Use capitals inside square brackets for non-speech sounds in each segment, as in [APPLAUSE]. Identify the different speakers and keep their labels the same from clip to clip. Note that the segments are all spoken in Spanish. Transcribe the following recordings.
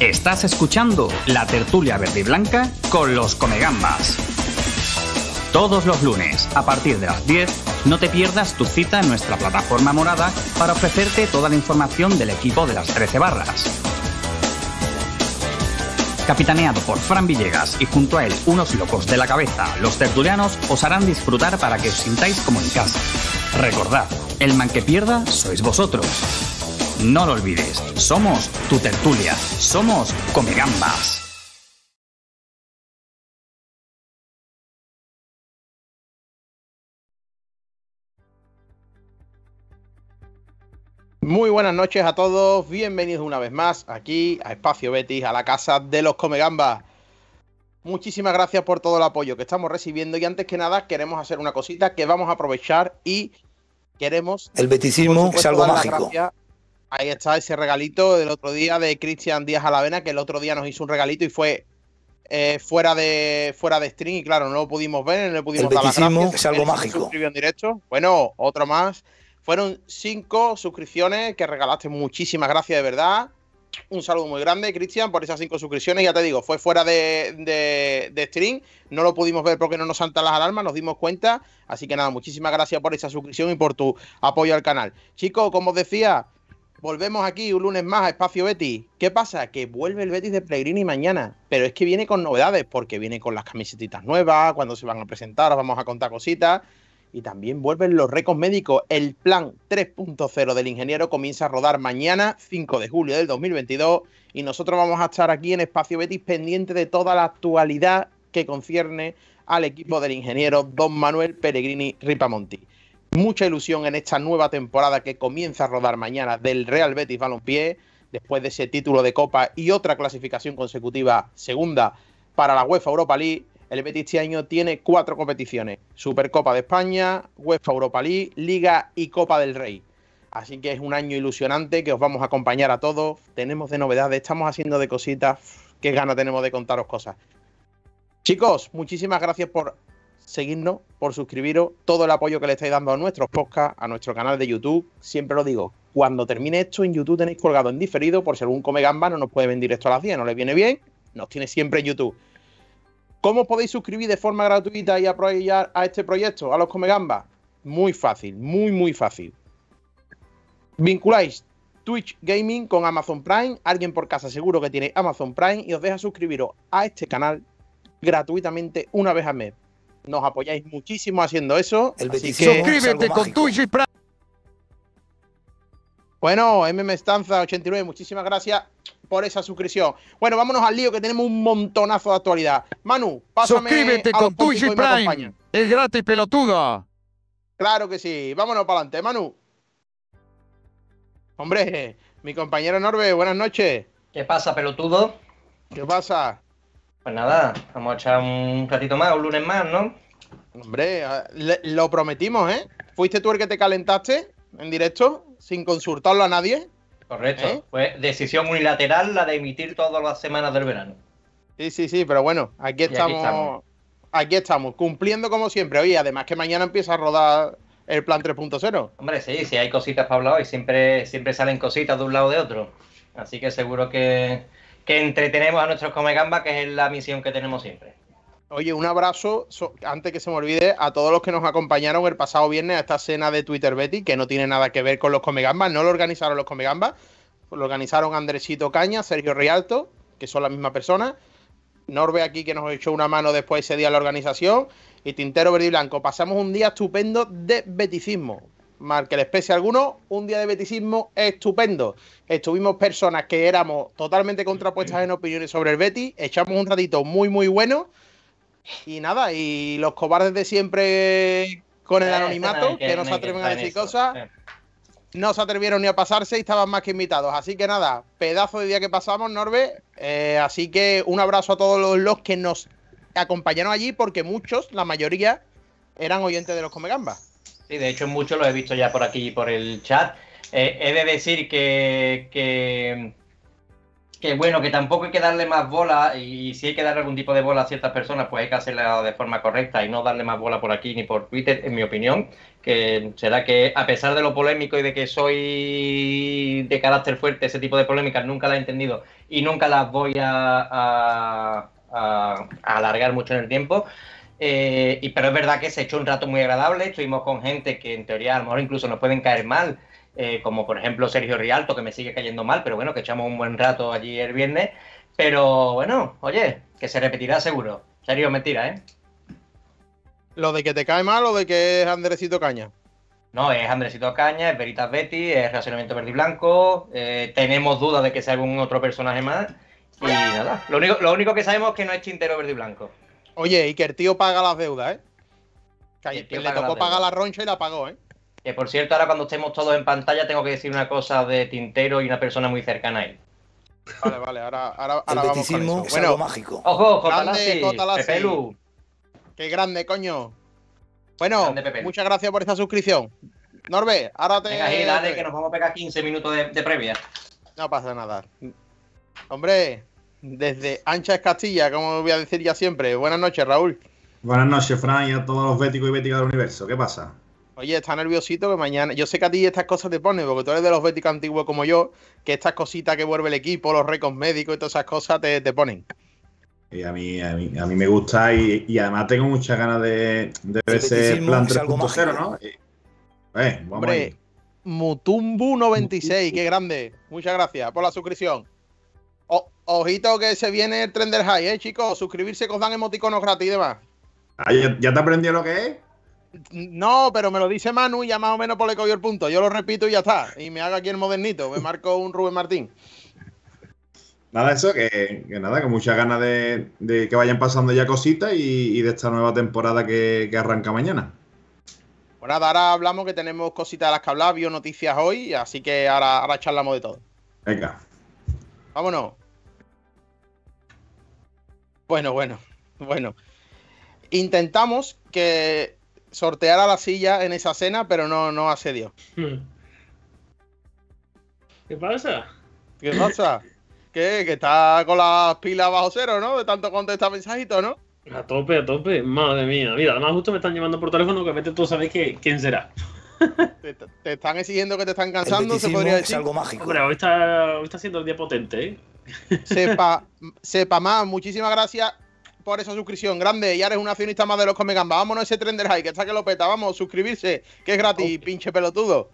Speaker 1: Estás escuchando la tertulia verde y blanca con los Comegambas. Todos los lunes, a partir de las 10, no te pierdas tu cita en nuestra plataforma morada para ofrecerte toda la información del equipo de las 13 barras. Capitaneado por Fran Villegas y junto a él unos locos de la cabeza, los tertulianos os harán disfrutar para que os sintáis como en casa. Recordad, el man que pierda sois vosotros. No lo olvides, somos tu tertulia, somos Comegambas.
Speaker 2: Muy buenas noches a todos, bienvenidos una vez más aquí a Espacio Betis, a la casa de los Comegambas. Muchísimas gracias por todo el apoyo que estamos recibiendo y antes que nada queremos hacer una cosita que vamos a aprovechar y queremos...
Speaker 3: El beticismo es algo mágico.
Speaker 2: Ahí está ese regalito del otro día de Cristian Díaz Alavena, que el otro día nos hizo un regalito y fue eh, fuera de fuera de stream y claro, no lo pudimos ver, no le pudimos
Speaker 3: el dar las es algo mágico.
Speaker 2: en directo. Bueno, otro más. Fueron cinco suscripciones que regalaste. Muchísimas gracias, de verdad. Un saludo muy grande, Cristian, por esas cinco suscripciones. Ya te digo, fue fuera de, de, stream. No lo pudimos ver porque no nos saltan las alarmas, nos dimos cuenta. Así que nada, muchísimas gracias por esa suscripción y por tu apoyo al canal. Chicos, como os decía, volvemos aquí un lunes más a Espacio Betis. ¿Qué pasa? Que vuelve el Betis de Pellegrini mañana. Pero es que viene con novedades, porque viene con las camisetitas nuevas, cuando se van a presentar, os vamos a contar cositas y también vuelven los récords médicos. El plan 3.0 del ingeniero comienza a rodar mañana, 5 de julio del 2022, y nosotros vamos a estar aquí en Espacio Betis pendiente de toda la actualidad que concierne al equipo del ingeniero Don Manuel Peregrini Ripamonti. Mucha ilusión en esta nueva temporada que comienza a rodar mañana del Real Betis Balompié, después de ese título de Copa y otra clasificación consecutiva segunda para la UEFA Europa League el Betis este año tiene cuatro competiciones: Supercopa de España, UEFA Europa League, Liga y Copa del Rey. Así que es un año ilusionante que os vamos a acompañar a todos. Tenemos de novedades, estamos haciendo de cositas. Qué gana tenemos de contaros cosas. Chicos, muchísimas gracias por seguirnos, por suscribiros, todo el apoyo que le estáis dando a nuestros podcasts, a nuestro canal de YouTube. Siempre lo digo, cuando termine esto en YouTube tenéis colgado en diferido, por si algún come gamba no nos puede venir esto a las 10, no le viene bien, nos tiene siempre en YouTube. ¿Cómo podéis suscribir de forma gratuita y apoyar a este proyecto, a los Comegamba? Muy fácil, muy, muy fácil. Vinculáis Twitch Gaming con Amazon Prime. Alguien por casa seguro que tiene Amazon Prime y os deja suscribiros a este canal gratuitamente una vez al mes. Nos apoyáis muchísimo haciendo eso.
Speaker 3: El así Suscríbete con Twitch y Prime.
Speaker 2: Bueno, MM Estanza 89, muchísimas gracias por esa suscripción. Bueno, vámonos al lío que tenemos un montonazo de actualidad. Manu, pásame
Speaker 3: Suscríbete con Twitch y Prime. Es gratis, pelotuda.
Speaker 2: Claro que sí. Vámonos para adelante, Manu. Hombre, mi compañero Norbe, buenas noches.
Speaker 4: ¿Qué pasa, pelotudo?
Speaker 2: ¿Qué pasa?
Speaker 4: Pues nada, vamos a echar un ratito más, un lunes más, ¿no?
Speaker 2: Hombre, lo prometimos, ¿eh? ¿Fuiste tú el que te calentaste en directo, sin consultarlo a nadie?
Speaker 4: Correcto. ¿Eh? Fue decisión unilateral la de emitir todas las semanas del verano.
Speaker 2: Sí, sí, sí, pero bueno, aquí estamos, aquí estamos. cumpliendo como siempre. Oye, además que mañana empieza a rodar el plan 3.0.
Speaker 4: Hombre, sí, sí, hay cositas para hablar hoy. Siempre, siempre salen cositas de un lado o de otro. Así que seguro que, que entretenemos a nuestros Comegamba, que es la misión que tenemos siempre.
Speaker 2: Oye, un abrazo, antes que se me olvide, a todos los que nos acompañaron el pasado viernes a esta cena de Twitter Betty, que no tiene nada que ver con los Comegambas, no lo organizaron los Comegambas, lo organizaron Andresito Caña, Sergio Rialto, que son la misma persona, Norbe aquí que nos echó una mano después ese día en la organización, y Tintero Verde y Blanco. Pasamos un día estupendo de beticismo. Mal que les pese a alguno, un día de beticismo estupendo. Estuvimos personas que éramos totalmente contrapuestas en opiniones sobre el Betty, echamos un ratito muy, muy bueno y nada, y los cobardes de siempre con el eh, anonimato, que, no se atreven a decir cosas, no se atrevieron ni a pasarse y estaban más que invitados. Así que nada, pedazo de día que pasamos, Norbe. Eh, así que un abrazo a todos los, que nos acompañaron allí, porque muchos, la mayoría, eran oyentes de los Comegambas.
Speaker 4: Sí, de hecho, muchos los he visto ya por aquí por el chat. Eh, he de decir que, que bueno, que tampoco hay que darle más bola y si hay que darle algún tipo de bola a ciertas personas, pues hay que hacerla de forma correcta y no darle más bola por aquí ni por Twitter, en mi opinión, que será que a pesar de lo polémico y de que soy de carácter fuerte, ese tipo de polémicas nunca la he entendido y nunca las voy a, alargar mucho en el tiempo. Eh, y, pero es verdad que se echó un rato muy agradable, estuvimos con gente que en teoría a lo mejor incluso nos pueden caer mal, eh, como por ejemplo Sergio Rialto, que me sigue cayendo mal, pero bueno, que echamos un buen rato allí el viernes. Pero bueno, oye, que se repetirá seguro. Serio, mentira, ¿eh?
Speaker 2: ¿Lo de que te cae mal o de que es Andresito Caña?
Speaker 4: No, es Andresito Caña, es Veritas Betty, es Racionamiento Verde y Blanco. Eh, tenemos dudas de que sea algún otro personaje más. Y nada, lo único, lo único que sabemos es que no es Chintero Verde y Blanco.
Speaker 2: Oye, y que el tío paga las deudas, ¿eh? Que le tocó pagar la roncha y la pagó, ¿eh?
Speaker 4: Que por cierto, ahora cuando estemos todos en pantalla, tengo que decir una cosa de Tintero y una persona muy cercana a él.
Speaker 2: Vale, vale, ahora, ahora,
Speaker 5: ahora vamos con eso.
Speaker 2: Bueno,
Speaker 5: mágico.
Speaker 4: Ojo, grande, Pepelu.
Speaker 2: Qué grande, coño. Bueno, muchas gracias por esta suscripción. Norbe, ahora te.
Speaker 4: Venga, ahí, dale, que nos vamos a pegar 15 minutos de, previa.
Speaker 2: No pasa nada. Hombre, desde Ancha Castilla, como voy a decir ya siempre. Buenas noches, Raúl.
Speaker 6: Buenas noches, Fran, y a todos los béticos y béticas del universo. ¿Qué pasa?
Speaker 2: Oye, está nerviosito que mañana. Yo sé que a ti estas cosas te ponen, porque tú eres de los béticos antiguos como yo, que estas cositas que vuelve el equipo, los récords médicos y todas esas cosas te, ponen.
Speaker 6: Y a mí, a mí, a mí me gusta y, además tengo muchas ganas de, ver ese plan 3.0, ¿no?
Speaker 2: Eh, Hombre, Mutumbu96, qué grande. Muchas gracias por la suscripción. Ojito que se viene el Trender High, ¿eh, chicos? Suscribirse que os dan emoticonos gratis y demás.
Speaker 6: Ah, ¿ya, ¿Ya te aprendió lo que es?
Speaker 2: No, pero me lo dice Manu y ya más o menos por le cogió el punto. Yo lo repito y ya está. Y me haga aquí el modernito. Me marco un Rubén Martín.
Speaker 6: Nada, eso, que, nada, con muchas ganas de, que vayan pasando ya cositas y, de esta nueva temporada que, arranca mañana.
Speaker 2: Pues nada, ahora hablamos que tenemos cositas de las que hablar, vio noticias hoy, así que ahora, ahora charlamos de todo.
Speaker 6: Venga.
Speaker 2: Vámonos. Bueno, bueno, bueno. Intentamos que sorteara la silla en esa cena, pero no, no accedió. Hmm.
Speaker 7: ¿Qué pasa?
Speaker 2: ¿Qué pasa? ¿Qué? Que está con las pilas bajo cero, ¿no? De tanto contestar mensajitos, ¿no?
Speaker 7: A tope, a tope. Madre mía. Mira, además justo me están llamando por teléfono que vete tú sabes que, quién será. [LAUGHS]
Speaker 2: te, están exigiendo que te están cansando, se podría decir.
Speaker 5: Es algo mágico.
Speaker 7: Hombre, hoy está, hoy está siendo el día potente, ¿eh?
Speaker 2: Sepa, sepa más, muchísimas gracias por esa suscripción. Grande, ya eres un accionista más de los Comegamba. Vámonos ese Trender High, que está que lo peta. Vamos, suscribirse, que es gratis, pinche pelotudo.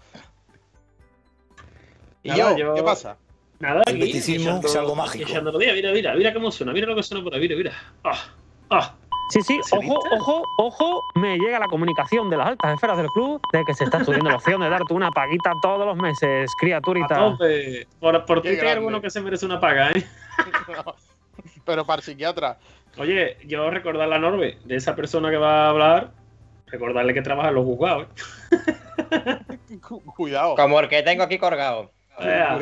Speaker 2: ¿Y yo? ¿Qué pasa?
Speaker 7: Nada,
Speaker 5: el beticismo es algo mágico.
Speaker 7: Mira, mira, mira, mira cómo suena, mira lo que suena por ahí, mira, mira. Ah, ah.
Speaker 8: Sí, sí, ojo, ojo, ojo, me llega la comunicación de las altas esferas del club de que se está estudiando la opción de darte una paguita todos los meses, criaturita.
Speaker 7: Por, por ti hay alguno que se merece una paga, ¿eh? [LAUGHS]
Speaker 2: pero para el psiquiatra.
Speaker 7: Oye, yo recordar la Norbe de esa persona que va a hablar, recordarle que trabaja en los juzgados.
Speaker 2: ¿eh? [LAUGHS] Cuidado.
Speaker 4: Como el que tengo aquí colgado.
Speaker 2: Cuidado,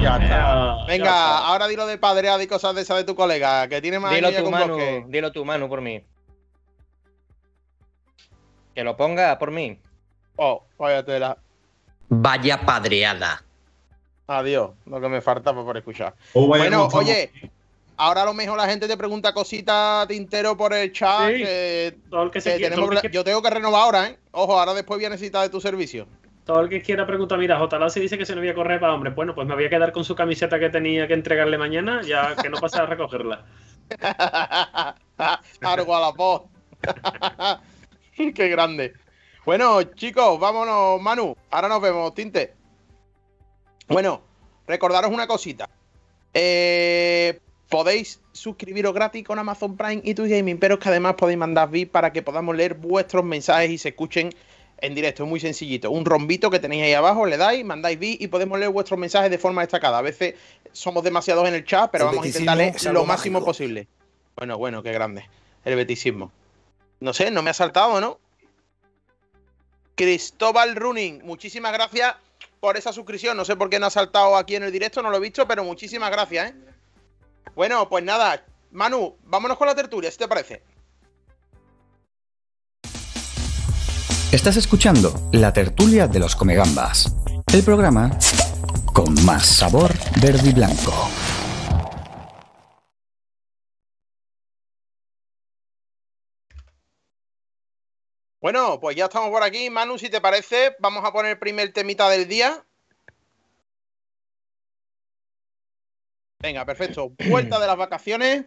Speaker 2: ya está. Venga, ahora dilo de padreado y cosas de esa de tu colega, que tiene más
Speaker 4: Dilo tu mano, dilo tu mano por mí. Que lo ponga por mí.
Speaker 2: Oh, váyatela.
Speaker 4: Vaya padreada.
Speaker 2: Adiós, lo que me faltaba por escuchar. Oh, bueno, oye, ahora a lo mejor la gente te pregunta cositas tintero por el chat. yo tengo que renovar ahora, ¿eh? Ojo, ahora después voy a necesitar de tu servicio.
Speaker 7: Todo el que quiera preguntar, mira, J. se dice que se no voy a correr para hombre. Bueno, pues me voy a quedar con su camiseta que tenía que entregarle mañana, ya que no pasa a recogerla. [LAUGHS]
Speaker 2: Argo a la voz. [LAUGHS] Qué grande. Bueno, chicos, vámonos, Manu. Ahora nos vemos, Tinte. Bueno, recordaros una cosita. Eh, podéis suscribiros gratis con Amazon Prime y Twitch Gaming, pero es que además podéis mandar VIP para que podamos leer vuestros mensajes y se escuchen en directo. Es muy sencillito. Un rombito que tenéis ahí abajo, le dais, mandáis VIP y podemos leer vuestros mensajes de forma destacada. A veces somos demasiados en el chat, pero vamos a intentar leer lo máximo posible. Bueno, bueno, qué grande. El betisismo. No sé, no me ha saltado, ¿no? Cristóbal Running, muchísimas gracias por esa suscripción. No sé por qué no ha saltado aquí en el directo, no lo he visto, pero muchísimas gracias, ¿eh? Bueno, pues nada, Manu, vámonos con la tertulia, si te parece.
Speaker 1: Estás escuchando La tertulia de los Comegambas, el programa con más sabor verde y blanco.
Speaker 2: Bueno, pues ya estamos por aquí. Manu, si te parece, vamos a poner el primer temita del día. Venga, perfecto. Vuelta de las vacaciones.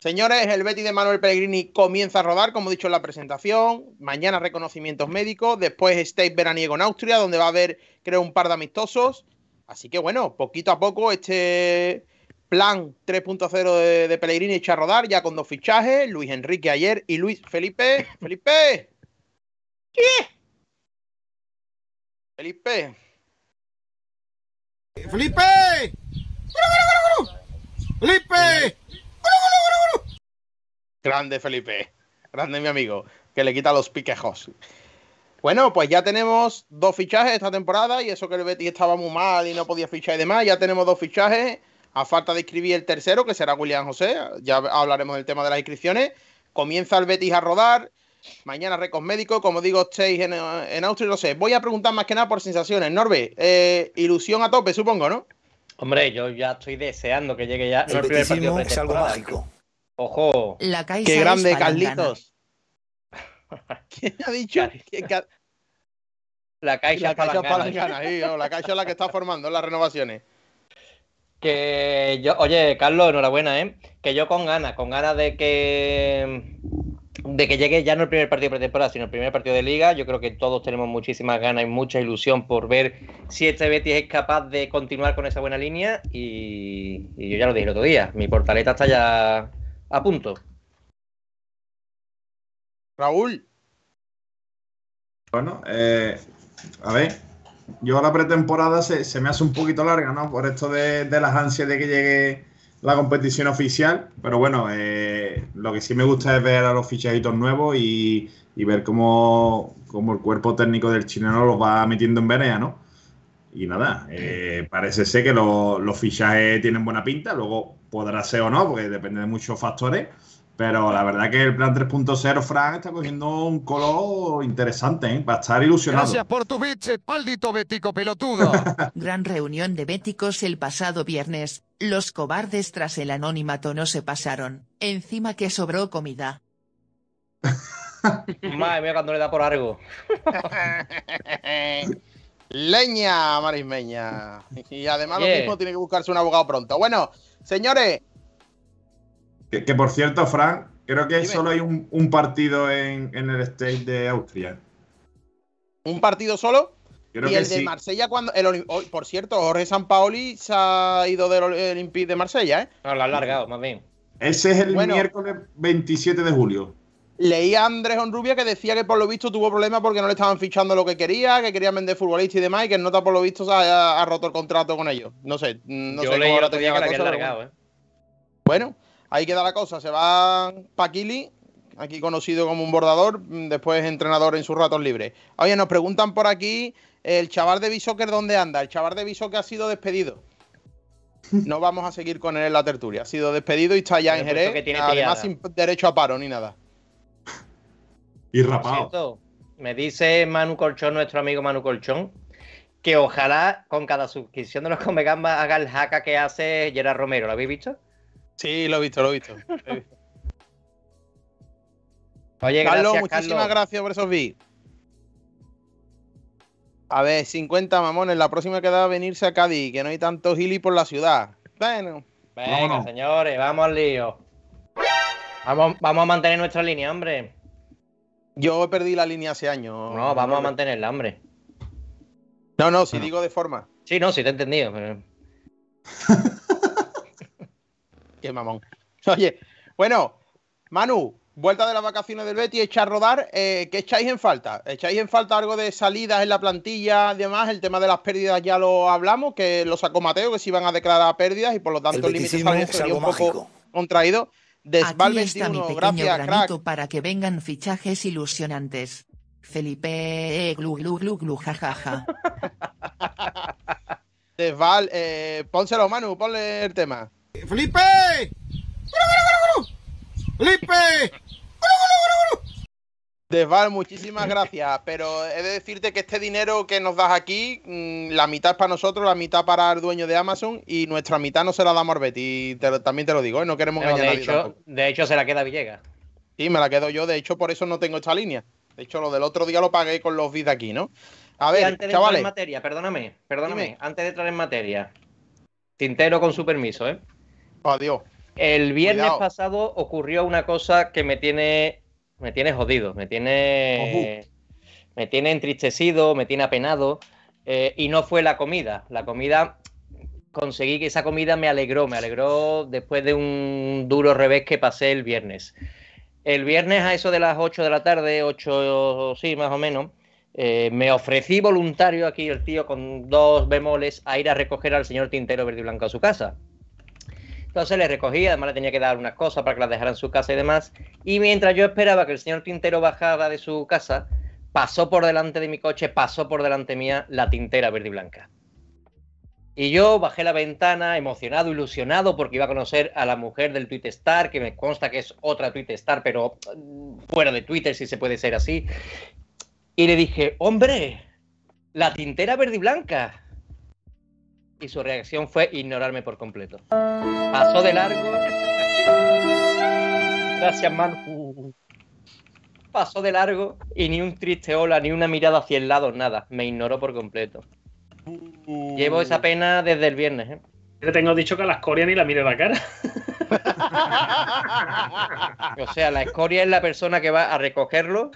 Speaker 2: Señores, el Betty de Manuel Pellegrini comienza a rodar, como he dicho en la presentación. Mañana reconocimientos médicos. Después State veraniego en Austria, donde va a haber, creo, un par de amistosos. Así que bueno, poquito a poco este plan 3.0 de, de Pellegrini echa a rodar, ya con dos fichajes. Luis Enrique ayer y Luis Felipe. Felipe. ¿Qué? Felipe.
Speaker 3: ¡Felipe! ¡Felipe!
Speaker 2: Grande Felipe. Grande mi amigo. Que le quita los piquejos. Bueno, pues ya tenemos dos fichajes esta temporada y eso que el Betis estaba muy mal y no podía fichar y demás. Ya tenemos dos fichajes. A falta de inscribir el tercero, que será William José. Ya hablaremos del tema de las inscripciones. Comienza el Betis a rodar. Mañana récord médico, como digo, estéis en, en Austria, no sé. Voy a preguntar más que nada por sensaciones. Norbe, eh, ilusión a tope, supongo, ¿no?
Speaker 4: Hombre, yo ya estoy deseando que llegue ya
Speaker 5: El
Speaker 4: no el primer partido
Speaker 5: es algo mágico.
Speaker 4: Ojo,
Speaker 9: La Caixa
Speaker 2: Qué grande. Carlitos. [LAUGHS] ¿Quién ha dicho? Ca-
Speaker 4: la Caixa
Speaker 2: la Caixa
Speaker 4: Palangana.
Speaker 2: Palangana, sí, no, la Caixa es la que está formando en las renovaciones.
Speaker 4: Que yo, oye, Carlos, enhorabuena, ¿eh? Que yo con ganas, con ganas de que de que llegue ya no el primer partido de pretemporada, sino el primer partido de liga. Yo creo que todos tenemos muchísimas ganas y mucha ilusión por ver si este Betis es capaz de continuar con esa buena línea. Y, y yo ya lo dije el otro día, mi portaleta está ya a punto.
Speaker 2: Raúl,
Speaker 6: Bueno, eh, a ver, yo la pretemporada se, se me hace un poquito larga, ¿no? Por esto de, de las ansias de que llegue la competición oficial, pero bueno, eh, lo que sí me gusta es ver a los fichajitos nuevos y, ver cómo, cómo el cuerpo técnico del chileno los va metiendo en venea, ¿no? Y nada, eh, parece ser que lo- los fichajes tienen buena pinta, luego podrá ser o no, porque depende de muchos factores. Pero la verdad que el plan 3.0, Fran, está cogiendo un color interesante, ¿eh? Para estar ilusionado.
Speaker 3: Gracias por tu bitch, maldito betico pelotudo. [LAUGHS]
Speaker 9: Gran reunión de béticos el pasado viernes. Los cobardes tras el anonimato no se pasaron. Encima que sobró comida. [LAUGHS]
Speaker 4: Madre mía, cuando le da por algo. [LAUGHS]
Speaker 2: leña marismeña. Y además lo mismo tiene que buscarse un abogado pronto. Bueno, señores,
Speaker 6: Que, que, por cierto, Fran, creo que
Speaker 2: Dime.
Speaker 6: solo hay un, un partido en, en el State de Austria.
Speaker 2: un partido solo.
Speaker 6: Creo
Speaker 2: y
Speaker 6: que
Speaker 2: el de. Marsella cuando. El, oh, por cierto, Jorge Sampaoli se ha ido del Ol- Olympique de Marsella, ¿eh?
Speaker 4: No, lo han largado, más bien.
Speaker 6: Ese es el
Speaker 2: Bueno.
Speaker 6: miércoles 27 de julio.
Speaker 2: Leí a Andrés Onrubia que decía que por lo visto tuvo problemas porque no le estaban fichando lo que quería, que querían vender futbolistas y demás, y que el nota por lo visto se ha, ha roto el contrato con ellos. No sé, no
Speaker 4: yo
Speaker 2: sé
Speaker 4: leí
Speaker 2: cómo
Speaker 4: el
Speaker 2: lo
Speaker 4: otro día que
Speaker 2: la
Speaker 4: la habían
Speaker 2: cosa, pero
Speaker 4: largado, ¿eh?
Speaker 2: Bueno, ahí queda la cosa. Se va Paquili, aquí conocido como un bordador, mm, después entrenador en sus ratos libres. Oye, nos preguntan por aquí, el chaval de Bishoker, ¿dónde anda? El chaval de Bishoker ha sido despedido. No vamos a seguir con él en la tertulia. Ha sido despedido y está ya en Jerez.
Speaker 4: que tiene
Speaker 2: Además, sin derecho a paro ni nada. [LAUGHS]
Speaker 6: Y rapado.
Speaker 4: cierto, me dice Manu Colchón, nuestro amigo Manu Colchón, que ojalá con cada suscripción de los Comegambas haga el jaca que hace Gerard Romero. ¿Lo habéis visto?
Speaker 2: Sí, lo he visto, lo he visto. [LAUGHS]
Speaker 4: Oye,
Speaker 2: Carlos,
Speaker 4: gracias,
Speaker 2: muchísimas
Speaker 4: Carlos.
Speaker 2: gracias por esos bits. A ver, 50 mamones. La próxima queda venirse a Cádiz, que no hay tanto gili por la ciudad. Bueno,
Speaker 4: Venga,
Speaker 6: Vámonos.
Speaker 4: señores, vamos al lío. Vamos, vamos a mantener nuestra línea, hombre.
Speaker 2: yo perdí la línea hace años.
Speaker 4: No, vamos a mantenerla, hombre.
Speaker 2: No, no, si digo de forma.
Speaker 4: Sí, no, sí te he entendido. pero- [LAUGHS]
Speaker 2: Qué mamón. [LAUGHS] Oye, bueno, Manu, vuelta de las vacaciones del Betty, echa a rodar. eh, ¿Qué echáis en falta? ¿Echáis en falta algo de salidas en la plantilla? Además, el tema de las pérdidas ya lo hablamos, que lo sacó Mateo, que se iban a declarar pérdidas y por lo tanto el límite sería un poco
Speaker 5: mágico.
Speaker 2: contraído. Desval
Speaker 9: Aquí está mi
Speaker 2: 21,
Speaker 9: pequeño
Speaker 2: gracias,
Speaker 9: granito
Speaker 2: crack.
Speaker 9: para que vengan fichajes ilusionantes. Felipe, eh, glu glu glu glu jajaja. [LAUGHS]
Speaker 2: Desval, eh, pónselo, Manu, ponle el tema.
Speaker 3: ¡Felipe! ¡Felipe!
Speaker 2: Desval, muchísimas gracias, pero he de decirte que este dinero que nos das aquí, mm, la mitad es para nosotros, la mitad para el dueño de Amazon y nuestra mitad no se la damos a Betty. Te también te lo digo, ¿eh? no queremos
Speaker 4: Pero
Speaker 2: engañar a
Speaker 4: de,
Speaker 2: nadie
Speaker 4: hecho,
Speaker 2: tampoco.
Speaker 4: de hecho, se la queda Villegas.
Speaker 2: Sí, me la quedo yo, de hecho por eso no tengo esta línea. De hecho, lo del otro día lo pagué con los bits de aquí, ¿no? A
Speaker 4: Y
Speaker 2: ver,
Speaker 4: antes de entrar en materia, perdóname, perdóname,
Speaker 2: Dime.
Speaker 4: antes de entrar en materia, Tintero con su permiso, ¿eh?
Speaker 2: Adiós.
Speaker 4: El viernes
Speaker 2: Cuidado.
Speaker 4: pasado ocurrió una cosa que me tiene, me tiene jodido, me tiene, me tiene entristecido, me tiene apenado, eh, y no fue la comida. La comida, conseguí que esa comida me alegró, me alegró después de un duro revés que pasé el viernes. El viernes a eso de las 8 de la tarde, 8, sí, más o menos, eh, me ofrecí voluntario aquí el tío con dos bemoles a ir a recoger al señor Tintero Verde y Blanco a su casa. Entonces le recogí, además le tenía que dar unas cosas para que las dejara en su casa y demás. Y mientras yo esperaba que el señor Tintero bajara de su casa, pasó por delante de mi coche, pasó por delante mía la tintera verde y blanca. Y yo bajé la ventana, emocionado, ilusionado, porque iba a conocer a la mujer del Twitter Star, que me consta que es otra Twitter Star, pero mm, fuera de Twitter, si se puede ser así. Y le dije, hombre, la tintera verde y blanca. Y su reacción fue ignorarme por completo. Pasó de largo. Gracias, Manu. Pasó de largo y ni un triste hola, ni una mirada hacia el lado, nada. Me ignoró por completo. Llevo esa pena desde el viernes, ¿eh?
Speaker 7: Le tengo dicho que a la escoria ni la mire la cara. [LAUGHS]
Speaker 4: O sea, la escoria es la persona que va a recogerlo,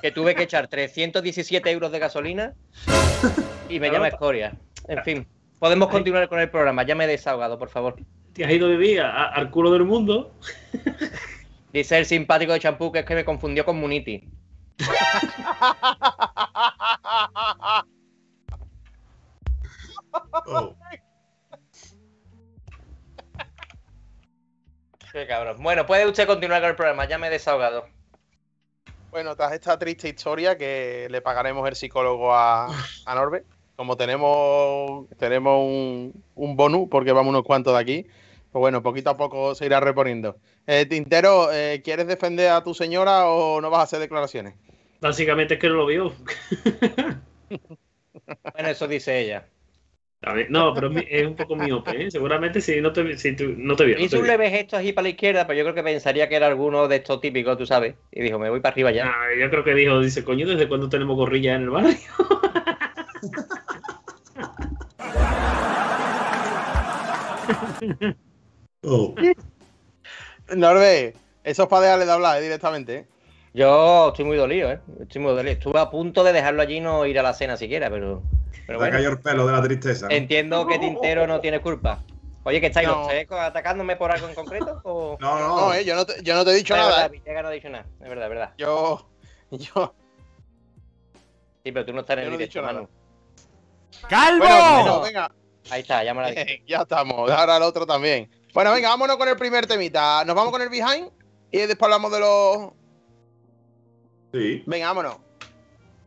Speaker 4: que tuve que echar 317 euros de gasolina y me llama escoria. En fin, podemos continuar con el programa. Ya me he desahogado, por favor.
Speaker 7: Te has ido de día al culo del mundo. [LAUGHS]
Speaker 4: Dice el simpático de champú que es que me confundió con Muniti. Qué cabrón. Bueno, puede usted continuar con el programa. Ya me he desahogado.
Speaker 2: Bueno, tras esta triste historia que le pagaremos el psicólogo a, a Norbe, como tenemos, tenemos un, un bonus, porque vamos unos cuantos de aquí, pues bueno, poquito a poco se irá reponiendo. Eh, Tintero, eh, ¿quieres defender a tu señora o no vas a hacer declaraciones?
Speaker 7: Básicamente es que no lo vio. [LAUGHS]
Speaker 4: Bueno, eso dice ella.
Speaker 7: A ver, No, pero es un poco miope, ¿eh? Seguramente si no te, si tú- no te vio. no
Speaker 4: Hizo un
Speaker 7: vio.
Speaker 4: leve gesto así para la izquierda, pero yo creo que pensaría que era alguno de estos típicos, tú sabes. Y dijo, me voy para arriba ya.
Speaker 7: Ah, yo creo que dijo, dice, coño, ¿desde cuándo tenemos gorrilla en el barrio?
Speaker 2: Norbe, eso es para dejarle de hablar eh, directamente. ¿eh?
Speaker 4: Yo estoy muy dolido, ¿eh? Estoy muy dolido. Estuve a punto de dejarlo allí y no ir a la cena siquiera, pero, pero bueno.
Speaker 6: caído el pelo de la tristeza. ¿no?
Speaker 4: Entiendo que Tintero no tiene culpa. Oye, ¿que estáis
Speaker 2: No.
Speaker 4: los tres atacándome por algo en concreto? O...
Speaker 6: No, no,
Speaker 2: No, eh, yo, no te, yo no te he dicho
Speaker 4: Es
Speaker 2: nada.
Speaker 4: verdad,
Speaker 2: eh.
Speaker 4: No ha dicho nada. Es verdad, es verdad.
Speaker 2: Yo, yo,
Speaker 4: Sí, pero tú no estás en
Speaker 2: Yo
Speaker 4: el
Speaker 2: no he
Speaker 4: directo,
Speaker 2: dicho nada.
Speaker 4: Manu.
Speaker 3: ¡Calvo!
Speaker 2: bueno, bueno, venga,
Speaker 4: Ahí está, ya me la dicho.
Speaker 2: ya estamos. Ahora el otro también. Bueno, venga, vámonos con el primer temita. Nos vamos con el behind y después hablamos de los.
Speaker 6: Sí.
Speaker 2: Venga, vámonos.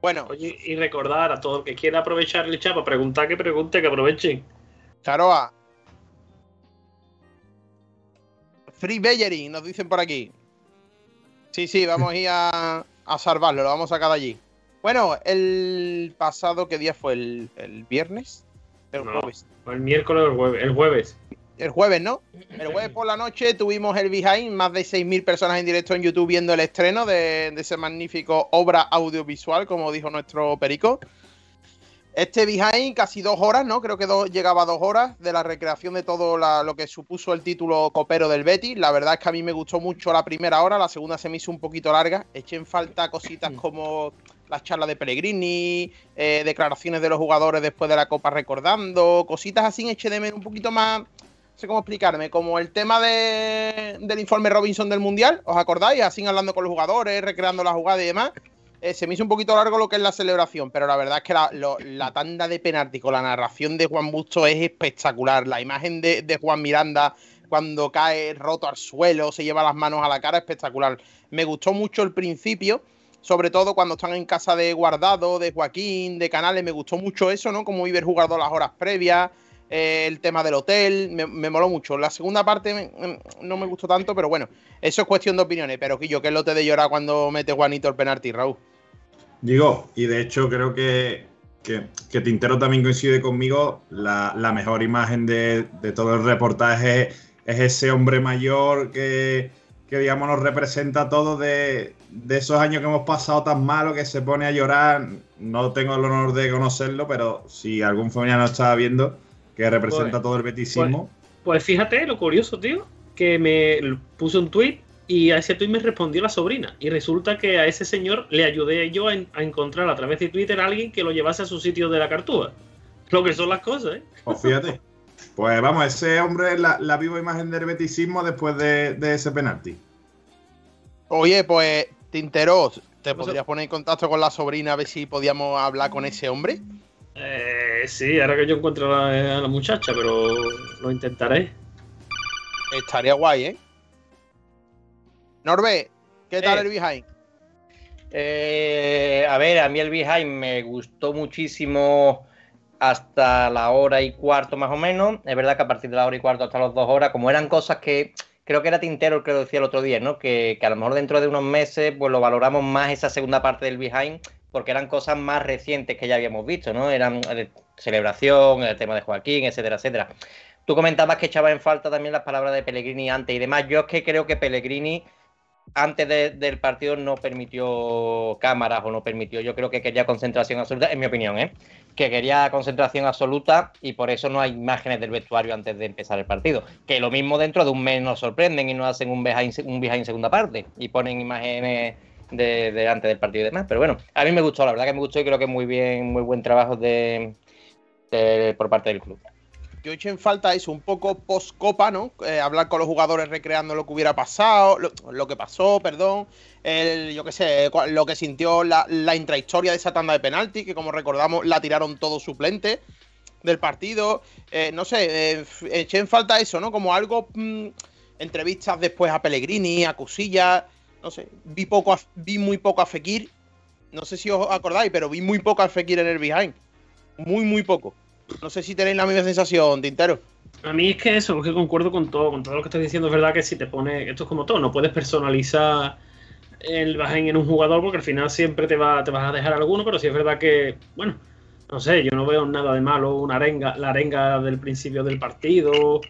Speaker 2: Bueno,
Speaker 7: Oye, y recordar a todo el que quiera aprovechar el chat para preguntar, que pregunte, que aprovechen.
Speaker 2: Charoa. Free Bellery, nos dicen por aquí. Sí, sí, vamos a ir a, a salvarlo, lo vamos a sacar de allí. Bueno, el pasado, ¿qué día fue? ¿El, el viernes? El
Speaker 7: No.
Speaker 2: jueves.
Speaker 7: El miércoles o el jueves. El jueves.
Speaker 2: El jueves, ¿no? [CLEARS THROAT] El jueves por la noche tuvimos el behind, más de 6.000 personas en directo en YouTube viendo el estreno de, de ese magnífico obra audiovisual, como dijo nuestro Perico. Este behind, casi dos horas, ¿no? Creo que dos- llegaba a dos horas de la recreación de todo la- lo que supuso el título copero del Betis. La verdad es que a mí me gustó mucho la primera hora, la segunda se me hizo un poquito larga. Eché en falta cositas [CLEARS THROAT] como las charlas de Pellegrini, eh, declaraciones de los jugadores después de la Copa recordando, cositas así, de menos un poquito más, no sé cómo explicarme, como el tema de- del informe Robinson del Mundial, ¿os acordáis? Así hablando con los jugadores, recreando la jugada y demás. Eh, se me hizo un poquito largo lo que es la celebración, pero la verdad es que la, tanda de penalti con la narración de Juan Busto es espectacular. La imagen de Juan Miranda cuando cae roto al suelo, se lleva las manos a la cara, espectacular. Me gustó mucho el principio, sobre todo cuando están en casa de Guardado, de Joaquín, de Canales, me gustó mucho eso, ¿no? Como iba el jugador las horas previas, eh, el tema del hotel, me, me moló mucho. La segunda parte no me gustó tanto, pero bueno, eso es cuestión de opiniones. Pero yo, que lo te de llorar cuando mete Juanito el penalti, Raúl.
Speaker 6: Digo, y de hecho creo que, que, que Tintero también coincide conmigo, la, la mejor imagen de, de todo el reportaje es ese hombre mayor que, que digamos, nos representa a todos de, de esos años que hemos pasado tan malo que se pone a llorar. No tengo el honor de conocerlo, pero si algún familiar no estaba viendo, que representa
Speaker 7: Pues-
Speaker 6: todo el beticismo.
Speaker 7: Pues fíjate lo curioso, tío, que me puso un tweet y a ese tweet me respondió la sobrina. Y resulta que a ese señor le ayudé yo a, a encontrar a través de Twitter a alguien que lo llevase a su sitio de la cartúa. Lo que son las cosas, ¿eh?
Speaker 6: Pues fíjate. [LAUGHS] Pues vamos, ese hombre es la, la viva imagen del beticismo después de, de ese penalti.
Speaker 2: Oye, pues, Tintero, ¿te podrías poner en contacto con la sobrina a ver si podíamos hablar con ese hombre?
Speaker 7: Eh, sí, ahora que yo encuentro a la, a la muchacha, pero lo intentaré.
Speaker 2: Estaría guay, ¿eh? Norbe, ¿qué tal
Speaker 4: Eh.
Speaker 2: el behind?
Speaker 4: Eh, a ver, a mí el Behind me gustó muchísimo hasta la hora y cuarto más o menos. Es verdad que a partir de la hora y cuarto hasta las dos horas, como eran cosas que creo que era Tintero el que lo decía el otro día, ¿no? Que, que a lo mejor dentro de unos meses pues lo valoramos más esa segunda parte del Behind porque eran cosas más recientes que ya habíamos visto, ¿no? Eran celebración, el tema de Joaquín, etcétera, etcétera. Tú comentabas que echaba en falta también las palabras de Pellegrini antes y demás. Yo es que creo que Pellegrini antes de- del partido no permitió cámaras o no permitió. Yo creo que quería concentración absoluta, en mi opinión, ¿eh? Que quería concentración absoluta y por eso no hay imágenes del vestuario antes de empezar el partido. Que lo mismo dentro de un mes nos sorprenden y nos hacen un behind, un segunda parte y ponen imágenes de, antes del partido y demás. Pero bueno, a mí me gustó, la verdad que me gustó y creo que muy bien, muy buen trabajo de- por parte del club.
Speaker 2: Yo eché en falta eso, un poco post-copa, ¿no? Eh, hablar con los jugadores recreando lo que hubiera pasado, lo, que pasó, perdón. El, yo qué sé, lo que sintió la, intrahistoria de esa tanda de penalti, que como recordamos la tiraron todos suplentes del partido. Eh, no sé, eh, eché en falta eso, ¿no? Como algo. mm, entrevistas después a Pellegrini, a Cusillas. No sé, vi, poco a- vi muy poco a Fekir. No sé si os acordáis, pero vi muy poco a Fekir en el behind. Muy, muy poco. No sé si tenéis la misma sensación, Tintero.
Speaker 7: A mí es que eso, es que concuerdo con todo, con todo lo que estás diciendo. Es verdad que si te pone, esto es como todo, no puedes personalizar el Bajen en un jugador porque al final siempre te, va, te vas a dejar alguno, pero sí es verdad que, bueno, no sé, yo no veo nada de malo una arenga, la arenga del principio del partido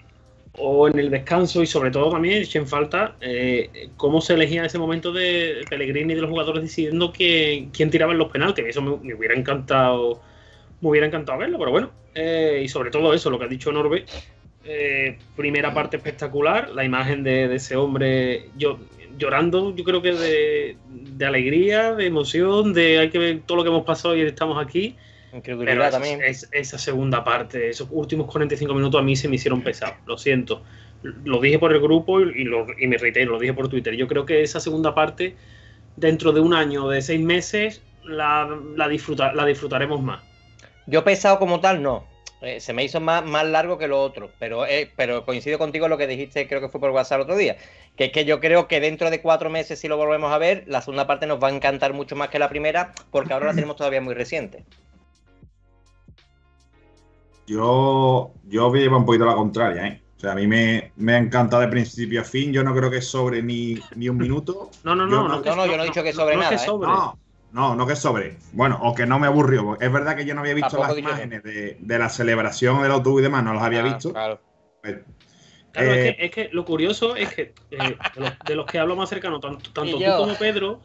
Speaker 7: o en el descanso y sobre todo también eché en falta eh, cómo se elegía ese momento de Pellegrini y de los jugadores decidiendo quién, quién tiraba en los penaltis. Eso me, me hubiera encantado me hubiera encantado verlo, pero bueno. Eh, y sobre todo eso, lo que ha dicho Norbe. eh, primera parte espectacular, la imagen de, de ese hombre yo, llorando, yo creo que de, de alegría, de emoción, de hay que ver todo lo que hemos pasado y estamos aquí. Pero esa,
Speaker 4: también.
Speaker 7: es- esa segunda parte, esos últimos 45 minutos a mí se me hicieron pesados, lo siento. Lo dije por el grupo y, y lo- y me reitero, lo dije por Twitter. Yo creo que esa segunda parte, dentro de un año, de seis meses, la, la, disfruta- la disfrutaremos más.
Speaker 4: Yo pesado como tal, no. Eh, se me hizo más, más largo que lo otro, pero, eh, pero coincido contigo en lo que dijiste, creo que fue por WhatsApp el otro día, que es que yo creo que dentro de cuatro meses, si lo volvemos a ver, la segunda parte nos va a encantar mucho más que la primera, porque ahora la tenemos [CLEARS THROAT] todavía muy reciente.
Speaker 6: Yo, yo voy a llevar un poquito la contraria, ¿eh? O sea, a mí me, me ha encantado de principio a fin. Yo no creo que sobre ni, ni un minuto.
Speaker 7: No, no,
Speaker 6: Yo
Speaker 7: no,
Speaker 6: no-
Speaker 7: que-
Speaker 4: no, no, yo no he dicho que sobre nada,
Speaker 7: que
Speaker 4: ¿eh?
Speaker 7: sobre.
Speaker 6: No, no, no que sobre. Bueno, o que no me aburrió. Es verdad que yo no había visto
Speaker 4: Tampoco
Speaker 6: las imágenes de, de la celebración del autobús y demás, no las había
Speaker 4: Ah,
Speaker 6: visto.
Speaker 4: claro.
Speaker 6: Pues,
Speaker 7: Claro,
Speaker 6: Eh,
Speaker 7: es, que, es que lo curioso es que eh, de, los, de los que hablo más cercano, [LAUGHS] tanto, tanto tú como Pedro,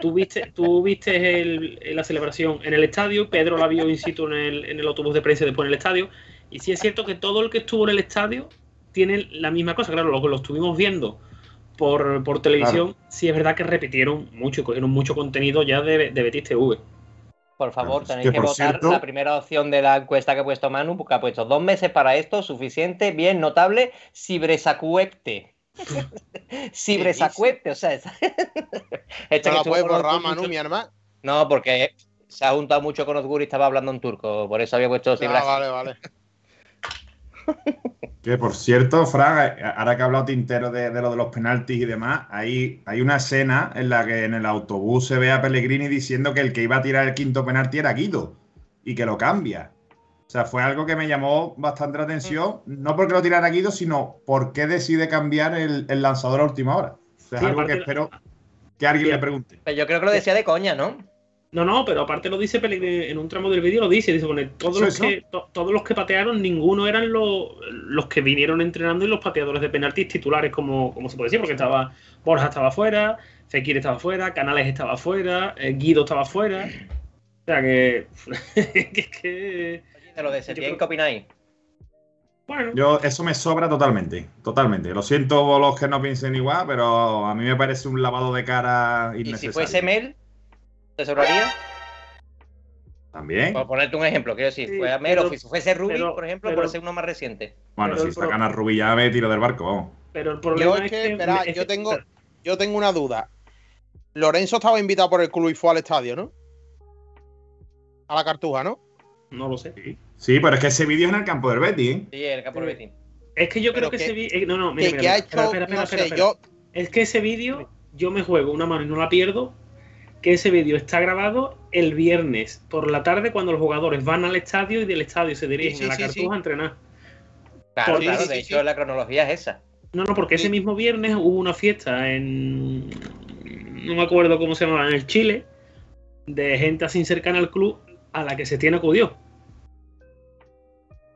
Speaker 7: tú viste, tú viste el- la celebración en el estadio, Pedro la vio in situ en el, en el autobús de prensa y después en el estadio, y sí es cierto que todo el que estuvo en el estadio tiene la misma cosa, claro, lo que lo estuvimos viendo por, por televisión, sí es verdad que repitieron mucho y cogieron mucho contenido ya de, de Betis TV.
Speaker 4: Por favor,
Speaker 6: Claro,
Speaker 4: tenéis
Speaker 6: que
Speaker 4: votar
Speaker 6: cierto-
Speaker 4: la primera opción de la encuesta que ha puesto Manu, porque ha puesto dos meses para esto, suficiente, bien, notable, Cibresacuepte. Cibresacuepte, [LAUGHS] o sea, esa- [LAUGHS] esta
Speaker 2: No
Speaker 4: que
Speaker 2: la
Speaker 4: estuvo
Speaker 2: puedes borrar, Manu,
Speaker 4: mucho-
Speaker 2: mi hermano.
Speaker 4: No, porque se ha juntado mucho con Ozgur y estaba hablando en turco, por eso había puesto
Speaker 2: Ah,
Speaker 4: Cibresacuepte.
Speaker 2: vale, vale.
Speaker 6: Que por cierto, Fraga, ahora que ha hablado Tintero de, de lo de los penaltis y demás, hay, hay una escena en la que en el autobús se ve a Pellegrini diciendo que el que iba a tirar el quinto penalti era Guido y que lo cambia. O sea, fue algo que me llamó bastante la atención, no porque lo tirara Guido, sino porque decide cambiar el, el lanzador a última hora. O sea, es
Speaker 7: Sí,
Speaker 6: algo que espero que alguien
Speaker 7: Sí,
Speaker 6: le pregunte.
Speaker 4: Pero yo creo que lo decía de coña, ¿no?
Speaker 7: No, no, pero aparte lo dice Pellegrini, en un tramo del vídeo, lo dice, dice, pone, todos, los
Speaker 6: eso.
Speaker 7: que, to- todos los que patearon, ninguno eran los, los que vinieron entrenando y los pateadores de penaltis titulares, como, como se puede decir, porque estaba Borja estaba fuera, Fekir estaba fuera, Canales estaba fuera, eh, Guido estaba fuera. O sea que, [LAUGHS] que, que-
Speaker 4: De lo de
Speaker 7: Yo
Speaker 4: Setién,
Speaker 7: creo-
Speaker 4: ¿qué opináis?
Speaker 7: bueno,
Speaker 6: Yo, eso me sobra totalmente, totalmente. Lo siento los que no piensen igual, pero a mí me parece un lavado de cara
Speaker 4: Y
Speaker 6: innecesario.
Speaker 4: si fuese Mel, ¿te sobraría?
Speaker 6: También.
Speaker 4: Por ponerte un ejemplo, quiero decir,
Speaker 7: Sí,
Speaker 4: fuera Mel
Speaker 7: pero-
Speaker 4: si fuese Ruby,
Speaker 7: pero-
Speaker 4: por ejemplo,
Speaker 7: pero-
Speaker 4: por ser uno más reciente.
Speaker 6: Bueno,
Speaker 7: pero
Speaker 6: si sacan a Rubí ya me tiro del barco, vamos.
Speaker 7: pero el problema
Speaker 2: Yo es que,
Speaker 7: es
Speaker 2: verá,
Speaker 7: es
Speaker 2: yo tengo, yo tengo una duda. Lorenzo estaba invitado por el club y fue al estadio, ¿no? A la cartuja, ¿no?
Speaker 7: No lo sé.
Speaker 6: Sí, pero es que ese vídeo es en el campo del Betis, ¿eh?
Speaker 4: Sí, el campo de
Speaker 7: Sí.
Speaker 4: Betis.
Speaker 7: Es que yo
Speaker 2: Pero
Speaker 7: creo que,
Speaker 2: que-
Speaker 7: ese vídeo... no, no, mira,
Speaker 2: que,
Speaker 7: mira,
Speaker 2: que ha
Speaker 7: mira,
Speaker 2: hecho,
Speaker 7: espera, espera,
Speaker 2: no
Speaker 7: espera,
Speaker 2: sé,
Speaker 7: espera.
Speaker 2: yo,
Speaker 7: Es que ese vídeo, yo me juego una mano y no la pierdo. Que ese vídeo está grabado el viernes por la tarde cuando los jugadores van al estadio y del estadio se dirigen
Speaker 2: Sí, sí,
Speaker 7: a la
Speaker 2: sí,
Speaker 7: cartuja
Speaker 2: sí.
Speaker 7: a entrenar.
Speaker 4: Claro,
Speaker 7: Por-
Speaker 4: claro,
Speaker 2: sí,
Speaker 4: de
Speaker 2: sí,
Speaker 4: hecho
Speaker 2: sí.
Speaker 4: la cronología es esa.
Speaker 7: No, no, porque ese mismo viernes hubo una fiesta en. No me acuerdo cómo se llamaba, en el Chile, de gente así cercana al club a la que se tiene acudió.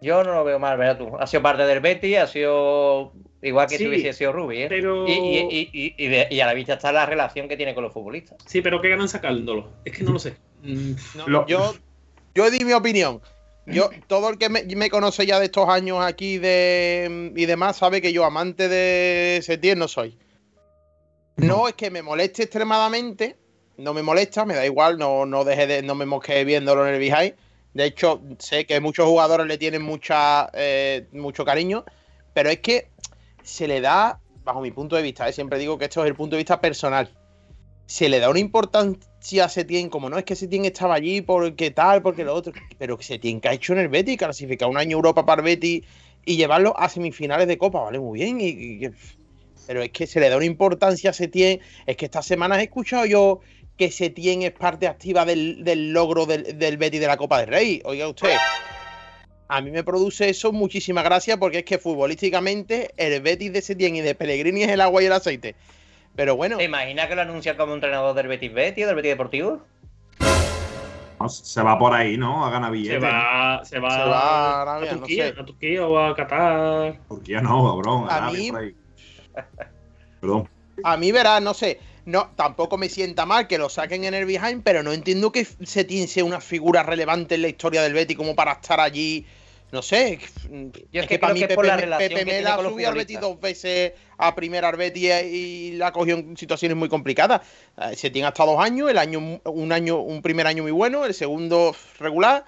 Speaker 4: Yo no lo veo mal, ¿verdad tú? Ha sido parte del Betis, ha sido igual que
Speaker 7: Sí,
Speaker 4: si hubiese sido Ruby, ¿eh?
Speaker 7: Pero.
Speaker 4: Y, y- y- y- y de- y a la vista está la relación que tiene con los futbolistas.
Speaker 7: Sí, pero ¿qué ganan sacándolo? Es que no lo sé. Mm,
Speaker 2: no,
Speaker 6: Lo-
Speaker 2: yo, yo di mi opinión. Yo, todo el que me, me conoce ya de estos años aquí de, y demás sabe que yo amante de Setién no soy. No es que me moleste extremadamente, no me molesta, me da igual, no, no deje de, no me mosquee viéndolo en el behind. De hecho, sé que muchos jugadores le tienen mucha, eh, mucho cariño, pero es que se le da, bajo mi punto de vista, eh, siempre digo que esto es el punto de vista personal, se le da una importancia a Setién, como no es que Setién estaba allí porque tal, porque lo otro, pero Setién que ha hecho en el Betis, clasificar un año Europa para el Betis y llevarlo a semifinales de Copa, vale, muy bien, pero es que se le da una importancia a Setién, es que estas semanas he escuchado yo que Setién es parte activa del, del logro del, del Betis de la Copa del Rey, oiga usted. A mí me produce eso muchísima gracia porque es que futbolísticamente el Betis de Setién y de Pellegrini es el agua y el aceite. Pero bueno,
Speaker 4: ¿Te imaginas que lo anuncian como entrenador del Betis Betis o del Betis Deportivo?
Speaker 6: No, se va por ahí, ¿no? A ganar
Speaker 7: se
Speaker 6: billetes.
Speaker 7: va, se va,
Speaker 2: Se va a
Speaker 7: a,
Speaker 2: Arabia, no
Speaker 7: Turquía,
Speaker 2: sé.
Speaker 7: a Turquía o a Qatar.
Speaker 6: Turquía no, cabrón.
Speaker 2: A
Speaker 6: Arabia
Speaker 2: mí-
Speaker 6: por ahí. Perdón.
Speaker 2: A mí, verás, no sé, no, tampoco me sienta mal que lo saquen en el behind, pero no entiendo que Setién sea una figura relevante en la historia del Betis como para estar allí. No sé.
Speaker 4: Yo es que creo que es por la relación tiene
Speaker 2: Mela subió al Betis dos veces a primera al Betis y la cogió en situaciones muy complicadas. Eh, Setién ha estado dos años, el año, un año, un primer año muy bueno, el segundo regular.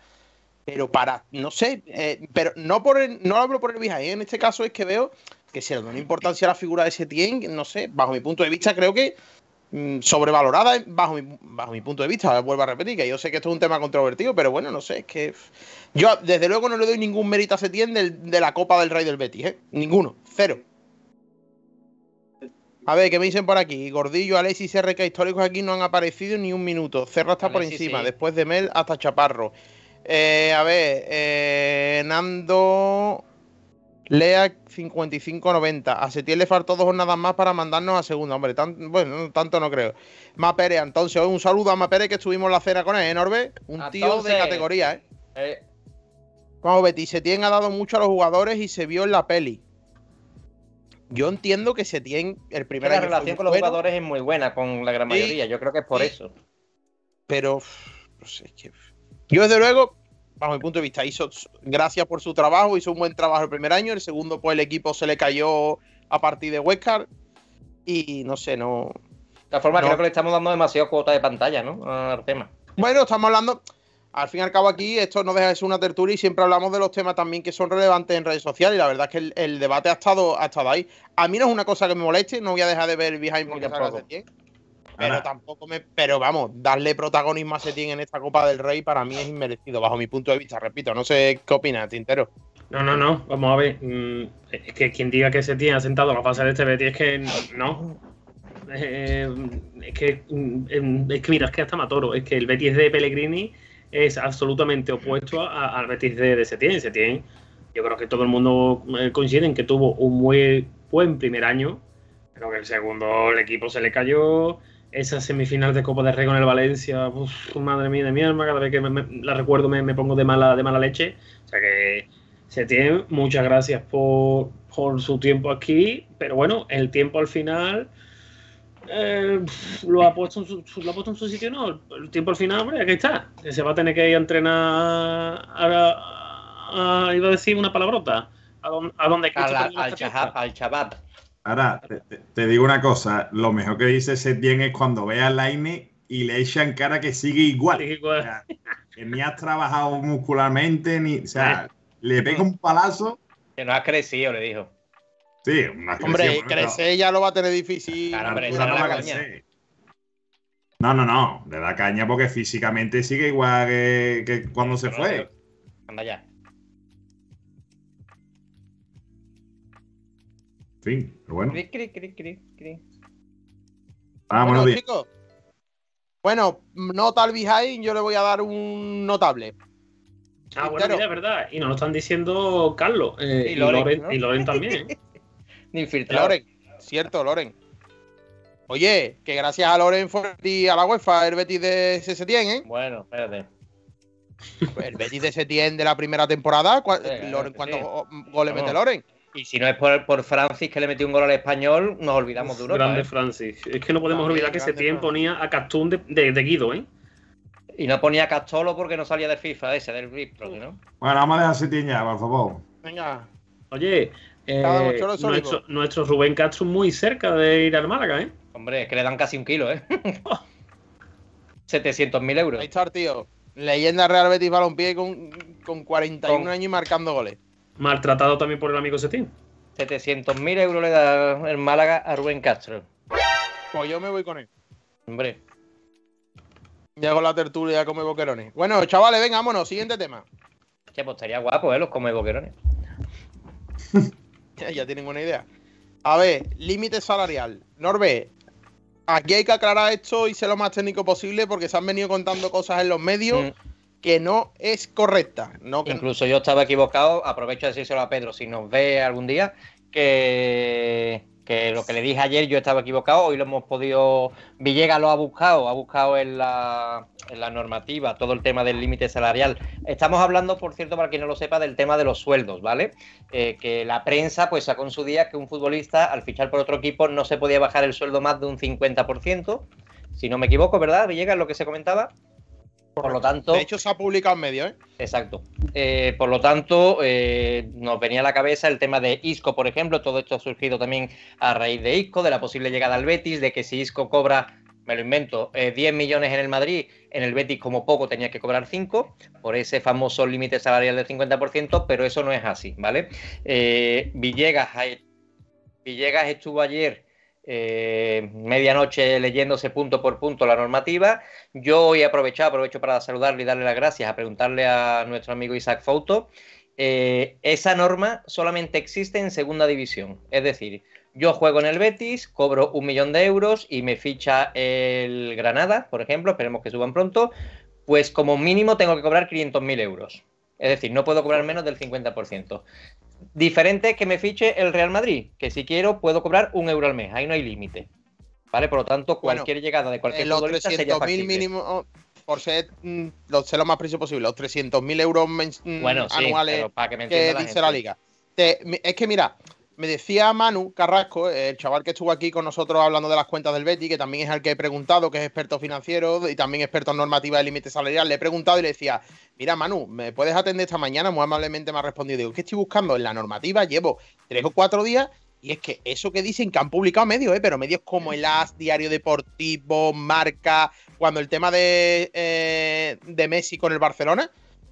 Speaker 2: Pero para, no sé, eh, pero no por el, no hablo por el behind, en este caso es que veo que se le da una importancia a la figura de Setién, no sé, bajo mi punto de vista creo que mm, sobrevalorada bajo mi, bajo mi punto de vista, vuelvo a repetir, que yo sé que esto es un tema controvertido, pero bueno, no sé, es que yo desde luego no le doy ningún mérito a Setién del- de la Copa del Rey del Betis, ¿eh? Ninguno, cero. A ver, ¿qué me dicen por aquí? Gordillo, Alexis y RK históricos aquí no han aparecido ni un minuto. Cerra está por encima,
Speaker 4: sí.
Speaker 2: después de Mel hasta Chaparro. Eh, a ver, eh, Nando Lea 5590. A Setién le faltó dos jornadas más para mandarnos a segunda. Hombre, tan- bueno, no, tanto no creo. Mapere, entonces, un saludo a Mapere que estuvimos en la cena con él, ¿eh, Norbe? Un tío de categoría, ¿eh?
Speaker 4: Eh,
Speaker 2: Vamos, Betty, Setién ha dado mucho a los jugadores y se vio en la peli. Yo entiendo que Setién, el primer
Speaker 4: la relación con los
Speaker 2: bueno,
Speaker 4: jugadores es muy buena con la gran
Speaker 2: Sí,
Speaker 4: mayoría. Yo creo que es por
Speaker 2: sí.
Speaker 4: eso.
Speaker 2: pero no sé, es que yo desde luego, bajo mi punto de vista, hizo gracias por su trabajo, hizo un buen trabajo el primer año, el segundo pues el equipo se le cayó a partir de Huescar y no sé, no,
Speaker 4: De todas formas,
Speaker 2: No.
Speaker 4: creo que le estamos dando demasiado cuota de pantalla, ¿no? Al tema.
Speaker 2: Bueno, estamos hablando, al fin y al cabo aquí, esto no deja de ser una tertulia y siempre hablamos de los temas también que son relevantes en redes sociales y la verdad es que el, el debate ha estado, ha estado ahí. A mí no es una cosa que me moleste, no voy a dejar de ver el behind porque
Speaker 4: tampoco.
Speaker 2: Setién. Pero
Speaker 6: Ahora-
Speaker 2: tampoco me. Pero vamos, darle protagonismo a Setién en esta Copa del Rey para mí es inmerecido, bajo mi punto de vista, repito. No sé qué opinas, Tintero.
Speaker 7: No, no, no. Vamos a ver. mm, Es que quien diga que se tiene asentado la fase de este Betis es que no. Eh, es que mm, em, es que mira, es que hasta Matoro. Es que el Betis de Pellegrini es absolutamente opuesto a- al Betis de, de Setién. Setién, yo creo que todo el mundo eh, coincide en que tuvo un muy buen primer año, pero que el segundo el equipo se le cayó. Esa semifinal de Copa del Rey con el Valencia, uf, madre mía de mi alma, cada vez que me- me- la recuerdo me, me pongo de mala, de mala leche. O sea que Setién, muchas gracias por, por su tiempo aquí, pero bueno, el tiempo al final eh, lo, ha puesto en su, lo ha puesto en su sitio, no. El, tiempo al final, hombre, aquí está. Se va a tener que ir a entrenar a, a- a- iba a decir una palabrota. A, don- a donde
Speaker 4: Al, chabab.
Speaker 6: Ahora, te, digo una cosa, lo mejor que dice Setién es cuando ve a Laine y le echan cara que sigue igual.
Speaker 7: Sigue igual.
Speaker 6: O sea, que ni has trabajado muscularmente, ni. O sea, le pega un palazo.
Speaker 4: Que no has crecido, le dijo.
Speaker 6: Sí, una
Speaker 2: Hombre, crecer ya lo va a tener difícil.
Speaker 4: Claro, hombre,
Speaker 6: no,
Speaker 4: esa
Speaker 6: no
Speaker 4: es la
Speaker 6: va a
Speaker 4: caña.
Speaker 6: crecer. No, no, no, le da caña porque físicamente sigue igual que, que cuando se fue.
Speaker 4: Anda ya.
Speaker 6: Fin, pero bueno.
Speaker 4: Cri, cri, cri, cri, cri.
Speaker 6: Ah,
Speaker 2: Bueno,
Speaker 6: buenos días.
Speaker 2: chicos. Bueno, nota al behind, yo le voy a dar un notable.
Speaker 7: Ah, bueno, mira, es verdad. Y nos lo están diciendo Carlos. eh,
Speaker 4: Y
Speaker 7: y,
Speaker 4: Loren,
Speaker 7: y Loren también. ¿eh? [LAUGHS]
Speaker 4: Ni infiltrado.
Speaker 2: Loren, cierto, Loren. Oye, que gracias a Loren y a la UEFA el Betis de Setién, ¿eh?
Speaker 4: Bueno, espérate.
Speaker 2: El Betis de Setién de la primera temporada. ¿cuál-
Speaker 4: Sí,
Speaker 2: Loren,
Speaker 4: sí.
Speaker 2: ¿Cuántos go- goles mete Loren?
Speaker 4: Y si no es por, por Francis que le metió un gol al español, nos olvidamos de Europa.
Speaker 7: Grande
Speaker 4: ¿eh?
Speaker 7: Francis. Es que no podemos
Speaker 2: También,
Speaker 7: olvidar que Setién
Speaker 2: Francis.
Speaker 7: ponía a Castún de, de- de Guido, ¿eh?
Speaker 4: Y no ponía Castolo porque no salía de FIFA ese, del Bristol, ¿no?
Speaker 6: Bueno, vamos a dejar Setién ya, por favor.
Speaker 2: Venga,
Speaker 7: Oye, eh, nuestro, Rubén Castro muy cerca de ir al Málaga, ¿eh?
Speaker 4: Hombre, es que le dan casi un kilo, ¿eh? [LAUGHS] 700.000 euros.
Speaker 2: ahí está tío. Leyenda Real Betis Balompié con, con 41
Speaker 4: Con-
Speaker 2: años y marcando goles.
Speaker 7: Maltratado también por el amigo Setién.
Speaker 4: 700.000 euros le da el Málaga a Rubén Castro.
Speaker 2: Pues yo me voy con él.
Speaker 4: Hombre,
Speaker 2: Ya con la tertulia come boquerones. Bueno, chavales, venga, vámonos. Siguiente tema.
Speaker 4: que pues estaría guapo, ¿eh? Los come boquerones.
Speaker 2: Ya, [LAUGHS] ya tienen una idea. A ver, límite salarial. Norbe, aquí hay que aclarar esto y ser lo más técnico posible porque se han venido contando cosas en los medios
Speaker 4: Mm.
Speaker 2: Que no es correcta. No,
Speaker 4: Incluso yo estaba equivocado, aprovecho de decírselo a Pedro, si nos ve algún día, que, que lo que le dije ayer yo estaba equivocado, hoy lo hemos podido, Villegas lo ha buscado, ha buscado en la, en la normativa todo el tema del límite salarial. Estamos hablando, por cierto, para quien no lo sepa, del tema de los sueldos, ¿vale? Eh, que la prensa pues sacó en su día que un futbolista al fichar por otro equipo no se podía bajar el sueldo más de un 50%, si no me equivoco, ¿verdad? Villegas, lo que se comentaba. Por lo tanto,
Speaker 2: de hecho, se ha publicado en medio, ¿eh?
Speaker 4: Exacto. Eh, por lo tanto, eh, nos venía a la cabeza el tema de Isco, por ejemplo. Todo esto ha surgido también a raíz de Isco, de la posible llegada al Betis, de que si Isco cobra, me lo invento, eh, 10 millones en el Madrid, en el Betis como poco tenía que cobrar 5, por ese famoso límite salarial del 50%, pero eso no es así, ¿vale? Eh, Villegas, Villegas estuvo ayer eh, medianoche leyéndose punto por punto la normativa. Yo hoy aprovechado, aprovecho para saludarle y darle las gracias, a preguntarle a nuestro amigo Isaac Fouto. Eh, esa norma solamente existe en segunda división. Es decir, yo juego en el Betis, cobro un millón de euros y me ficha el Granada, por ejemplo, esperemos que suban pronto, pues como mínimo tengo que cobrar 500.000 euros. Es decir, no puedo cobrar menos del 50%. Diferente que me fiche el Real Madrid, que si quiero puedo cobrar un euro al mes, ahí no hay límite. ¿Vale? Por lo tanto,
Speaker 2: Bueno,
Speaker 4: cualquier llegada de cualquier
Speaker 2: los
Speaker 4: futbolista sería
Speaker 2: 300.000
Speaker 4: factible.
Speaker 2: mínimo, por ser mm, lo, ser lo más preciso posible, los 300.000 euros mm,
Speaker 4: Bueno, sí,
Speaker 2: anuales
Speaker 4: para que me
Speaker 2: que
Speaker 4: la
Speaker 2: dice
Speaker 4: gente.
Speaker 2: la liga. Te- es que mira, me decía Manu Carrasco, el chaval que estuvo aquí con nosotros hablando de las cuentas del Betty, que también es el que he preguntado, que es experto financiero y también experto en normativa de límite salarial. Le he preguntado y le decía, mira Manu, ¿me puedes atender esta mañana? Muy amablemente me ha respondido. Digo, ¿qué estoy buscando? En la normativa llevo tres o cuatro días y es que eso que dicen que han publicado medios, ¿eh? pero medios como el AS, Diario Deportivo, Marca, cuando el tema de, eh, de Messi con el Barcelona,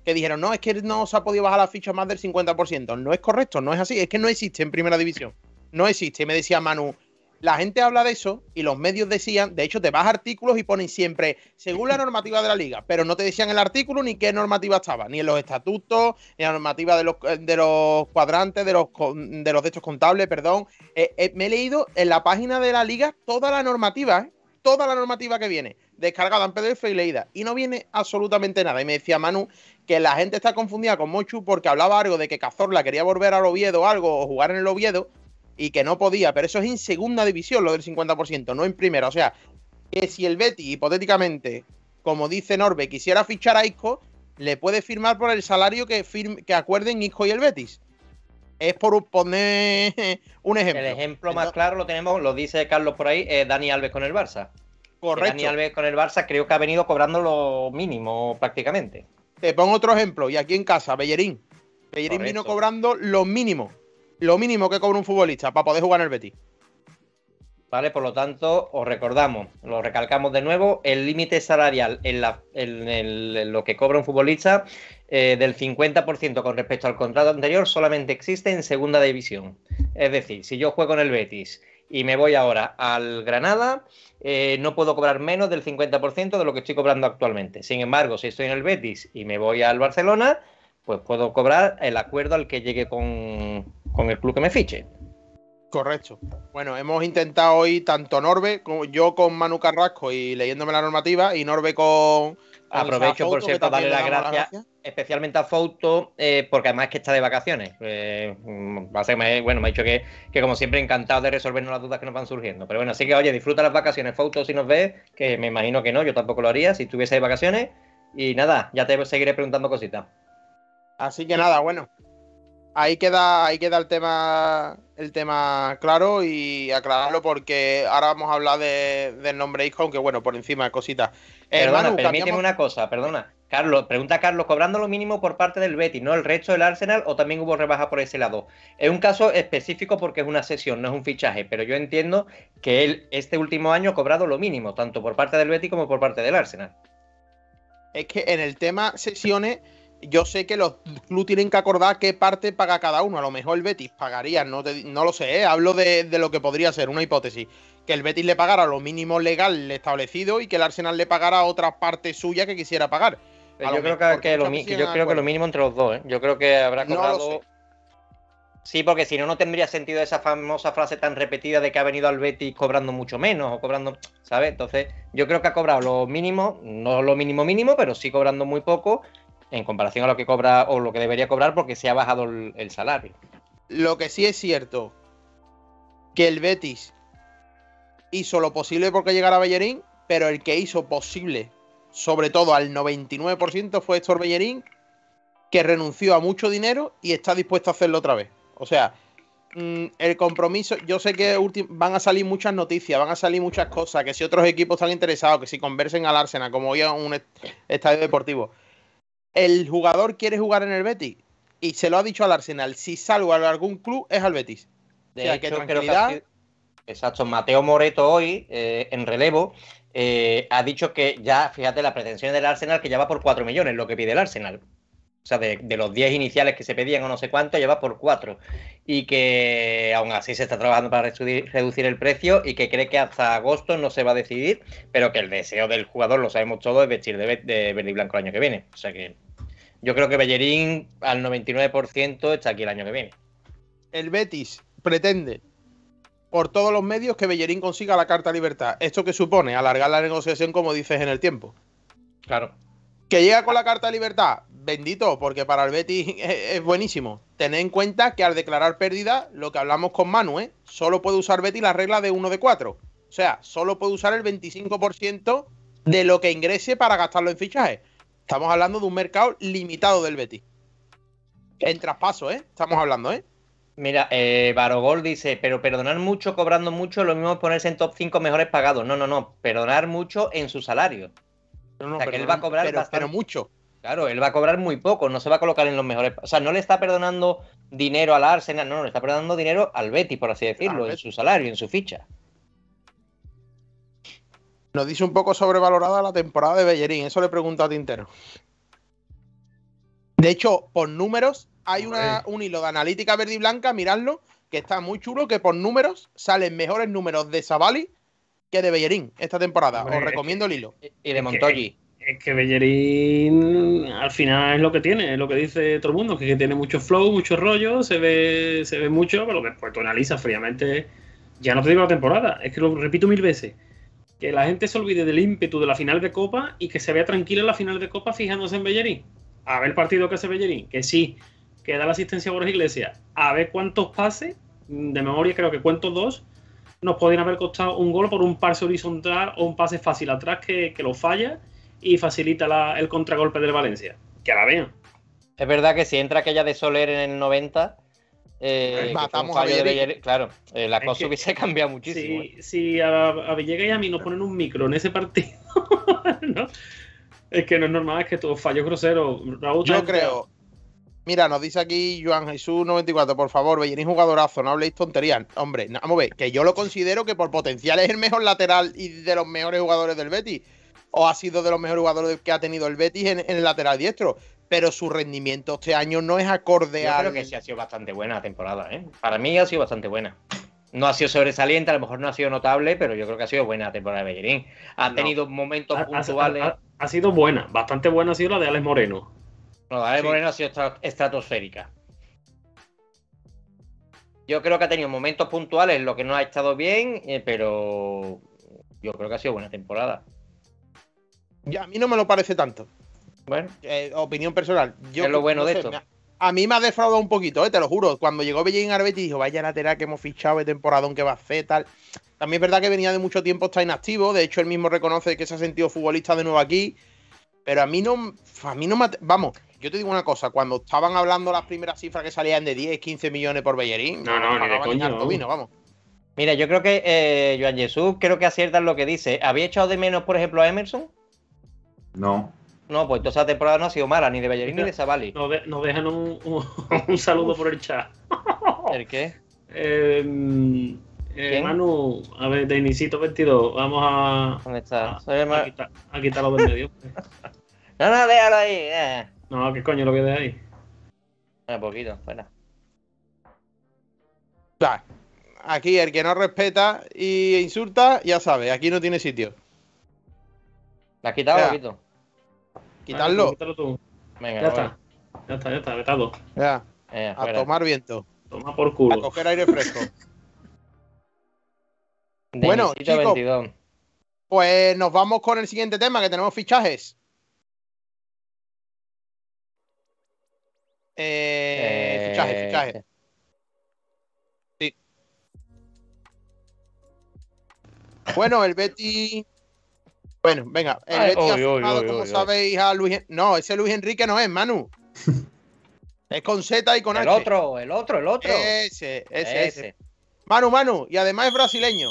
Speaker 2: que dijeron, no, es que no se ha podido bajar la ficha más del 50%. No es correcto, no es así, es que no existe en primera división. No existe. Me decía Manu, la gente habla de eso y los medios decían, de hecho te vas a artículos y ponen siempre, según la normativa de la liga, pero no te decían el artículo ni qué normativa estaba, ni en los estatutos, ni la normativa de los, de los cuadrantes, de los, de los estos contables, perdón. Eh, eh, me he leído en la página de la liga toda la normativa, ¿eh? toda la normativa que viene, descargada en PDF y leída, y no viene absolutamente nada. Y me decía Manu que la gente está confundida con Mochu porque hablaba algo de que Cazorla quería volver al Oviedo o algo, o jugar en el Oviedo, y que no podía, pero eso es en segunda división, lo del 50%, no en primera. O sea, que si el Betty, hipotéticamente, como dice Norbe, quisiera fichar a Isco, le puede firmar por el salario que, que acuerden Isco y el Betis. Es por poner un ejemplo.
Speaker 4: El ejemplo más claro lo tenemos, lo dice Carlos por ahí, Dani Alves con el Barça.
Speaker 2: Correcto.
Speaker 4: Dani Alves con el Barça creo que ha venido cobrando lo mínimo prácticamente.
Speaker 2: Te pongo otro ejemplo, y aquí en casa, Bellerín. Bellerín vino cobrando lo mínimo. Lo mínimo que cobra un futbolista para poder jugar en el Betis.
Speaker 4: ¿vale? Por lo tanto, os recordamos, lo recalcamos de nuevo, el límite salarial en, lo que cobra un futbolista eh, del 50% con respecto al contrato anterior solamente existe en segunda división. Es decir, si yo juego en el Betis y me voy ahora al Granada, eh, no puedo cobrar menos del 50% de lo que estoy cobrando actualmente. Sin embargo, si estoy en el Betis y me voy al Barcelona, pues puedo cobrar el acuerdo al que llegue con, con el club que me fiche.
Speaker 2: Correcto. Bueno, hemos intentado hoy tanto Norbe, como yo con Manu Carrasco y leyéndome la normativa, y Norbe con.
Speaker 4: Aprovecho, por cierto, darle las gracias, especialmente a Fouto, eh, porque además es que está de vacaciones. Eh, bueno, me ha dicho que, como siempre, encantado de resolvernos las dudas que nos van surgiendo. Pero bueno, así que, oye, disfruta las vacaciones, Fouto, si nos ves, que me imagino que no, yo tampoco lo haría si estuviese de vacaciones. Y nada, ya te seguiré preguntando cositas.
Speaker 2: Así que nada, bueno, ahí queda, ahí queda el tema, el tema claro y aclararlo porque ahora vamos a hablar del nombre Isco, aunque bueno, por encima de cositas.
Speaker 4: Eh, perdona, permíteme una cosa, perdona. Carlos, pregunta Carlos, cobrando lo mínimo por parte del Betis, ¿no? ¿El resto del Arsenal o también hubo rebaja por ese lado? Es un caso específico porque es una sesión, no es un fichaje, pero yo entiendo que él este último año ha cobrado lo mínimo, tanto por parte del Betis como por parte del Arsenal.
Speaker 2: Es que en el tema sesiones yo sé que los clubes tienen que acordar qué parte paga cada uno. A lo mejor el Betis pagaría, no, no lo sé, ¿eh? hablo de, lo que podría ser, una hipótesis. Que el Betis le pagara lo mínimo legal establecido y que el Arsenal le pagara otra parte suya que quisiera pagar.
Speaker 4: Yo creo, que, lo, yo creo que lo mínimo entre los dos. ¿eh? Yo creo que habrá cobrado. sí, porque si no, no tendría sentido esa famosa frase tan repetida de que ha venido al Betis cobrando mucho menos o cobrando, ¿sabes? Entonces, yo creo que ha cobrado lo mínimo, no lo mínimo mínimo, pero sí cobrando muy poco en comparación a lo que cobra o lo que debería cobrar porque se ha bajado el, salario.
Speaker 2: Lo que sí es cierto, que el Betis hizo lo posible porque llegara a Bellerín, pero el que hizo posible, sobre todo al 99%, fue Héctor Bellerín, que renunció a mucho dinero y está dispuesto a hacerlo otra vez. O sea, mm, el compromiso, yo sé que van a salir muchas noticias, van a salir muchas cosas, que si otros equipos están interesados, que si conversen al Arsenal, como hoy a un estadio deportivo el jugador quiere jugar en el Betis y se lo ha dicho al Arsenal, si salgo a algún club es al Betis.
Speaker 4: De hecho, que Exacto, Mateo Moreto hoy, eh, en relevo, eh, ha dicho que ya, fíjate, la pretensión del Arsenal que ya va por 4 millones, lo que pide el Arsenal. O sea, de, los 10 iniciales que se pedían o no sé cuánto, ya va por 4. Y que aún así se está trabajando para reducir, el precio y que cree que hasta agosto no se va a decidir, pero que el deseo del jugador, lo sabemos todos, es vestir de, de verde y blanco el año que viene. O sea que yo creo que Bellerín al 99% está aquí el año que viene.
Speaker 2: El Betis pretende por todos los medios que Bellerín consiga la carta libertad. ¿Esto que supone? Alargar la negociación como dices en el tiempo.
Speaker 4: Claro.
Speaker 2: Que llega con la carta de libertad, bendito, porque para el Betis [LAUGHS] es, buenísimo. Tened en cuenta que al declarar pérdida, lo que hablamos con Manu, ¿eh? solo puede usar Betis la regla de 1 de 4. O sea, solo puede usar el 25% de lo que ingrese para gastarlo en fichaje. Estamos hablando de un mercado limitado del Betis. En traspaso, ¿eh? Estamos hablando, ¿eh?
Speaker 4: Mira, eh, Barogol dice, pero perdonar mucho cobrando mucho, lo mismo es ponerse en top 5 mejores pagados. No, no, no, perdonar mucho en su salario.
Speaker 2: No, no, o sea, que él va a cobrar pero, pero, mucho.
Speaker 4: Claro, él va a cobrar muy poco, no se va a colocar en los mejores. O sea, no le está perdonando dinero al Arsenal, no, no, le está perdonando dinero al Betis, por así decirlo, en su salario, en su ficha.
Speaker 2: Nos dice un poco sobrevalorada la temporada de Bellerín. Eso le pregunto a Tintero. De hecho, por números, hay un hilo de analítica verde y blanca, miradlo, que está muy chulo, que por números salen mejores números de Savali que de Bellerín esta temporada. Os recomiendo el hilo.
Speaker 4: Y de Montoyi.
Speaker 7: Es que Bellerín al final es lo que tiene, es lo que dice todo el mundo, que tiene mucho flow, mucho rollo, se ve, se ve mucho, pero después tú analizas fríamente, ya no te digo la temporada, es que lo repito mil veces, que la gente se olvide del ímpetu de la final de Copa y que se vea tranquila en la final de Copa fijándose en Bellerín. A ver el partido que hace Bellerín, que sí, que da la asistencia a Borja Iglesias, a ver cuántos pases, de memoria creo que cuento dos, nos podrían haber costado un gol por un pase horizontal o un pase fácil atrás que, que lo falla y facilita la- el contragolpe del Valencia. Que la vean.
Speaker 4: Es verdad que si entra aquella de Soler en el 90, eh,
Speaker 2: Matamos a
Speaker 4: claro, eh, la
Speaker 7: Es
Speaker 4: cosa
Speaker 7: que-
Speaker 4: hubiese [LAUGHS] cambiado muchísimo. ¿eh?
Speaker 7: Si, si a, a Villegas y a mí nos ponen un micro en ese partido, [LAUGHS] ¿no? es que no es normal, es que todos fallos groseros. Raúl,
Speaker 2: Yo
Speaker 7: ¿te has
Speaker 2: creo. Mira, nos dice aquí Joan Jesús 94, por favor, Bellerín jugadorazo, no habléis tonterías. Hombre, no, vamos a ver, que yo lo considero que por potencial es el mejor lateral y de los mejores jugadores del Betis. O ha sido de los mejores jugadores que ha tenido el Betis en, en el lateral diestro. Pero su rendimiento este año no es acorde
Speaker 4: Yo
Speaker 2: al.
Speaker 4: creo que sí ha sido bastante buena la temporada, ¿eh? Para mí ha sido bastante buena. No ha sido sobresaliente, a lo mejor no ha sido notable, pero yo creo que ha sido buena la temporada de Bellerín. Ha
Speaker 7: No.
Speaker 4: tenido momentos
Speaker 7: Ha, ha-
Speaker 4: puntuales.
Speaker 7: ha- ha sido buena, bastante buena ha sido la de Alex Moreno.
Speaker 4: No, la de
Speaker 2: Sí.
Speaker 4: Moreno ha sido estra- estratosférica. Yo creo que ha tenido momentos puntuales en lo que no ha estado bien, eh, pero yo creo que ha sido buena temporada.
Speaker 2: Ya, a mí no me lo parece tanto.
Speaker 4: Bueno,
Speaker 2: Eh, opinión personal. Yo,
Speaker 4: Es lo bueno
Speaker 2: no
Speaker 4: de
Speaker 2: sé,
Speaker 4: esto.
Speaker 2: ha- A mí me ha defraudado un poquito, eh, te lo juro. Cuando llegó Bellerín al Betis, dijo, vaya lateral que hemos fichado de temporada, que va a hacer, tal. También es verdad que venía de mucho tiempo, está inactivo. De hecho, él mismo reconoce que se ha sentido futbolista de nuevo aquí. Pero a mí no. A mí no me. Vamos, yo te digo una cosa. Cuando estaban hablando las primeras cifras que salían de 10, 15 millones por Bellerín.
Speaker 7: No, no, ni de coño,
Speaker 2: harto
Speaker 7: vamos.
Speaker 2: vino, vamos.
Speaker 4: mira, yo creo que eh, Joan Jesús creo que acierta en lo que dice. ¿Había echado de menos, por ejemplo, a Emerson?
Speaker 6: No.
Speaker 4: No, pues entonces la temporada no ha sido mala, ni de Bellerín ni de Savali.
Speaker 7: Nos, de- nos dejan un, un- [LAUGHS] un saludo por el chat. [LAUGHS]
Speaker 4: ¿El qué?
Speaker 7: Eh, eh. Manu, a ver, de Inicito 22, vamos a,
Speaker 4: ¿Dónde está?
Speaker 7: a,
Speaker 4: Soy el
Speaker 7: a
Speaker 4: ma-
Speaker 7: quitar, a quitarlo del medio. [LAUGHS]
Speaker 4: No, no, déjalo ahí. eh.
Speaker 7: No, ¿qué coño lo que de ahí?
Speaker 4: Un poquito, fuera.
Speaker 2: O sea, aquí el que no respeta y insulta, ya sabe, aquí no tiene sitio.
Speaker 4: ¿La has quitado, poquito?
Speaker 2: Quitarlo.
Speaker 7: Vale, quítalo tú.
Speaker 4: Venga,
Speaker 7: Ya
Speaker 4: voy.
Speaker 7: está. Ya está, ya está, vetado.
Speaker 2: Ya,
Speaker 4: Eh,
Speaker 2: a
Speaker 4: fuera.
Speaker 2: tomar viento.
Speaker 7: Toma por
Speaker 2: A
Speaker 7: culo.
Speaker 2: coger aire fresco. [LAUGHS] Bueno, chicos.
Speaker 4: 22.
Speaker 2: Pues nos vamos con el siguiente tema, que tenemos fichajes. Eh,
Speaker 4: Eh,
Speaker 2: fichajes, fichajes. Bueno, el Betty. Bueno, venga, el
Speaker 4: Ay,
Speaker 2: Betty ha firmado, como sabéis, a Luis. No, ese Luis Enrique no es, Manu. [LAUGHS] es con Z y con
Speaker 4: El
Speaker 2: H.
Speaker 4: otro, el otro, el otro.
Speaker 2: Ese, ese, ese.
Speaker 4: Ese.
Speaker 2: Manu, Manu, y además es brasileño.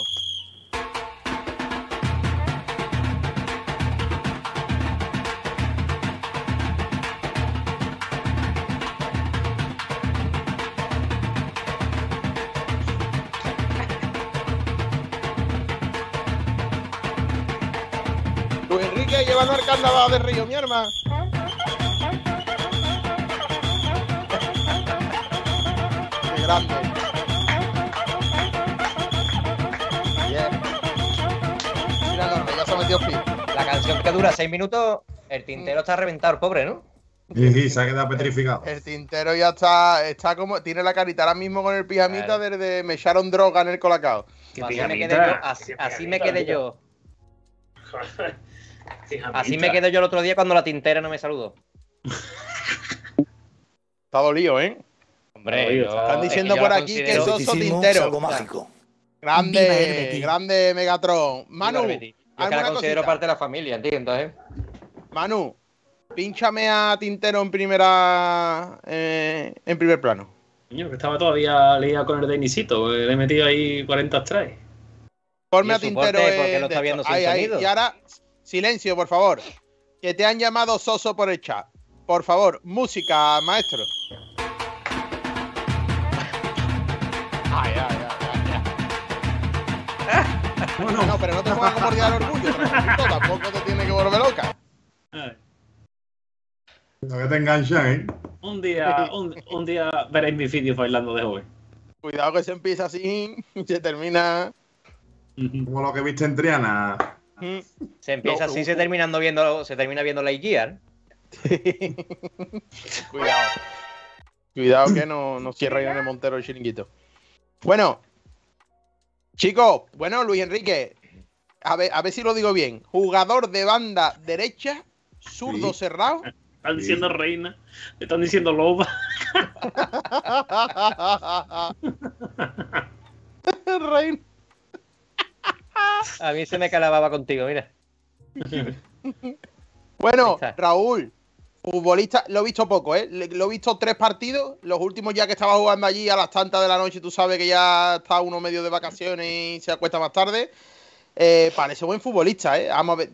Speaker 2: Llévanos al carnaval de Río, mi arma. Qué grande. Bien. Mira, se ha metido fin.
Speaker 4: La canción que dura seis minutos, el tintero está reventado, el pobre, ¿no?
Speaker 6: Y, y se ha quedado petrificado.
Speaker 2: El tintero ya está, está como, tiene la carita ahora mismo con el pijamita
Speaker 4: Claro.
Speaker 2: desde me echaron droga en el colacao.
Speaker 4: Así me quedé yo, así,
Speaker 7: pijamita,
Speaker 4: así me quedé yo. [LAUGHS] Así me quedé yo el otro día cuando la tintera no me saludó.
Speaker 2: Está dolido, ¿eh?
Speaker 4: Hombre, yo-
Speaker 7: están
Speaker 4: es que
Speaker 2: diciendo
Speaker 4: yo
Speaker 2: por aquí que
Speaker 5: beticismo
Speaker 2: Tintero.
Speaker 5: algo mágico.
Speaker 2: Grande, grande Megatron. Manu.
Speaker 4: Yo es que la
Speaker 2: ¿alguna
Speaker 4: considero
Speaker 2: cosita?
Speaker 4: parte de la familia, entiendo, ¿eh?
Speaker 2: Manu, pínchame a Tintero en primera eh, en primer plano.
Speaker 7: Coño, que estaba todavía liado con el de Inicito. eh, Le he metido ahí 40 strikes.
Speaker 2: Ponme
Speaker 4: ¿Y
Speaker 2: a Tintero Ahí, ahí. Y ahora, silencio, por favor. Que te han llamado soso por el chat. Por favor, música, maestro. Ay, ay, ay, ay, ay. No, pero no te pongas como del orgullo. Tampoco te tiene que volver loca.
Speaker 6: Lo que te enganchan, ¿eh?
Speaker 7: Un día, un, un día veréis mis vídeos bailando de joven.
Speaker 2: Cuidado que se empieza así y [LAUGHS] se termina.
Speaker 6: Como lo que viste en Triana.
Speaker 4: Se empieza
Speaker 2: No,
Speaker 4: así, se terminando viendo, se termina viendo la Gear.
Speaker 2: Cuidado. Cuidado que no, no cierra Irene Montero el chiringuito. Bueno, chicos, bueno, Luis Enrique, A ver, a ver si lo digo bien. Jugador de banda derecha, zurdo
Speaker 6: Sí.
Speaker 2: cerrado.
Speaker 7: Están diciendo reina, le están diciendo loba. [LAUGHS] [LAUGHS]
Speaker 2: Rein-
Speaker 4: A mí se me calababa contigo, mira. [LAUGHS]
Speaker 2: Bueno. Raúl, futbolista, lo he visto poco, ¿eh? Lo he visto tres partidos. Los últimos ya que estaba jugando allí a las tantas de la noche, tú sabes que ya está uno medio de vacaciones y se acuesta más tarde. Eh, parece buen futbolista, ¿eh? Vamos a ver.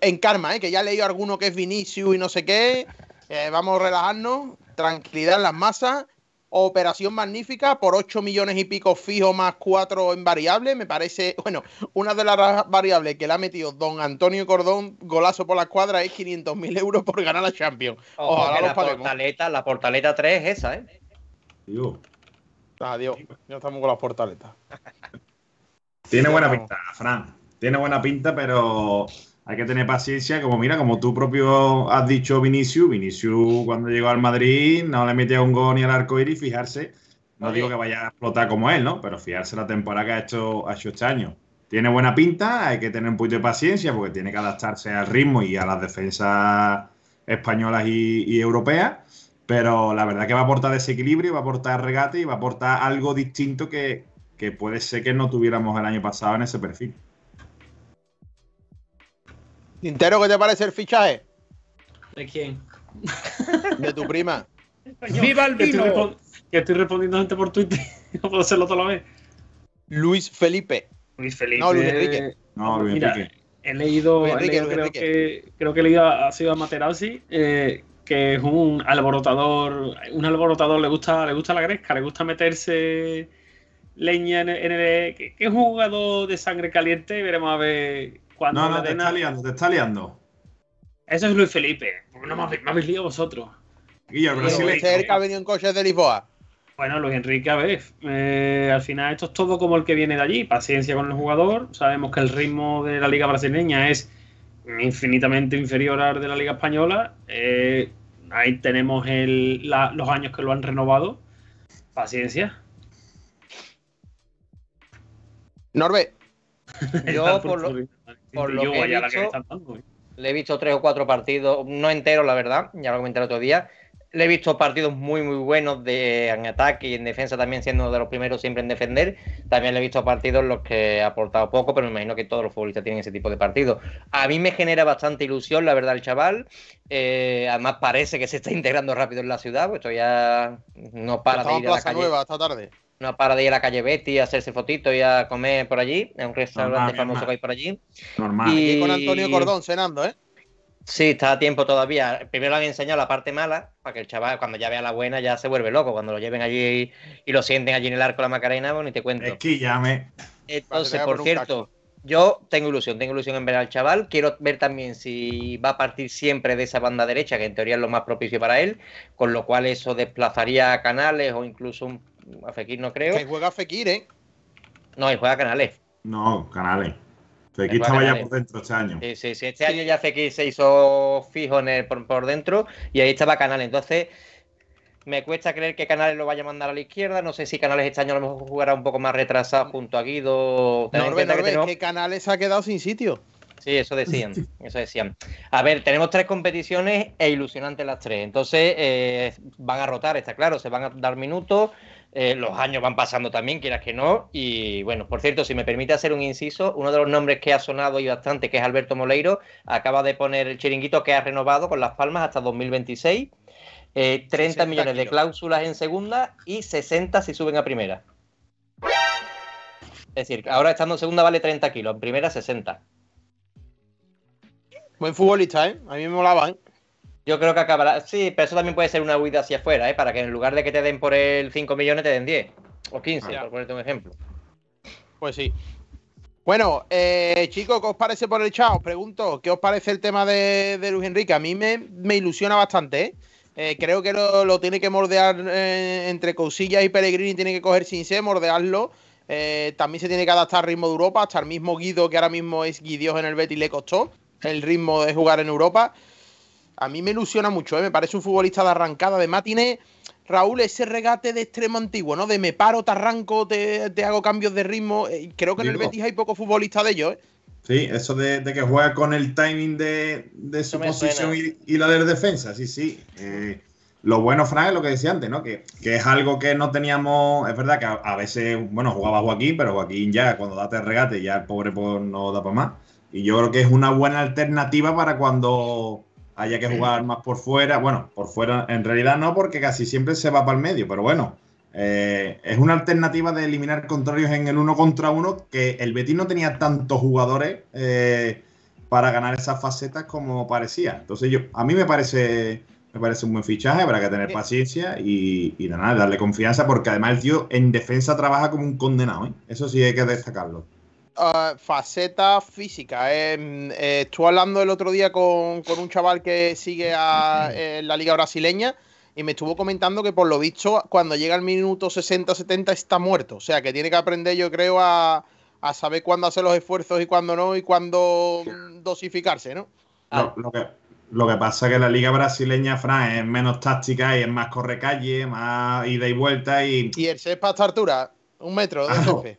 Speaker 2: En karma, ¿eh? Que ya he leído alguno que es Vinicius y no sé qué. Eh, vamos a relajarnos. Tranquilidad en las masas. Operación magnífica por 8 millones y pico fijo más 4 en variable. Me parece, [LAUGHS] bueno, una de las variables que le ha metido don Antonio Cordón, golazo por la escuadra, es 500.000 euros por ganar la Champions.
Speaker 4: Ojo,
Speaker 2: Ojalá los
Speaker 4: la
Speaker 2: paguemos.
Speaker 4: portaleta, la portaleta 3 es esa, ¿eh?
Speaker 2: Adiós. Ya estamos con las portaletas.
Speaker 6: Tiene buena pinta, Fran. Tiene buena pinta, pero hay que tener paciencia. Como mira, como tú propio has dicho, Vinicius, Vinicius cuando llegó al Madrid no le metía un gol ni al arco iris, fijarse. No digo que vaya a explotar como él, ¿no? Pero fijarse la temporada que ha hecho, ha hecho este año. Tiene buena pinta, hay que tener un poquito de paciencia porque tiene que adaptarse al ritmo y a las defensas españolas y, y europeas. Pero la verdad que va a aportar desequilibrio, va a aportar regate y va a aportar algo distinto que, que puede ser que no tuviéramos el año pasado en ese perfil.
Speaker 2: Tintero, ¿qué te parece el fichaje?
Speaker 7: ¿De quién?
Speaker 2: De tu prima.
Speaker 3: ¡Viva el
Speaker 7: Que estoy,
Speaker 3: vino!
Speaker 7: que estoy respondiendo gente por Twitter. [LAUGHS] no puedo hacerlo toda la vez.
Speaker 2: Luis Felipe.
Speaker 7: Luis Felipe.
Speaker 2: No, Luis Enrique.
Speaker 6: No, Luis
Speaker 7: Mira,
Speaker 6: Enrique.
Speaker 7: He leído, he
Speaker 2: Enrique,
Speaker 7: leído, creo, que, creo que he leído ha sido a Materazzi, eh, que es un alborotador, un alborotador, le gusta, le gusta la gresca, le gusta meterse leña en el, en el- que, que es un jugador de sangre caliente, veremos a ver cuando
Speaker 6: No, no, te está liando, te está liando.
Speaker 7: Eso es Luis Felipe, porque no me habéis, me habéis liado vosotros.
Speaker 6: Guillo, el
Speaker 7: Sí,
Speaker 6: Brasil
Speaker 7: sí.
Speaker 6: es-
Speaker 2: es el que ha venido en coches de Lisboa.
Speaker 7: Bueno, Luis Enrique, a ver, eh, al final esto es todo como el que viene de allí, paciencia con el jugador, sabemos que el ritmo de la liga brasileña es infinitamente inferior al de la liga española, eh, ahí tenemos el- la- los años que lo han renovado, paciencia.
Speaker 2: Norbe, [LAUGHS]
Speaker 4: Yo, por lo- por lo
Speaker 7: Yo,
Speaker 4: que he
Speaker 7: la que
Speaker 4: visto-
Speaker 7: dando, eh.
Speaker 4: Le he visto tres o cuatro partidos, no enteros, la verdad, ya lo comenté el otro día. Le he visto partidos muy, muy buenos de, en ataque y en defensa también, siendo de los primeros siempre en defender. También le he visto partidos en los que ha aportado poco, pero me imagino que todos los futbolistas tienen ese tipo de partidos. A mí me genera bastante ilusión, la verdad, el chaval. Eh, además, parece que se está [LAUGHS] integrando rápido en la ciudad, pues ya no para de ir a la
Speaker 2: Plaza
Speaker 4: calle.
Speaker 2: Nueva esta tarde.
Speaker 4: No para de ir a la calle Betty a hacerse fotitos y a comer por allí, en un restaurante
Speaker 6: Normal,
Speaker 4: famoso
Speaker 6: normal.
Speaker 4: que hay por allí.
Speaker 6: normal.
Speaker 4: Y-
Speaker 2: Y con Antonio Cordón cenando, ¿eh?
Speaker 4: Sí, está a tiempo todavía. Primero le han enseñado la parte mala, para que el chaval, cuando ya vea la buena, ya se vuelve loco. Cuando lo lleven allí y, lo sienten allí en el arco de la Macarena, bueno, ni te cuento.
Speaker 6: Esquíllame.
Speaker 4: Entonces,
Speaker 2: Vale, te voy a
Speaker 4: por cierto, yo tengo ilusión, tengo ilusión en ver al chaval. Quiero ver también si va a partir siempre de esa banda derecha, que en teoría es lo más propicio para él, con lo cual eso desplazaría a Canales o incluso un- a Fekir, no creo.
Speaker 2: Que juega Fekir, ¿eh?
Speaker 4: No, y juega Canales.
Speaker 6: No, canales.
Speaker 4: Después
Speaker 6: estaba ya por dentro este año.
Speaker 4: Sí, sí, sí. Este año ya Fekir se hizo fijo en el, por, por dentro y ahí estaba Canales. Entonces, me cuesta creer que Canales lo vaya a mandar a la izquierda. No sé si Canales este año a lo mejor jugará un poco más retrasado junto a Guido. En
Speaker 2: Norbe,
Speaker 4: cuenta que
Speaker 2: Norbe,
Speaker 4: tenemos-
Speaker 2: que Canales se ha quedado sin sitio.
Speaker 4: Sí, eso decían, eso decían. A ver, tenemos tres competiciones e ilusionantes las tres. Entonces, eh, van a rotar, está claro, se van a dar minutos, eh, los años van pasando también, quieras que no. Y bueno, por cierto, si me permite hacer un inciso, uno de los nombres que ha sonado y bastante, que es Alberto Moleiro, acaba de poner el chiringuito que ha renovado con Las Palmas hasta 2026. eh, 30
Speaker 2: 60
Speaker 4: millones de cláusulas en segunda y 60 si suben a primera. Es decir, ahora estando en segunda vale 30 kilos, en primera 60.
Speaker 2: Buen futbolista, ¿eh? A mí me molaba, ¿eh?
Speaker 4: Yo creo que acabará. Sí, pero eso también puede ser una huida hacia afuera, ¿eh? Para que en lugar de que te den por el 5 millones, te den 10 o 15,
Speaker 2: Ya.
Speaker 4: por ponerte un ejemplo.
Speaker 2: Pues sí. Bueno, eh, chicos, ¿qué os parece por el chat? Os pregunto, ¿qué os parece el tema de, de Luis Enrique? A mí me, me ilusiona bastante, ¿eh? Eh, creo que lo, lo tiene que mordear eh, entre Cousillas y Pellegrini, tiene que coger sin ser, mordearlo. Eh, también se tiene que adaptar al ritmo de Europa, hasta el mismo Guido, que ahora mismo es Guidios en el Betis, le costó el ritmo de jugar en Europa. A mí me ilusiona mucho, ¿eh? me parece un futbolista de arrancada. Además, tiene Raúl ese regate de extremo antiguo, ¿no? De me paro, te arranco, te, te hago cambios de ritmo. Eh, creo que en el. Betis hay pocos futbolistas de ellos, ¿eh?
Speaker 6: Sí, eso de, de que juega con el timing de, de su posición y, y la de defensa, sí, sí. Eh, lo bueno, Fran, es lo que decía antes, ¿no? Que, que es algo que no teníamos. Es verdad que a, a veces, bueno, jugaba Joaquín, pero Joaquín ya, cuando date el regate, ya el pobre pues, no da para más. Y yo creo que es una buena alternativa para cuando haya que jugar más por fuera. Bueno, por fuera en realidad no, porque casi siempre se va para el medio, pero bueno. eh, es una alternativa de eliminar contrarios en el uno contra uno que el Betis no tenía tantos jugadores eh, para ganar esas facetas como parecía. Entonces yo, a mí me parece, me parece un buen fichaje, habrá que tener paciencia y, y nada, darle confianza porque además el tío en defensa trabaja como un condenado, ¿eh? Eso sí hay que destacarlo.
Speaker 2: Ah, faceta física. eh. Eh, estuve hablando el otro día con, con un chaval que sigue a eh, la liga brasileña y me estuvo comentando que por lo visto cuando llega el minuto 60-70 está muerto. O sea que tiene que aprender yo creo a, a saber cuándo hacer los esfuerzos y cuándo no y cuándo dosificarse, ¿no?
Speaker 6: Lo, lo que, lo que pasa es que la liga brasileña, Fran, es menos táctica y es más corre calle, más ida y vuelta y...
Speaker 2: Y el césped a esta altura, un metro de.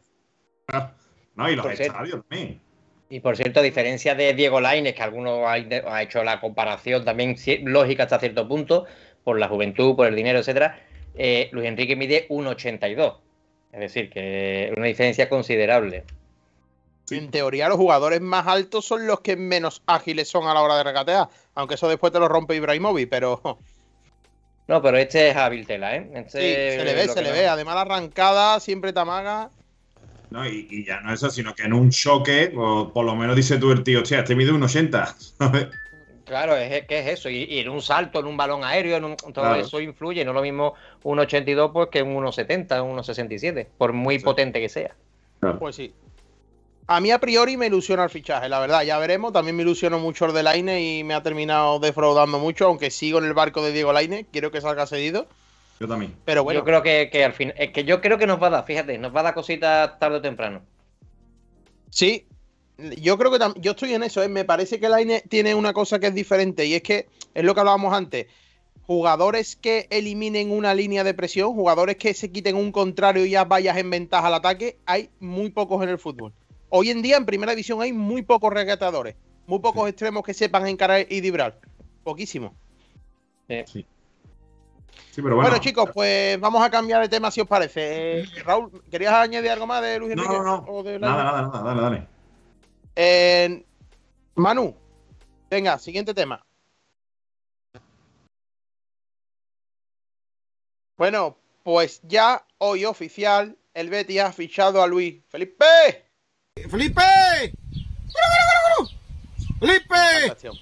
Speaker 6: No, y los
Speaker 4: Por cierto.
Speaker 6: estadios también.
Speaker 4: Y por cierto, a diferencia de Diego Lainez, que alguno ha, ha hecho la comparación también lógica hasta cierto punto, por la juventud, por el dinero, etcétera, eh, Luis Enrique mide 1,82. Es decir, que una diferencia considerable.
Speaker 2: En teoría, los jugadores más altos son los que menos ágiles son a la hora de regatear. Aunque eso después te lo rompe Ibrahimovic, pero
Speaker 4: No, pero este es hábil tela, ¿eh? Este
Speaker 2: sí, se le ve, se le
Speaker 4: no-
Speaker 2: ve. Además, la arrancada siempre tamaga.
Speaker 6: No, y, y ya no eso, sino que en un choque, o por lo menos dice tú el tío, hostia, este mide un 80. ¿sabes?
Speaker 4: Claro, es que es eso. Y, y en un salto, en un balón aéreo, en un- todo
Speaker 6: Claro.
Speaker 4: eso influye. No es lo mismo un 82 pues, que un 1,70, un 1,67, por muy
Speaker 6: Sí.
Speaker 4: potente que sea.
Speaker 2: Pues sí. A mí a priori me ilusiona el fichaje, la verdad, ya veremos. También me ilusionó mucho el de Laine y me ha terminado defraudando mucho, aunque sigo en el barco de Diego Laine. Quiero que salga cedido.
Speaker 6: Yo también.
Speaker 2: Pero bueno,
Speaker 4: Yo creo que, que al fin, es que yo creo que nos va a dar, fíjate, nos va a dar cositas tarde o temprano.
Speaker 2: sí. Yo creo que yo estoy en eso. ¿eh? Me parece que Laine tiene una cosa que es diferente y es que es lo que hablábamos antes. Jugadores que eliminen una línea de presión, jugadores que se quiten un contrario y ya vayas en ventaja al ataque, hay muy pocos en el fútbol. Hoy en día en primera división hay muy pocos regatadores, muy pocos extremos que sepan encarar y driblar. Poquísimo.
Speaker 6: Sí, pero
Speaker 2: Bueno,
Speaker 6: bueno.
Speaker 2: chicos, pues vamos a cambiar de tema si os parece. Eh, Raúl, ¿querías añadir algo más de Luis
Speaker 6: No,
Speaker 2: Enrique?
Speaker 6: no, no.
Speaker 2: ¿O de
Speaker 6: Nada, nada, nada, dale, dale.
Speaker 2: Eh, Manu, venga, siguiente tema. Bueno, pues ya hoy oficial, el Betis ha fichado a Luis Felipe.
Speaker 3: ¡Felipe! ¡Felipe!
Speaker 2: Sensación.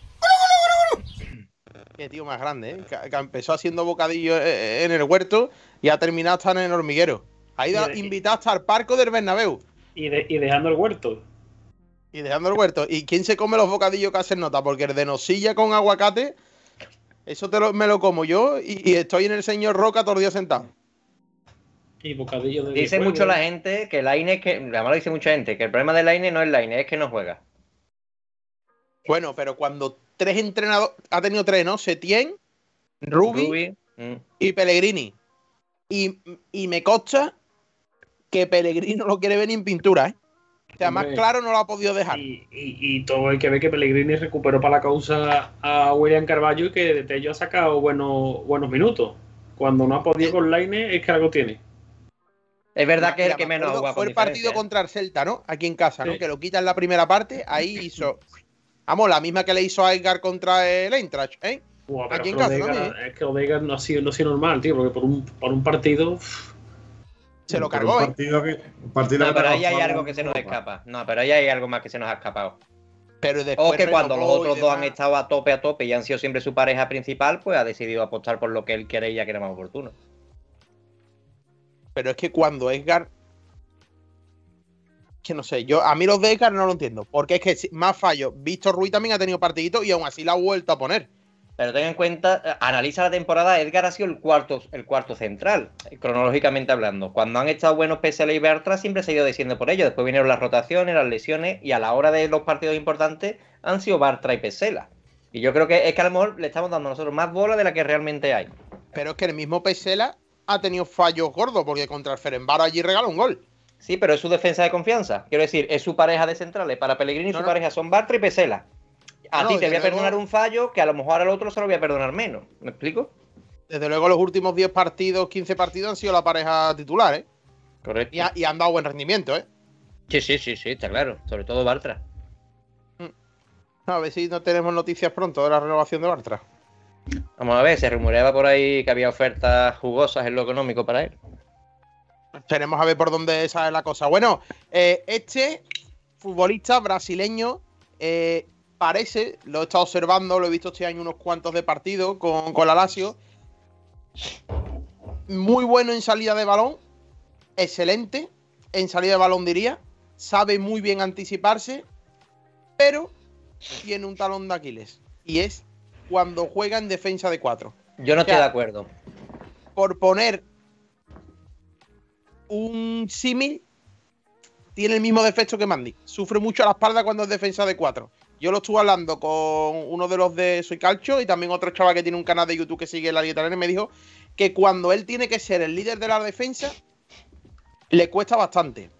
Speaker 2: Qué tío más grande, ¿eh? que, que empezó haciendo bocadillo eh, en el huerto y ha terminado hasta en el hormiguero. Ha ido invitado hasta el parco del Bernabéu
Speaker 7: Y, de- y dejando el huerto.
Speaker 2: y dejando el huerto. ¿Y quién se come los bocadillos que hacen nota? Porque el de nocilla con aguacate, eso te lo, me lo como yo y, y estoy en el señor Roca todo el día sentado.
Speaker 7: Y bocadillo de.
Speaker 4: Dice
Speaker 7: juego.
Speaker 4: mucho la gente que Laine, que además lo dice mucha gente, que el problema de Laine no es Laine, es que no juega.
Speaker 2: Bueno, pero cuando tres entrenadores, ha tenido tres, ¿no? Setien, Rubi,
Speaker 4: Rubi, mm.
Speaker 2: y Pellegrini. Y, y me consta que Pellegrini no lo quiere ver ni en pintura, ¿eh? O sea, más claro no lo ha podido dejar.
Speaker 7: Y, y- y todo hay que ver que Pellegrini recuperó para la causa a William Carballo y que de Tello ha sacado buenos, buenos minutos. Cuando no ha podido con Laine es que algo tiene.
Speaker 4: Es verdad que es
Speaker 2: Mira,
Speaker 4: el que
Speaker 2: me
Speaker 4: menos
Speaker 2: Fue
Speaker 4: con
Speaker 2: el partido
Speaker 4: ¿eh?
Speaker 2: contra el Celta, ¿no? Aquí en casa, ¿no?
Speaker 7: Sí.
Speaker 2: Que lo quita en la primera parte. Ahí hizo. Vamos, la misma que le hizo a Edgar contra el Eintracht, ¿eh? Aquí en
Speaker 7: es que
Speaker 2: casa también,
Speaker 7: Es que Odegaard no ha sido, no ha sido normal, tío, porque por un, por un partido.
Speaker 2: Se lo cargó,
Speaker 6: un
Speaker 2: ¿eh?
Speaker 6: partido que, un partido
Speaker 4: No,
Speaker 6: que
Speaker 4: pero ahí hay algo que se nos escapa. No, pero ahí hay algo más que se nos ha escapado.
Speaker 2: Pero después
Speaker 4: O que cuando los otros dos han estado a tope a tope y han sido siempre su pareja principal, pues ha decidido apostar por lo que él quiere y ya que era más oportuno.
Speaker 2: Pero es que cuando Edgar. Que no sé, yo a mí los de Edgar no lo entiendo. Porque es que más fallo. Víctor Ruiz también ha tenido partidito y aún así la ha vuelto a poner.
Speaker 4: Pero ten en cuenta, eh, analiza la temporada, Edgar ha sido el cuarto, el cuarto central, eh, cronológicamente hablando. Cuando han estado buenos Pesela y Bertra, siempre se ha ido diciendo por ello. Después vinieron las rotaciones, las lesiones, y a la hora de los partidos importantes han sido Bartra y Pesela. Y yo creo que es que a lo mejor le estamos dando a nosotros más bola de la que realmente hay.
Speaker 2: Pero es que el mismo Pesela ha tenido fallos gordos. Porque contra el Ferenbaro allí regaló un gol.
Speaker 4: Sí, pero es su defensa de confianza. Quiero decir, es su pareja de centrales. Para Pellegrini
Speaker 2: No,
Speaker 4: su
Speaker 2: no.
Speaker 4: pareja son Bartra y Pesela. A
Speaker 2: No,
Speaker 4: ti te voy a perdonar
Speaker 2: luego-
Speaker 4: un fallo que a lo mejor al otro se lo voy a perdonar menos. ¿Me explico?
Speaker 2: Desde luego, los últimos 10 partidos, 15 partidos han sido la pareja titular, ¿eh?
Speaker 4: Correcto.
Speaker 2: Y, ha- y han dado buen rendimiento, ¿eh?
Speaker 4: Sí, sí, sí, sí, está claro. Sobre todo Bartra.
Speaker 2: A ver si no tenemos noticias pronto de la renovación de Bartra.
Speaker 4: Vamos a ver, se rumoreaba por ahí que había ofertas jugosas en lo económico para él.
Speaker 2: Esperemos a ver por dónde sale la cosa. Bueno, eh, este futbolista brasileño eh, parece, lo he estado observando, lo he visto este año unos cuantos de partidos con, con la Lazio. Muy bueno en salida de balón, excelente en salida de balón diría, sabe muy bien anticiparse, pero tiene un talón de Aquiles y es cuando juega en defensa de cuatro
Speaker 4: Yo no estoy de acuerdo.
Speaker 2: por poner un símil, tiene el mismo defecto que Mandy. Sufre mucho a la espalda cuando es defensa de 4. Yo lo estuve hablando con uno de los de Soy Calcio y también otro chaval que tiene un canal de YouTube que sigue la Italiana y me dijo que cuando él tiene que ser el líder de la defensa, le cuesta bastante.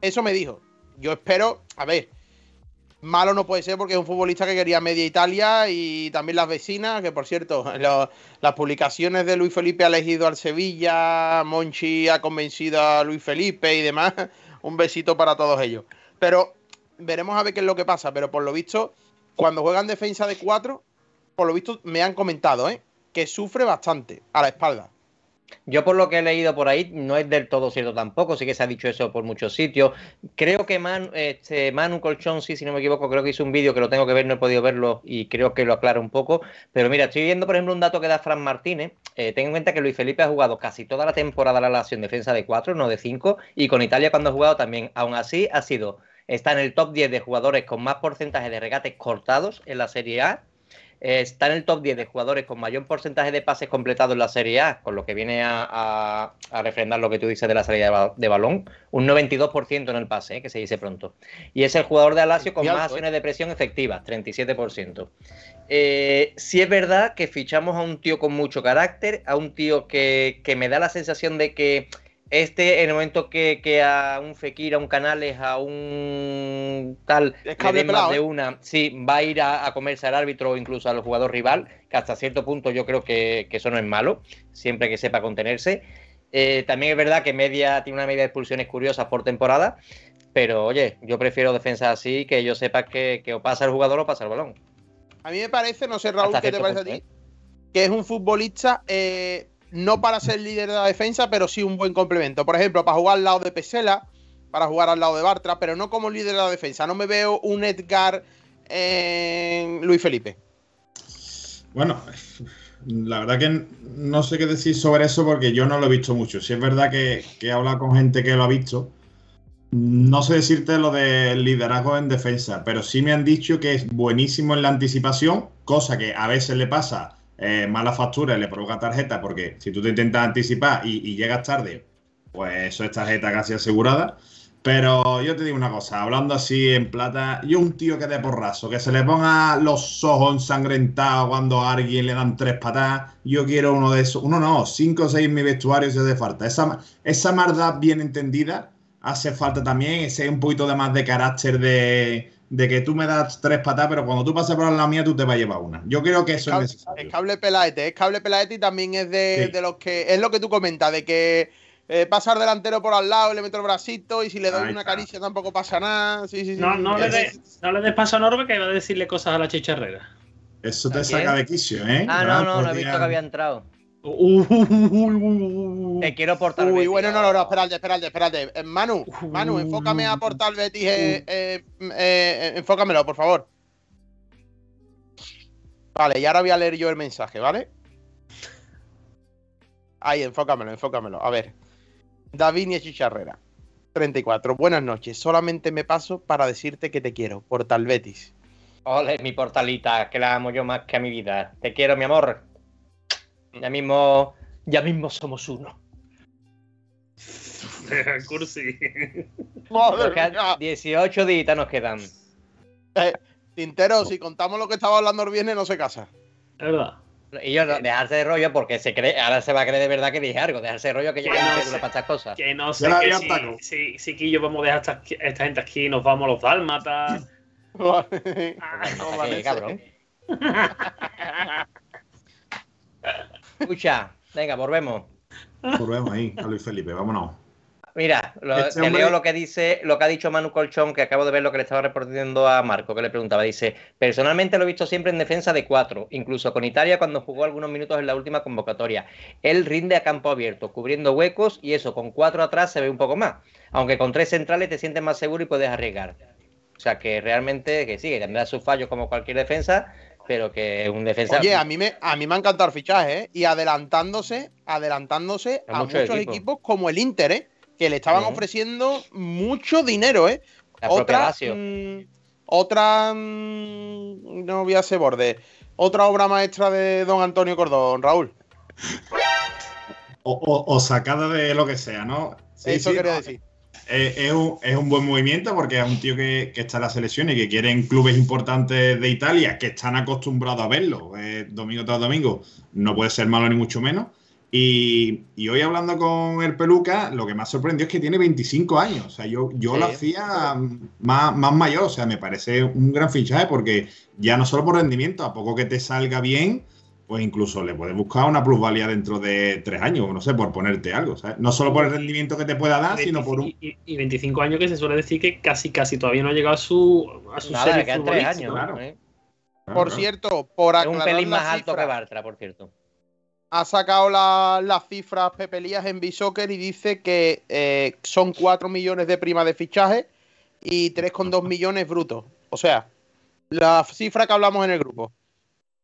Speaker 2: Eso me dijo. Yo espero, a ver, malo no puede ser porque es un futbolista que quería media Italia y también las vecinas, que por cierto, [LAUGHS] las publicaciones de Luis Felipe ha elegido al Sevilla, Monchi ha convencido a Luis Felipe y demás. [LAUGHS] Un besito para todos ellos. Pero veremos a ver qué es lo que pasa. Pero por lo visto, cuando juegan defensa de cuatro, por lo visto me han comentado, ¿eh? Que sufre bastante a la espalda.
Speaker 4: Yo por lo que he leído por ahí no es del todo cierto tampoco, sí que se ha dicho eso por muchos sitios. Creo que Man, este, Manu Colchón, sí, si no me equivoco, creo que hizo un vídeo que lo tengo que ver, no he podido verlo y creo que lo aclara un poco. Pero mira, estoy viendo por ejemplo un dato que da Fran Martínez. Eh, ten en cuenta que Luis Felipe ha jugado casi toda la temporada la en defensa de 4, no de 5, y con Italia cuando ha jugado también. Aún así ha sido, está en el top 10 de jugadores con más porcentaje de regates cortados en la Serie A. Eh, está en el top 10 de jugadores con mayor porcentaje de pases completados en la Serie A, con lo que viene a, a- a refrendar lo que tú dices de la salida de, ba- de balón, un 92% en el pase, eh, que se dice pronto. Y es el jugador de Alacio con más
Speaker 2: alto,
Speaker 4: acciones de presión efectivas, 37%. Eh, sí es verdad que fichamos a un tío con mucho carácter, a un tío que, que me da la sensación de que este, en el momento que, que a un Fekir, a un Canales, a un tal,
Speaker 2: Es
Speaker 4: le
Speaker 2: cable
Speaker 4: den más de
Speaker 2: ¿eh?
Speaker 4: una, sí, va a ir a, a comerse al árbitro o incluso al jugador rival, que hasta cierto punto yo creo que, que eso no es malo, siempre que sepa contenerse. Eh, también es verdad que media tiene una media de expulsiones curiosas por temporada, pero oye, yo prefiero defensa así, que yo sepa que, que o pasa el jugador o pasa el balón.
Speaker 2: A mí me parece, no sé Raúl, ¿qué te parece a ti? Que es un futbolista eh, no para ser líder de la defensa, pero sí un buen complemento. Por ejemplo, para jugar al lado de Pesela, para jugar al lado de Bartra, pero no como líder de la defensa. No me veo un Edgar en Luis Felipe.
Speaker 6: Bueno, la verdad que no sé qué decir sobre eso porque yo no lo he visto mucho. Si es verdad que, que he hablado con gente que lo ha visto, no sé decirte lo del liderazgo en defensa, pero sí me han dicho que es buenísimo en la anticipación, cosa que a veces le pasa eh, mala factura y le provoca tarjeta, porque si tú te intentas anticipar y, llegas tarde, pues eso es tarjeta casi asegurada. Pero yo te digo una cosa, hablando así en plata, yo un tío que de porrazo, que se le ponga los ojos ensangrentados cuando a alguien le dan tres patadas, yo quiero uno de esos, uno no, cinco o seis en mi vestuario si hace falta. Esa, esa maldad bien entendida hace falta también, ese un poquito de más de carácter de, de que tú me das tres patadas, pero cuando tú pases por la mía tú te vas a llevar una. Yo creo que eso es
Speaker 2: Cable-
Speaker 6: necesario.
Speaker 2: es cable pelaete, es cable pelaete y también es de,
Speaker 6: Sí.
Speaker 2: de los que. Es lo que tú comentas, de que eh, pasar delantero por al lado y le meto el bracito y si le doy
Speaker 6: Ahí
Speaker 2: una
Speaker 6: está.
Speaker 2: caricia tampoco pasa nada. Sí, sí, sí.
Speaker 7: No, no, le
Speaker 2: Es-
Speaker 7: des, no le des paso a Norbe que va a decirle cosas a la chicharrera.
Speaker 6: Eso te
Speaker 4: ¿A
Speaker 6: saca de quicio, ¿eh?
Speaker 4: Ah,
Speaker 6: Ya,
Speaker 4: no, no,
Speaker 6: por
Speaker 4: no he visto que había entrado. Te quiero portar.
Speaker 2: Uy,
Speaker 4: Betty,
Speaker 2: bueno, no, no, no, espérate, espérate, espérate. Eh, Manu, Manu, enfócame a Portal Betis, eh, eh, eh, enfócamelo, por favor. Vale, y ahora voy a leer yo el mensaje, ¿vale? Ahí, enfócamelo, enfócamelo. A ver. Davinia Chicharrera, 34. Buenas noches. Solamente me paso para decirte que te quiero, Portal Betis.
Speaker 4: Ole, mi portalita, que la amo yo más que a mi vida. Te quiero, mi amor. Ya mismo, ya mismo somos uno. [LAUGHS]
Speaker 7: Cursi.
Speaker 2: Madre
Speaker 4: Nos quedan
Speaker 2: mía.
Speaker 4: 18 días nos quedan.
Speaker 2: Eh, Tintero, si contamos lo que estaba hablando el viernes, no se casa.
Speaker 7: Es verdad.
Speaker 4: Y yo, no, dejarse de rollo porque se cree, ahora se va a creer de verdad que dije algo. Dejarse de rollo que yo
Speaker 7: Que
Speaker 4: no
Speaker 7: no
Speaker 4: sé para estas cosas.
Speaker 7: Que no sé que si,
Speaker 6: atacado.
Speaker 7: si, si Quillo vamos a dejar esta, esta gente aquí y nos vamos a los dálmatas. [LAUGHS]
Speaker 2: Vale.
Speaker 7: Ah,
Speaker 2: No, vale,
Speaker 4: cabrón. [LAUGHS] Escucha, venga, volvemos.
Speaker 6: Volvemos ahí a Luis Felipe, vámonos.
Speaker 4: Mira, lo-
Speaker 6: Este
Speaker 4: te
Speaker 6: hombre-
Speaker 4: leo lo que dice, lo que ha dicho Manu Colchón, que acabo de ver lo que le estaba respondiendo a Marco, que le preguntaba. Dice, personalmente lo he visto siempre en defensa de cuatro, incluso con Italia cuando jugó algunos minutos en la última convocatoria. Él rinde a campo abierto, cubriendo huecos, y eso, con cuatro atrás se ve un poco más. Aunque con tres centrales te sientes más seguro y puedes arriesgar. O sea que realmente, que sí, que tendrá sus fallos como cualquier defensa, pero que es un defensa.
Speaker 2: Oye, a mí me, a mí me ha encantado el fichaje, ¿eh? Y adelantándose, adelantándose
Speaker 4: A
Speaker 2: a
Speaker 4: muchos
Speaker 2: muchos
Speaker 4: equipos.
Speaker 2: equipos como el Inter, ¿eh? Que le estaban ofreciendo mucho dinero, ¿eh?
Speaker 4: la
Speaker 2: Otra, mm, otra, mm, no voy a hacer borde. Otra obra maestra de don Antonio Cordón, Raúl.
Speaker 6: O, o- o sacada de lo que sea, ¿no? Sí,
Speaker 2: Eso
Speaker 6: sí,
Speaker 2: quería
Speaker 6: no,
Speaker 2: decir.
Speaker 6: Eh, es, un, es un buen movimiento porque es un tío que, que está en la selección y que quiere en clubes importantes de Italia que están acostumbrados a verlo eh, domingo tras domingo. No puede ser malo ni mucho menos. Y, y hoy hablando con el Peluca, lo que más sorprendió es que tiene 25 años. O sea, yo, yo
Speaker 4: Sí.
Speaker 6: lo hacía más, más mayor. O sea, me parece un gran fichaje porque ya no solo por rendimiento, a poco que te salga bien, pues incluso le puedes buscar una plusvalía dentro de tres años, no sé, por ponerte algo. ¿sabes? No solo por el rendimiento que te pueda dar, sino por un.
Speaker 7: Y, y- y 25 años que se suele decir que casi casi todavía no ha llegado a su, a su
Speaker 4: Nada,
Speaker 7: serie
Speaker 4: tres años.
Speaker 6: claro.
Speaker 4: ¿eh?
Speaker 2: Por
Speaker 6: Claro,
Speaker 2: cierto, por
Speaker 4: Es un
Speaker 2: aclarar
Speaker 4: pelín
Speaker 2: la
Speaker 4: más alto
Speaker 2: cifra,
Speaker 4: que Bartra, por cierto.
Speaker 2: ha sacado la- las cifras Pepe Lías en Bisoccer y dice que eh, son 4 millones de prima de fichaje y 3,2 millones brutos. O sea, la cifra que hablamos en el grupo.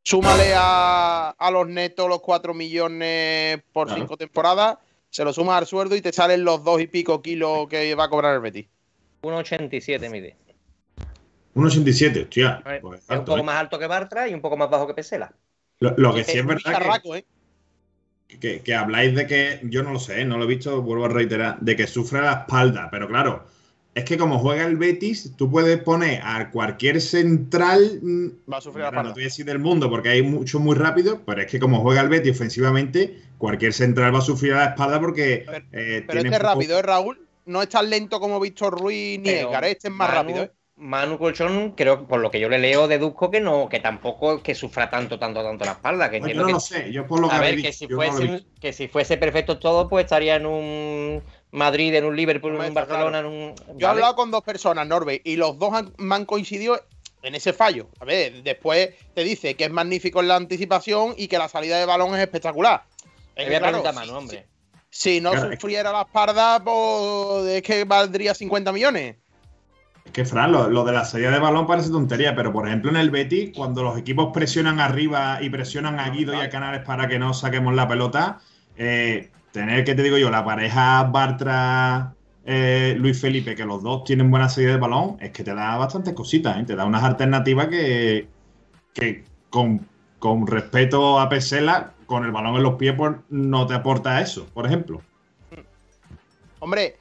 Speaker 2: Súmale a, a los netos los 4 millones por
Speaker 6: Claro.
Speaker 2: 5 temporadas, se lo sumas al sueldo y te salen los 2 y pico kilos que va a cobrar el Betis.
Speaker 4: 1,87 mide.
Speaker 6: 1,87, hostia. Pues
Speaker 4: es un
Speaker 6: alto,
Speaker 4: poco
Speaker 6: ¿eh?
Speaker 4: más alto que Bartra y un poco más bajo que Pesela.
Speaker 6: Lo, lo que sí es
Speaker 2: Un
Speaker 6: verdad que-
Speaker 2: ¿eh?
Speaker 6: que, que habláis de que, yo no lo sé, no lo he visto, vuelvo a reiterar, de que sufre la espalda, pero claro, es que como juega el Betis, tú puedes poner a cualquier central, mm,
Speaker 2: Va a sufrir la
Speaker 6: no te voy a decir del mundo porque hay mucho muy rápido, pero es que como juega el Betis ofensivamente, cualquier central va a sufrir a la espalda porque
Speaker 2: Pero-
Speaker 6: eh,
Speaker 2: Pero
Speaker 6: tiene
Speaker 2: este es
Speaker 6: poco-
Speaker 2: rápido, ¿eh, Raúl? No es tan lento como Víctor Ruiz ni Edgar, este es más
Speaker 4: Manu-
Speaker 2: rápido, ¿eh?
Speaker 4: Manu Colchón, creo, por lo que yo le leo, deduzco que no, que tampoco es que sufra tanto, tanto, tanto la espalda. Que
Speaker 6: No, yo no
Speaker 4: que,
Speaker 6: lo sé, yo por lo que
Speaker 4: a ver, que si, fuese,
Speaker 6: visto.
Speaker 4: que si fuese perfecto todo, pues estaría en un Madrid, en un Liverpool, en un Barcelona, en un.
Speaker 2: Yo he hablado con dos personas, Norbe, y los dos han, me han coincidido en ese fallo. A ver, después te dice que es magnífico en la anticipación y que la salida de balón es espectacular. Es que, claro,
Speaker 4: a
Speaker 2: si-
Speaker 4: Manu, hombre.
Speaker 2: Si, si no
Speaker 6: Claro, es que-
Speaker 2: sufriera la espalda, pues es que valdría 50 millones.
Speaker 6: Es que, Fran, lo, lo de la salida de balón parece tontería, pero por ejemplo en el Betis, cuando los equipos presionan arriba y presionan a Guido y a Canales para que no saquemos la pelota, eh, tener, que te digo yo, la pareja Bartra, eh, Luis Felipe, que los dos tienen buena salida de balón, es que te da bastantes cositas, ¿eh? te da unas alternativas que, que con, con respeto a Pesela, con el balón en los pies, pues no te aporta eso, por ejemplo.
Speaker 2: Hombre,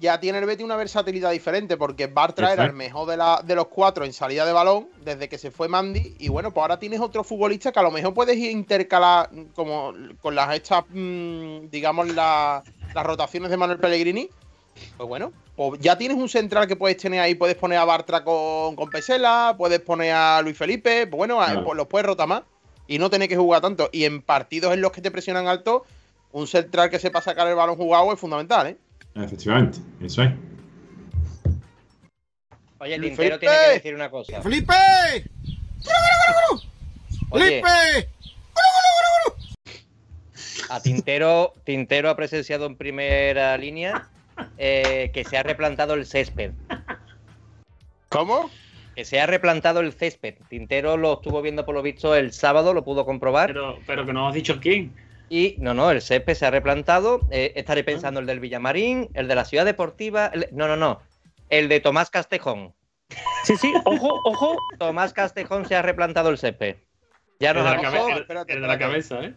Speaker 2: ya tiene el Betis una versatilidad diferente, porque Bartra era el mejor de, la, de los cuatro en salida de balón desde que se fue Mandy. Y bueno, pues ahora tienes otro futbolista que a lo mejor puedes intercalar como con las estas, mm, digamos, la- las rotaciones de Manuel Pellegrini. Pues bueno, pues ya tienes un central que puedes tener ahí, puedes poner a Bartra con, con Pesela, puedes poner a Luis Felipe, pues bueno, pues los puedes rotar más y no tener que jugar tanto. Y en partidos en los que te presionan alto, un central que sepa sacar el balón jugado es fundamental, ¿eh?
Speaker 6: Efectivamente, eso es.
Speaker 4: Oye, Tintero tiene que decir una cosa.
Speaker 3: ¡Felipe! ¡Felipe!
Speaker 4: a Tintero, Tintero ha presenciado en primera línea eh, que se ha replantado el césped.
Speaker 2: ¿Cómo?
Speaker 4: Que se ha replantado el césped. Tintero lo estuvo viendo por lo visto el sábado, lo pudo comprobar.
Speaker 7: Pero, pero que no has dicho quién.
Speaker 4: Y no, no, el césped se ha replantado. Eh, estaré pensando el del Villamarín, el de la Ciudad Deportiva. el- no, no, no. El de Tomás Castejón.
Speaker 8: Sí, sí, ojo, ojo.
Speaker 4: Tomás Castejón se ha replantado el césped. Ya
Speaker 7: El de
Speaker 4: nos
Speaker 7: la, cabe- el-
Speaker 2: espérate,
Speaker 7: el de la cabeza, ¿eh?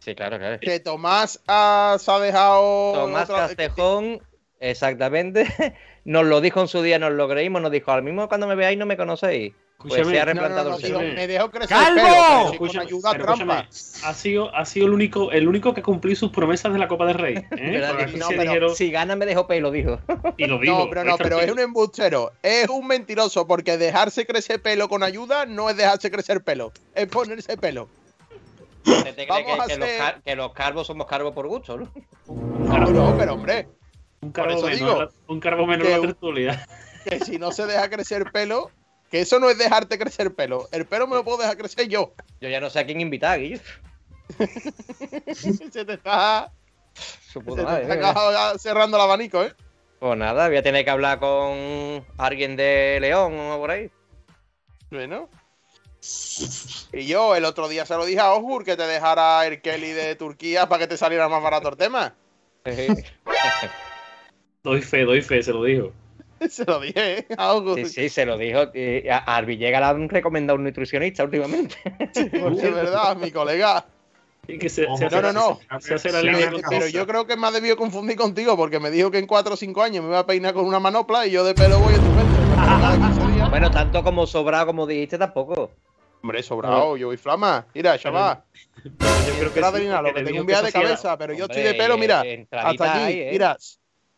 Speaker 4: Sí, claro, claro.
Speaker 2: Que Tomás ah, se ha dejado.
Speaker 4: Tomás
Speaker 2: otra-
Speaker 4: Castejón, exactamente, [LAUGHS] nos lo dijo en su día, nos lo creímos, nos dijo, al mismo cuando me veáis no me conocéis. Pues se ha replantado
Speaker 2: no, no,
Speaker 4: el
Speaker 2: digo,
Speaker 4: celo.
Speaker 2: me dejó crecer
Speaker 3: ¡Calvo!
Speaker 2: el pelo, con ayuda trampa.
Speaker 7: ha sido, ha sido el único, el único que cumplió sus promesas de la Copa del Rey. ¿eh?
Speaker 4: ¿Verdad [LAUGHS]
Speaker 7: Porque
Speaker 4: que
Speaker 7: aquí
Speaker 2: no,
Speaker 7: se
Speaker 2: pero
Speaker 7: dijeron-
Speaker 4: Si gana me dejó pelo, dijo.
Speaker 7: y lo [LAUGHS] digo.
Speaker 2: No, pero no, pero es un embustero. Es un mentiroso porque dejarse crecer pelo con ayuda no es dejarse crecer pelo, es ponerse pelo.
Speaker 4: ¿Te cree que, los
Speaker 2: hacer-
Speaker 4: que los calvos somos calvos por gusto, ¿no?
Speaker 2: No, no, pero hombre,
Speaker 7: un
Speaker 2: eso
Speaker 7: menos,
Speaker 2: digo
Speaker 7: la- un cargo menos
Speaker 2: que
Speaker 7: la tertulia.
Speaker 2: que si no se deja crecer pelo, que eso no es dejarte crecer pelo. El pelo me lo puedo dejar crecer yo.
Speaker 4: Yo ya no sé a quién invitar, Guillo. [LAUGHS]
Speaker 2: se te está, se
Speaker 4: puta
Speaker 2: te
Speaker 4: madre,
Speaker 2: está
Speaker 4: ¿eh?
Speaker 2: cerrando el abanico, ¿eh?
Speaker 4: Pues nada, voy a tener que hablar con alguien de León o por ahí.
Speaker 2: Bueno. Y yo el otro día se lo dije a Osgur que te dejara el Kelly de Turquía para que te saliera más barato el tema. [LAUGHS]
Speaker 7: Doy fe, doy fe, se lo digo. [LAUGHS]
Speaker 2: Se lo dije ¿eh? a Osgur.
Speaker 4: Sí, sí, se lo dijo. eh, A a Villegas le han recomendado un nutricionista últimamente. [LAUGHS]
Speaker 2: Porque es verdad, mi colega.
Speaker 7: Y que se,
Speaker 6: Ojo,
Speaker 7: se
Speaker 2: no, no, no.
Speaker 7: Se hace la
Speaker 6: Sí,
Speaker 7: línea
Speaker 6: sí,
Speaker 7: con-
Speaker 2: Pero yo creo que me ha debido confundir contigo porque me dijo que en 4 o 5 años me iba a peinar con una manopla y yo de pelo voy estupendo. Cada 15 días.
Speaker 4: bueno, tanto como sobrado como dijiste tampoco.
Speaker 2: Hombre, sobrado, yo voy flama. Mira, chaval.
Speaker 7: Yo creo que sí,
Speaker 2: lo que tengo un viaje de cabeza, pero yo estoy de pelo, mira. Hasta aquí,
Speaker 4: ahí, ¿eh?
Speaker 2: mira.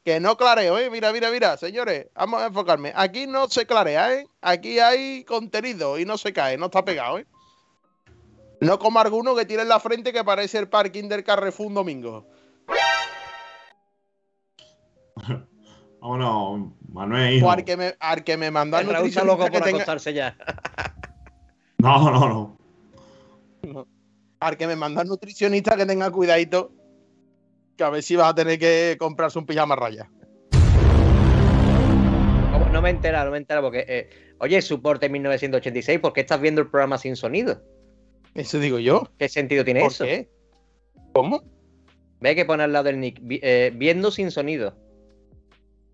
Speaker 2: Que no clareo, ¿eh? Mira, mira, mira, señores. Vamos a enfocarme. Aquí no se clarea, ¿eh? Aquí hay contenido y no se cae, no está pegado, ¿eh? No como alguno que tiene en la frente que parece el parking del Carrefour un domingo. [LAUGHS]
Speaker 6: Vámonos, Manuel, hijo.
Speaker 2: O al que me, al que me mandó al
Speaker 4: El Raúl está
Speaker 2: nutricionista
Speaker 4: loco
Speaker 2: que
Speaker 4: por
Speaker 2: tenga,
Speaker 4: acostarse ya. [LAUGHS]
Speaker 6: No, no, no.
Speaker 2: al que me mandó al nutricionista que tenga cuidadito. Que a ver si vas a tener que comprarse un pijama raya.
Speaker 4: No me he enterado, no me he enterado porque. eh, oye, soporte 1986, ¿por qué estás viendo el programa sin sonido?
Speaker 2: Eso digo yo.
Speaker 4: ¿Qué sentido tiene
Speaker 2: ¿Por
Speaker 4: eso?
Speaker 2: qué? ¿Cómo?
Speaker 4: Ve que pone al lado del nick, vi- eh, viendo sin sonido.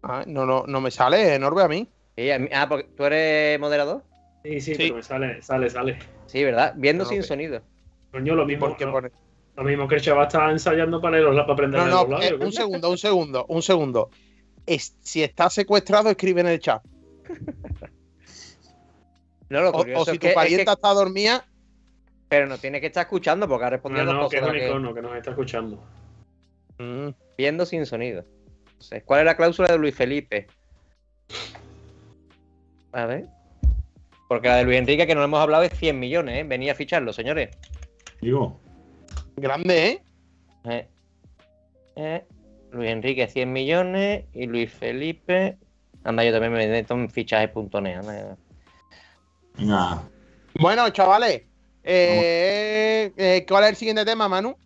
Speaker 2: Ah, no, no, no me sale, Norbe, a mí.
Speaker 4: Y a mí- ah, porque tú eres moderador.
Speaker 7: Sí, sí,
Speaker 2: Sí.
Speaker 7: pero me sale, sale, sale.
Speaker 4: Sí, ¿verdad? Viendo
Speaker 2: No,
Speaker 4: sin sonido.
Speaker 7: Coño, lo mismo,
Speaker 2: Porque
Speaker 7: lo,
Speaker 2: pone-
Speaker 7: lo mismo que el chaval estaba ensayando para, los- para aprender
Speaker 2: No, no,
Speaker 7: los labios.
Speaker 2: eh, un segundo, un segundo, un segundo. Es- si está secuestrado, escribe en el chat. [LAUGHS]
Speaker 4: No, lo
Speaker 2: O, o si
Speaker 4: es
Speaker 2: tu
Speaker 4: que- es
Speaker 2: parienta
Speaker 4: que-
Speaker 2: está dormida,
Speaker 4: Pero no tiene que estar escuchando porque ha respondido
Speaker 7: No,
Speaker 4: dos
Speaker 7: no, que es un
Speaker 4: que-
Speaker 7: icono que nos está escuchando.
Speaker 2: mm,
Speaker 4: Viendo sin sonido. ¿Cuál es la cláusula de Luis Felipe? A ver. Porque la de Luis Enrique, que no hemos hablado, es 100 millones, ¿eh? Venía a ficharlo, señores.
Speaker 6: Digo,
Speaker 2: grande, ¿eh?
Speaker 4: Eh, eh, Luis Enrique 100 millones y Luis Felipe. Anda, yo también me meto en fichajes.net.
Speaker 6: venga.
Speaker 2: Bueno, chavales, eh, eh, ¿cuál es el siguiente tema, Manu?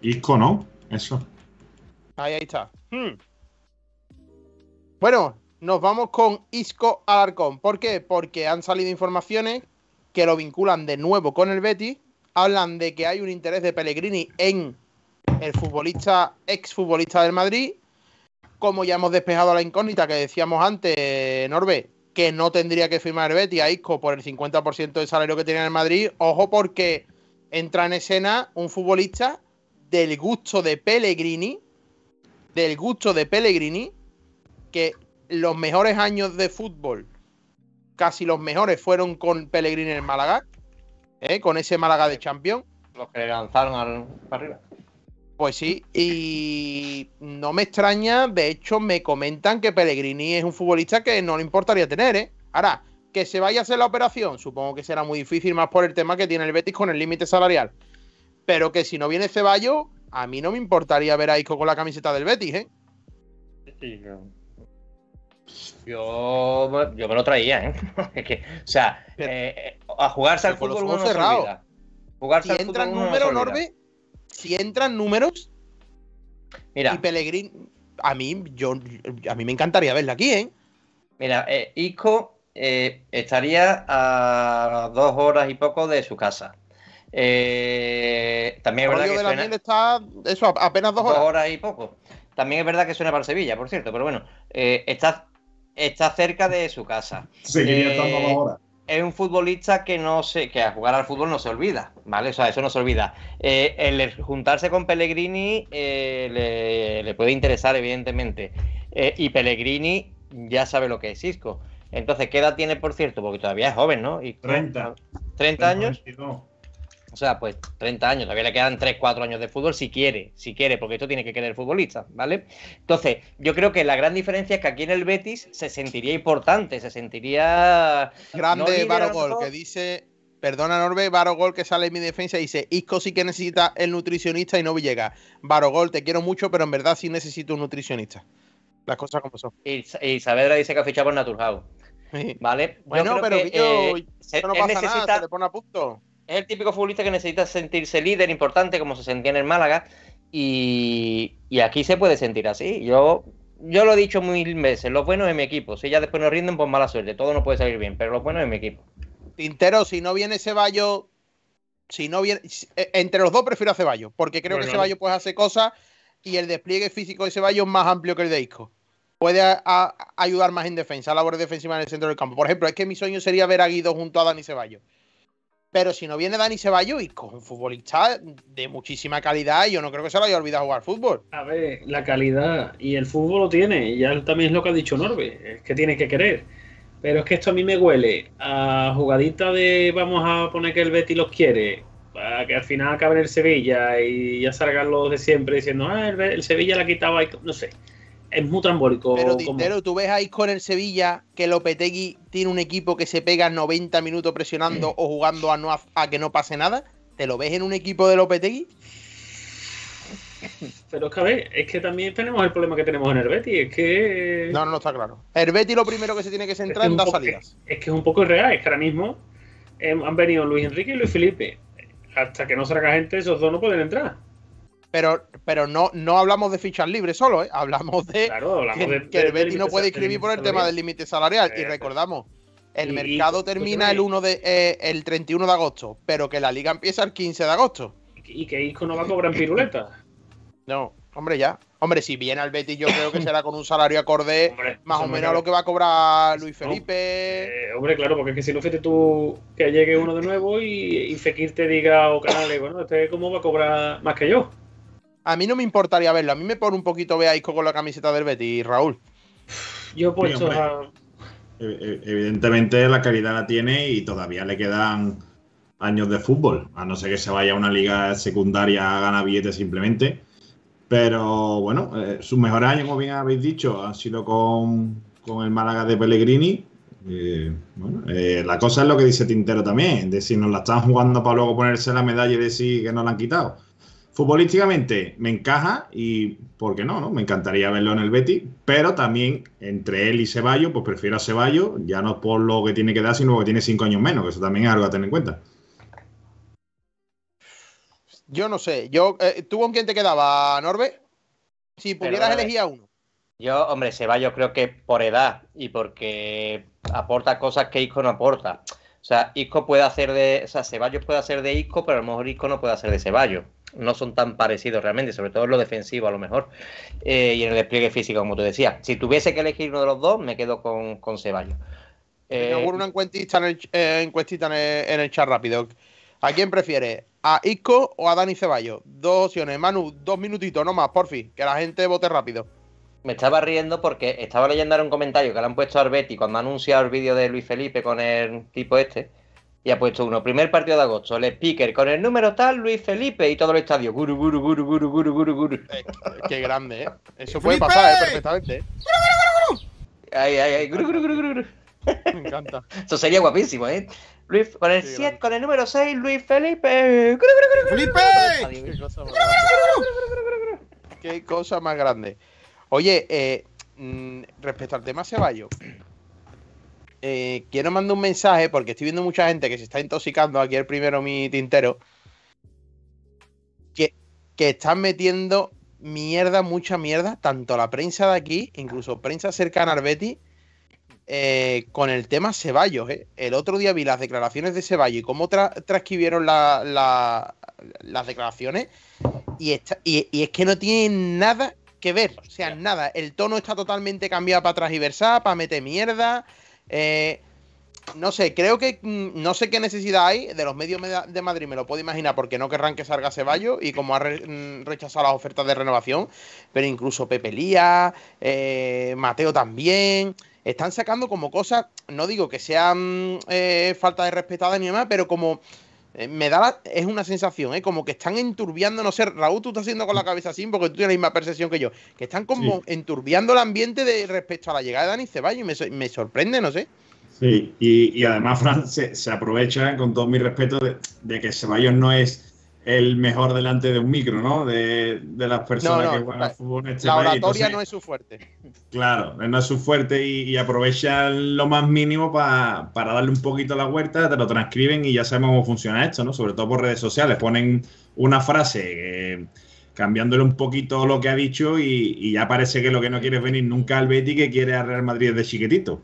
Speaker 6: Isco, ¿no? Eso.
Speaker 2: Ahí, ahí está. Hmm. Bueno, nos vamos con Isco Alarcón. ¿Por qué? Porque han salido informaciones que lo vinculan de nuevo con el Betis. Hablan de que hay un interés de Pellegrini en el futbolista, exfutbolista del Madrid. Como ya hemos despejado la incógnita que decíamos antes, Norbe, que no tendría que firmar Betis a Isco por el 50% del salario que tiene en el Madrid. Ojo, porque entra en escena un futbolista del gusto de Pellegrini, del gusto de Pellegrini, que los mejores años de fútbol, casi los mejores, fueron con Pellegrini en el Málaga, ¿eh? con ese Málaga de Champions.
Speaker 4: Los que le lanzaron al, para arriba.
Speaker 2: Pues sí, y no me extraña, de hecho me comentan que Pellegrini es un futbolista que no le importaría tener, ¿eh? Ahora, que se vaya a hacer la operación, supongo que será muy difícil más por el tema que tiene el Betis con el límite salarial. Pero que si no viene Ceballos, a mí no me importaría ver a Isco con la camiseta del Betis, ¿eh?
Speaker 4: Yo, yo me lo traía, ¿eh? [LAUGHS] Es que, o sea, eh, a jugarse al fútbol uno
Speaker 2: ojos
Speaker 4: no. Jugarse
Speaker 2: Si entran
Speaker 4: no
Speaker 2: números,
Speaker 4: olvida.
Speaker 2: Norbe, si entran números
Speaker 4: Mira,
Speaker 2: y Pellegrini, a mí, yo, a mí me encantaría verla aquí, ¿eh?
Speaker 4: Mira, eh, Isco eh, estaría a dos horas y poco de su casa. Eh, también es verdad que
Speaker 2: de la
Speaker 4: suena
Speaker 2: está, eso, apenas dos
Speaker 4: dos
Speaker 2: horas.
Speaker 4: horas y poco. También es verdad que suena para Sevilla, por cierto, pero bueno, eh, está, está cerca de su casa.
Speaker 6: Seguiría
Speaker 4: Eh,
Speaker 6: estando dos horas.
Speaker 4: Es un futbolista que no se, que a jugar al fútbol no se olvida, ¿vale? O sea, eso no se olvida. Eh, el juntarse con Pellegrini eh, le, le puede interesar, evidentemente. Y Pellegrini ya sabe lo que es Isco. Entonces, ¿qué edad tiene, por cierto? Porque todavía es joven, ¿no? Y,
Speaker 6: 30.
Speaker 4: 30 años.
Speaker 6: 22.
Speaker 4: O sea, pues 30 años, todavía le quedan 3, 4 años de fútbol si quiere, si quiere, porque esto tiene que querer el futbolista, ¿vale? Entonces, yo creo que la gran diferencia es que aquí en el Betis se sentiría importante, se sentiría...
Speaker 2: Grande
Speaker 4: no
Speaker 2: Barogol, que dice. Perdona, Norbe, Barogol que sale en mi defensa y dice: Isco sí que necesita el nutricionista y no Villegas. Barogol, te quiero mucho, pero en verdad sí necesito un nutricionista. Las cosas como son.
Speaker 4: Y, y Saavedra dice que ha fichado por Naturhaus, ¿vale?
Speaker 2: Bueno, pero
Speaker 4: que,
Speaker 2: Guillo,
Speaker 4: eh, se-
Speaker 2: no pasa
Speaker 4: necesita-
Speaker 2: nada, se le pone a punto.
Speaker 4: Es el típico futbolista que necesita sentirse líder importante, como se sentía en el Málaga, y, y aquí se puede sentir así. Yo, yo lo he dicho mil veces, los buenos en mi equipo. Si ya después no rinden, pues mala suerte. Todo no puede salir bien, pero los buenos en mi equipo.
Speaker 2: Tintero, si no viene Ceballos, si no viene. eh, Entre los dos prefiero a Ceballos, porque creo
Speaker 7: Bueno,
Speaker 2: que Ceballos puede hacer cosas y el despliegue físico de Ceballos es más amplio que el de Isco. Puede a- a- ayudar más en defensa, a labores defensivas en el centro del campo. Por ejemplo, es que mi sueño sería ver a Guido junto a Dani Ceballos. Pero si no viene Dani Ceballos, Isco es un futbolista de muchísima calidad y yo no creo que se lo haya olvidado jugar fútbol.
Speaker 7: A ver, la calidad y el fútbol lo tiene, y ya también es lo que ha dicho Norbe, es que tiene que querer. Pero es que esto a mí me huele a jugadita de vamos a poner que el Betty los quiere, para que al final acabe en el Sevilla y ya salgan los de siempre diciendo, ah, el, el Sevilla la quitaba, y no sé. Es muy trambólico.
Speaker 2: Pero Tintero, tú ves a Isco en el Sevilla que Lopetegui tiene un equipo que se pega 90 minutos presionando o jugando a, no a, que no pase nada. ¿Te lo ves en un equipo de Lopetegui?
Speaker 7: Pero es que a ver, es que también tenemos el problema que tenemos en el Betty, es que...
Speaker 2: No, no, no está claro. El Betty lo primero que se tiene que
Speaker 7: Es
Speaker 2: centrar
Speaker 7: que,
Speaker 2: en
Speaker 7: un
Speaker 2: dar salidas.
Speaker 7: es que es un poco irreal, es que ahora mismo eh, han venido Luis Enrique y Luis Felipe. Hasta que no salga gente, esos dos no pueden entrar.
Speaker 2: Pero, pero no, no hablamos de fichas libres solo, ¿eh? Hablamos de
Speaker 7: Claro, hablamos
Speaker 2: que,
Speaker 7: de-
Speaker 2: que el
Speaker 7: de- del
Speaker 2: no puede inscribir por el tema del límite salarial. Y recordamos, el
Speaker 7: y-
Speaker 2: mercado termina el 1 de eh, el 31 de agosto, pero que la liga empieza el 15 de agosto.
Speaker 7: Y que Isco no va a cobrar en piruleta. [LAUGHS]
Speaker 2: No, hombre, ya. Hombre, si viene al Betty, yo creo que será con un salario acorde [LAUGHS]
Speaker 7: Hombre,
Speaker 2: más o
Speaker 7: no
Speaker 2: menos a lo que va a cobrar Luis
Speaker 7: No.
Speaker 2: Felipe.
Speaker 7: Eh, hombre, claro, porque es que si no fíjate tú que llegue uno de nuevo y, y Fekir te diga o Canales, bueno, este cómo va a cobrar más que yo.
Speaker 2: A mí no me importaría verlo. A mí me pone un poquito ve a Isco con la camiseta del Betty, Raúl.
Speaker 7: Yo he puesto
Speaker 6: hombre.
Speaker 7: a.
Speaker 6: E- e- Evidentemente la calidad la tiene y todavía le quedan años de fútbol, a no ser que se vaya a una liga secundaria a ganar billetes simplemente. Pero bueno, eh, sus mejores años, como bien habéis dicho, han sido con, con el Málaga de Pellegrini. Eh, bueno, eh, la cosa es lo que dice Tintero también, de si nos la están jugando para luego ponerse la medalla y decir que no la han quitado. Futbolísticamente me encaja y, ¿por qué no? no? Me encantaría verlo en el Betis, pero también entre él y Ceballos, pues prefiero a Ceballos, ya no por lo que tiene que dar, sino porque tiene cinco años menos, que eso también es algo a tener en cuenta.
Speaker 2: Yo no sé. Yo, eh, ¿Tú con quién te quedaba, Norbe? Si pudieras elegir a uno.
Speaker 4: Yo, hombre, Ceballos creo que por edad y porque aporta cosas que Isco no aporta. O sea, Isco puede hacer de. O sea, Ceballos puede hacer de Isco, pero a lo mejor Isco no puede hacer de Ceballos. No son tan parecidos realmente, sobre todo en lo defensivo a lo mejor. Eh, y en el despliegue físico, como tú decías. Si tuviese que elegir uno de los dos, me quedo con, con Ceballos. Eh,
Speaker 2: Inauguro una encuestita en el, eh, encuestita en el, en el chat rápido. ¿A quién prefieres? ¿A Isco o a Dani Ceballos? Dos opciones. Manu, dos minutitos, no más, porfi. Que la gente vote rápido.
Speaker 4: Me estaba riendo porque estaba leyendo ahora un comentario que le han puesto a Arbeti cuando ha anunciado el vídeo de Luis Felipe con el tipo este. Y ha puesto uno, primer partido de agosto, el speaker con el número tal, Luis Felipe y todo el estadio. Guru, guru, guru, guru, guru, guru, guru.
Speaker 2: Eh, qué grande, ¿eh? Eso puede pasar, ¿eh? Perfectamente. ¿eh?
Speaker 4: Ay, ay, ay, guru, guru, guru, guru.
Speaker 2: Me encanta.
Speaker 4: Eso sería guapísimo, ¿eh? Luis, con el
Speaker 2: Qué
Speaker 4: 7,
Speaker 2: grande.
Speaker 4: con el número 6, Luis Felipe. Guru, guru, guru, guru,
Speaker 3: ¡Felipe!
Speaker 2: Qué cosa más grande. Qué cosa más grande. Oye, eh, mm, respecto al tema Ceballos, eh, quiero mandar un mensaje porque estoy viendo mucha gente que se está intoxicando. Aquí el primero, mi tintero. Que, que están metiendo mierda, mucha mierda, tanto la prensa de aquí, incluso prensa cercana al Betis, eh, con el tema Ceballos. eh. El otro día vi las declaraciones de Ceballos y cómo tra- transcribieron la- la- las declaraciones. Y, y es que no tienen nada que ver. O sea, nada. El tono está totalmente cambiado para transversar, para meter mierda. Eh, no sé, creo que mm, no sé qué necesidad hay de los medios de Madrid, me lo puedo imaginar, porque no querrán que salga Ceballos y como ha mm, rechazado las ofertas de renovación, pero incluso Pepe Lía, eh, Mateo también, están sacando como cosas, no digo que sean eh, falta de respetada ni demás, pero como me da la- es una sensación, ¿eh? como que están enturbiando, no sé, Raúl, tú estás haciendo con la cabeza así porque tú tienes la misma percepción que yo, que están como enturbiando el ambiente de respecto a la llegada de Dani Ceballos y me, so- me sorprende, no sé.
Speaker 6: Sí, y, y además Fran se, se aprovecha, con todo mi respeto, de, de que Ceballos no es el mejor delante de un micro, ¿no? De, de las personas
Speaker 2: No, no,
Speaker 6: que juegan al fútbol en este
Speaker 2: La
Speaker 6: país.
Speaker 2: oratoria
Speaker 6: Entonces,
Speaker 2: no es su fuerte.
Speaker 6: Claro, no es su fuerte y, y aprovechan lo más mínimo pa- para darle un poquito la vuelta, te lo transcriben y ya sabemos cómo funciona esto, ¿no? Sobre todo por redes sociales. Ponen una frase eh, cambiándole un poquito lo que ha dicho y, y ya parece que lo que no quiere es venir nunca al Betty, que quiere al Real Madrid de chiquitito.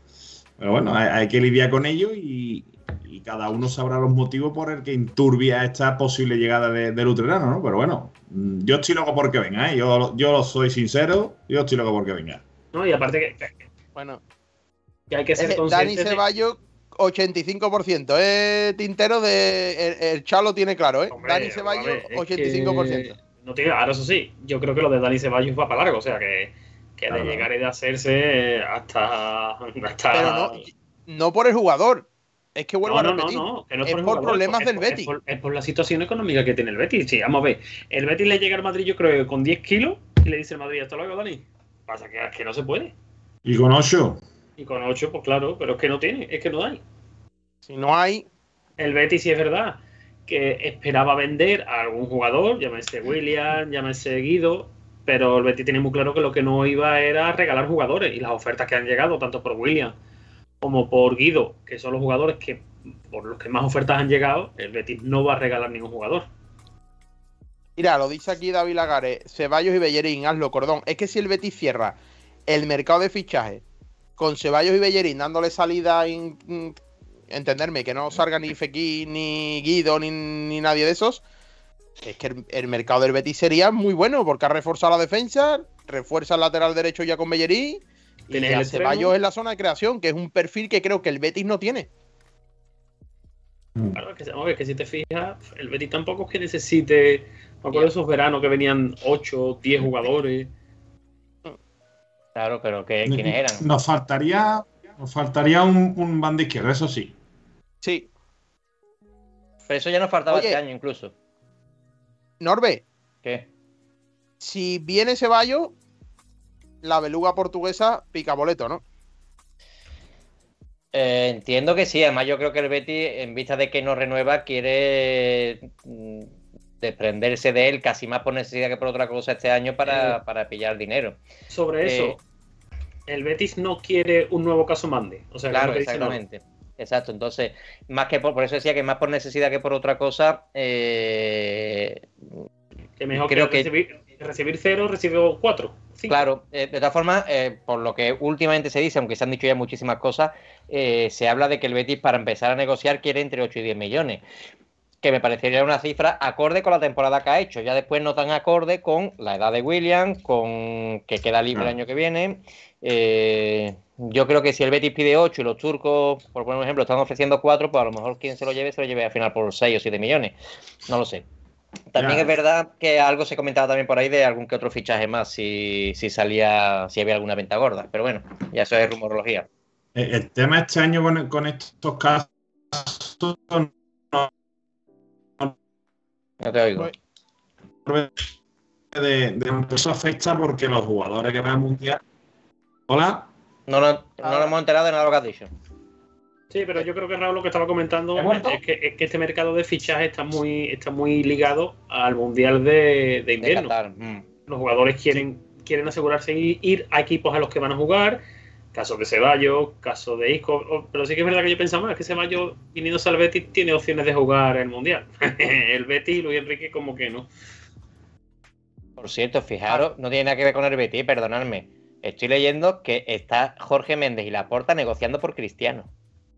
Speaker 6: Pero bueno, hay, hay que lidiar con ello y, y cada uno sabrá los motivos por el que inturbia esta posible llegada de- del Utrerano, ¿no? Pero bueno, mm, yo estoy loco porque venga, ¿eh? Yo, yo soy sincero, yo estoy loco porque venga.
Speaker 7: ¿no? Y aparte que, que-
Speaker 2: Bueno,
Speaker 7: que hay que ser
Speaker 2: Dani
Speaker 7: de-
Speaker 2: Ceballos, 85%. Eh, Tintero de. El, el Chalo tiene claro, ¿eh?
Speaker 7: Hombre,
Speaker 2: Dani Ceballos,
Speaker 7: ver, es
Speaker 2: 85%.
Speaker 7: que No tiene, ahora eso sí, yo creo que lo de Dani Ceballos va para largo, o sea que, que
Speaker 6: Claro.
Speaker 7: de llegar y de hacerse hasta. hasta
Speaker 2: Pero no, no por el jugador. Es que vuelvo
Speaker 7: no,
Speaker 2: a
Speaker 7: no, no,
Speaker 2: repetir.
Speaker 7: no, que no
Speaker 2: es
Speaker 7: el
Speaker 2: por
Speaker 7: jugador,
Speaker 2: problemas
Speaker 7: es
Speaker 2: del
Speaker 7: por-
Speaker 2: Betis.
Speaker 7: Es por, es por la situación económica que tiene el Betis. Sí, vamos a ver. El Betis le llega al Madrid, yo creo, que con 10 kilos y le dice el Madrid, hasta luego, Dani. Pasa que, que no se puede.
Speaker 6: Y con ocho.
Speaker 7: Y con 8, pues claro, pero es que no tiene, es que no hay.
Speaker 2: Si no hay.
Speaker 7: El Betis sí es verdad que esperaba vender a algún jugador, llámese William, llámese Guido, pero el Betis tiene muy claro que lo que no iba era regalar jugadores y las ofertas que han llegado, tanto por William como por Guido, que son los jugadores que por los que más ofertas han llegado, el Betis no va a regalar ningún jugador.
Speaker 2: Mira, lo dice aquí David Lagares, Ceballos y Bellerín, hazlo, cordón. Es que si el Betis cierra el mercado de fichaje con Ceballos y Bellerín dándole salida, in- entenderme, que no salga ni Fekir, ni Guido, ni, ni nadie de esos, es que el, el mercado del Betis sería muy bueno, porque ha reforzado la defensa, refuerza el lateral derecho ya con Bellerín,
Speaker 7: Tienes el.
Speaker 2: Ceballos en la zona de creación, que es un perfil que creo que el Betis no tiene.
Speaker 7: Claro, es que, que si te fijas, el Betis tampoco es que necesite. Me acuerdo de esos veranos que venían 8, 10 jugadores.
Speaker 4: Claro, pero que, ¿quiénes eran?
Speaker 6: Nos faltaría, nos faltaría un, un banda izquierdo, eso sí.
Speaker 2: Sí.
Speaker 4: Pero eso ya nos faltaba
Speaker 2: Oye.
Speaker 4: este año incluso.
Speaker 2: Norbe,
Speaker 4: ¿Qué?
Speaker 2: si viene Ceballos, la beluga portuguesa pica boleto, ¿no?
Speaker 4: Eh, entiendo que sí, además yo creo que el Betis, en vista de que no renueva, quiere mm, desprenderse de él casi más por necesidad que por otra cosa este año para,
Speaker 7: Eh.
Speaker 4: para pillar dinero.
Speaker 7: Sobre
Speaker 4: Eh,
Speaker 7: eso, el Betis no quiere un nuevo caso Mande. O sea,
Speaker 4: Claro, exactamente. Exacto, entonces, más que por, por eso decía que más por necesidad que por otra cosa, eh,
Speaker 7: Que mejor
Speaker 4: Creo
Speaker 7: que,
Speaker 4: que-
Speaker 7: recibir, recibir cero, recibió cuatro. cinco.
Speaker 4: Claro, eh, de todas formas, eh, por lo que últimamente se dice, aunque se han dicho ya muchísimas cosas, eh, se habla de que el Betis para empezar a negociar quiere entre 8 y 10 millones, que me parecería una cifra acorde con la temporada que ha hecho, ya después no tan acorde con la edad de William, con que queda libre el año que viene. Eh, yo creo que si el Betis pide 8 y los turcos, por poner un ejemplo, están ofreciendo 4, pues a lo mejor quien se lo lleve se lo lleve al final por 6 o 7 millones. No lo sé. También
Speaker 6: Ya.
Speaker 4: es verdad que algo se comentaba también por ahí de algún que otro fichaje más si, si salía, si había alguna venta gorda. Pero bueno, ya eso es rumorología.
Speaker 6: El tema este año con, con estos casos no,
Speaker 4: No te oigo.
Speaker 6: De, de eso afecta porque los jugadores que van al mundial. Hola.
Speaker 4: No, no, no nos hemos enterado de nada de lo que has dicho.
Speaker 7: Sí, pero yo creo que Raúl lo que estaba comentando es que, es que este mercado de fichaje está muy, está muy ligado al Mundial de, de
Speaker 4: De
Speaker 7: invierno.
Speaker 4: Qatar. Mm.
Speaker 7: Los jugadores quieren, quieren asegurarse y ir a equipos a los que van a jugar. Caso de Ceballos, caso de Isco. o- Pero sí que es verdad que yo pensaba más que Ceballos, viniéndose al Betis, tiene opciones de jugar el Mundial. [LAUGHS] el Betis y Luis Enrique como que no.
Speaker 4: Por cierto, fijaros, no tiene nada que ver con el Betis, perdonadme. Estoy leyendo que está Jorge Méndez y Laporta negociando por Cristiano.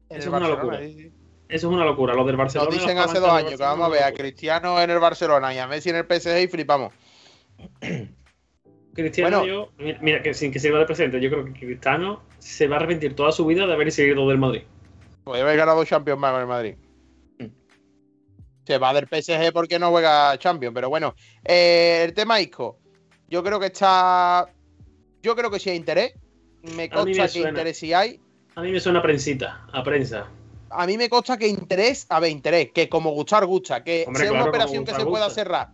Speaker 2: En
Speaker 7: Eso
Speaker 2: el
Speaker 7: es una locura.
Speaker 2: sí, sí.
Speaker 7: Eso es una locura. Lo del Barcelona.
Speaker 2: Nos dicen hace dos años que vamos a ver a Cristiano en el Barcelona y a Messi en el PSG y flipamos.
Speaker 7: Cristiano,
Speaker 2: Bueno.
Speaker 7: yo, mira, que sin que sirva de presente, yo creo que Cristiano se va a arrepentir toda su vida de haber seguido del Madrid.
Speaker 2: Puede haber ganado Champions más con el Madrid. Se va del PSG porque no juega Champions, pero bueno. Eh, el tema Isco. Yo creo que está. Yo creo que sí hay interés. me consta que interés sí hay.
Speaker 7: A mí me suena a prensita, a prensa.
Speaker 2: A mí me consta que interés, a ver, interés, que como gustar gusta, que
Speaker 7: Hombre,
Speaker 2: sea
Speaker 7: claro,
Speaker 2: una operación que se pueda cerrar.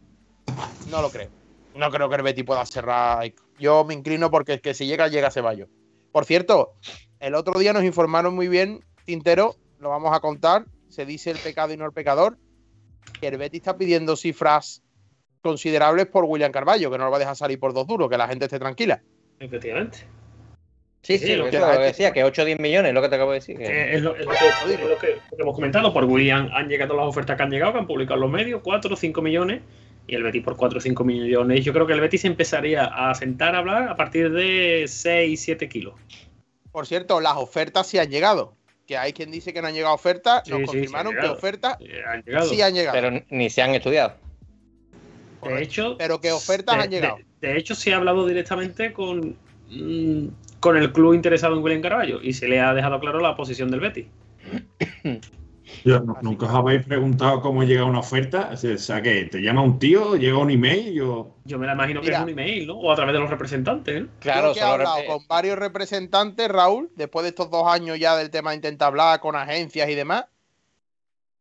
Speaker 2: No lo creo. No creo que el Betty pueda cerrar. Yo me inclino porque es que si llega, llega Ceballos. Por cierto, el otro día nos informaron muy bien, Tintero, lo vamos a contar. Se dice el pecado y no el pecador. Que el Betty está pidiendo cifras considerables por William Carballo, que no lo va a dejar salir por dos duros, que la gente esté tranquila.
Speaker 7: Efectivamente.
Speaker 4: Sí,
Speaker 7: Sí,
Speaker 4: sí,
Speaker 7: lo
Speaker 4: lo
Speaker 2: que
Speaker 4: que
Speaker 2: la gente-
Speaker 4: decía, que 8 o 10 millones, es lo que te acabo de decir. que-
Speaker 7: Eh, es lo, es lo que, es lo que- lo que hemos comentado. Por William han llegado las ofertas que han llegado, que han publicado los medios, 4 o 5 millones. Y el Betis por 4 o 5 millones. Yo creo que el Betis empezaría a sentar a hablar a partir de 6, 7 kilos.
Speaker 2: Por cierto, las ofertas sí han llegado. Que hay quien dice que no han llegado ofertas.
Speaker 7: Sí,
Speaker 2: Nos
Speaker 7: sí,
Speaker 2: confirmaron que ofertas
Speaker 7: han
Speaker 2: sí han llegado.
Speaker 4: Pero ni se han estudiado.
Speaker 7: de hecho,
Speaker 2: Pero que ofertas
Speaker 7: de,
Speaker 2: han llegado.
Speaker 7: De, de hecho, se ha hablado directamente con, mm, con el club interesado en William Carballo y se le ha dejado claro la posición del Betis.
Speaker 6: Yo, no- nunca os habéis preguntado cómo llega una oferta. O sea, que te llama un tío, llega un email, yo.
Speaker 7: Yo me la imagino que
Speaker 2: Mira.
Speaker 7: es un email, ¿no? O a través de los representantes. ¿eh?
Speaker 4: Claro,
Speaker 2: que he hablado
Speaker 4: rep-
Speaker 2: con varios representantes, Raúl, después de estos dos años ya del tema de intentar hablar con agencias y demás.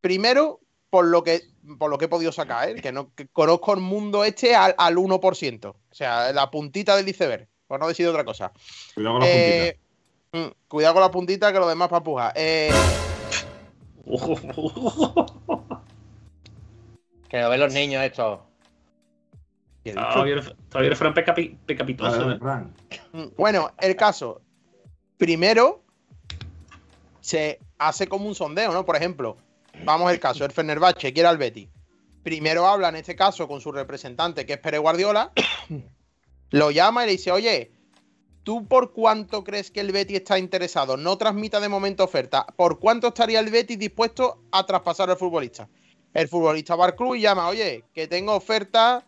Speaker 2: Primero, por lo que, por lo que he podido sacar, ¿eh? que, no, que conozco el mundo este al, al 1%. O sea, la puntita del iceberg, por no decir otra cosa.
Speaker 6: Cuidado con la
Speaker 2: Eh, mm, cuidado con la puntita que lo demás para empujar. Eh, [LAUGHS]
Speaker 4: Que lo ven los niños estos.
Speaker 7: Todavía el- Fran pecapi-
Speaker 6: puntita.
Speaker 7: pecapitoso.
Speaker 2: Bueno, el caso. Primero, se hace como un sondeo, ¿no? Por ejemplo, vamos al caso, el Fenerbahce quiere al Betty. Primero habla, en este caso, con su representante, que es Pere Guardiola. Lo llama y le dice, oye, ¿tú por cuánto crees que el Betty está interesado? No transmita de momento oferta. ¿Por cuánto estaría el Betty dispuesto a traspasar al futbolista? El futbolista va al club y llama, oye, que tengo oferta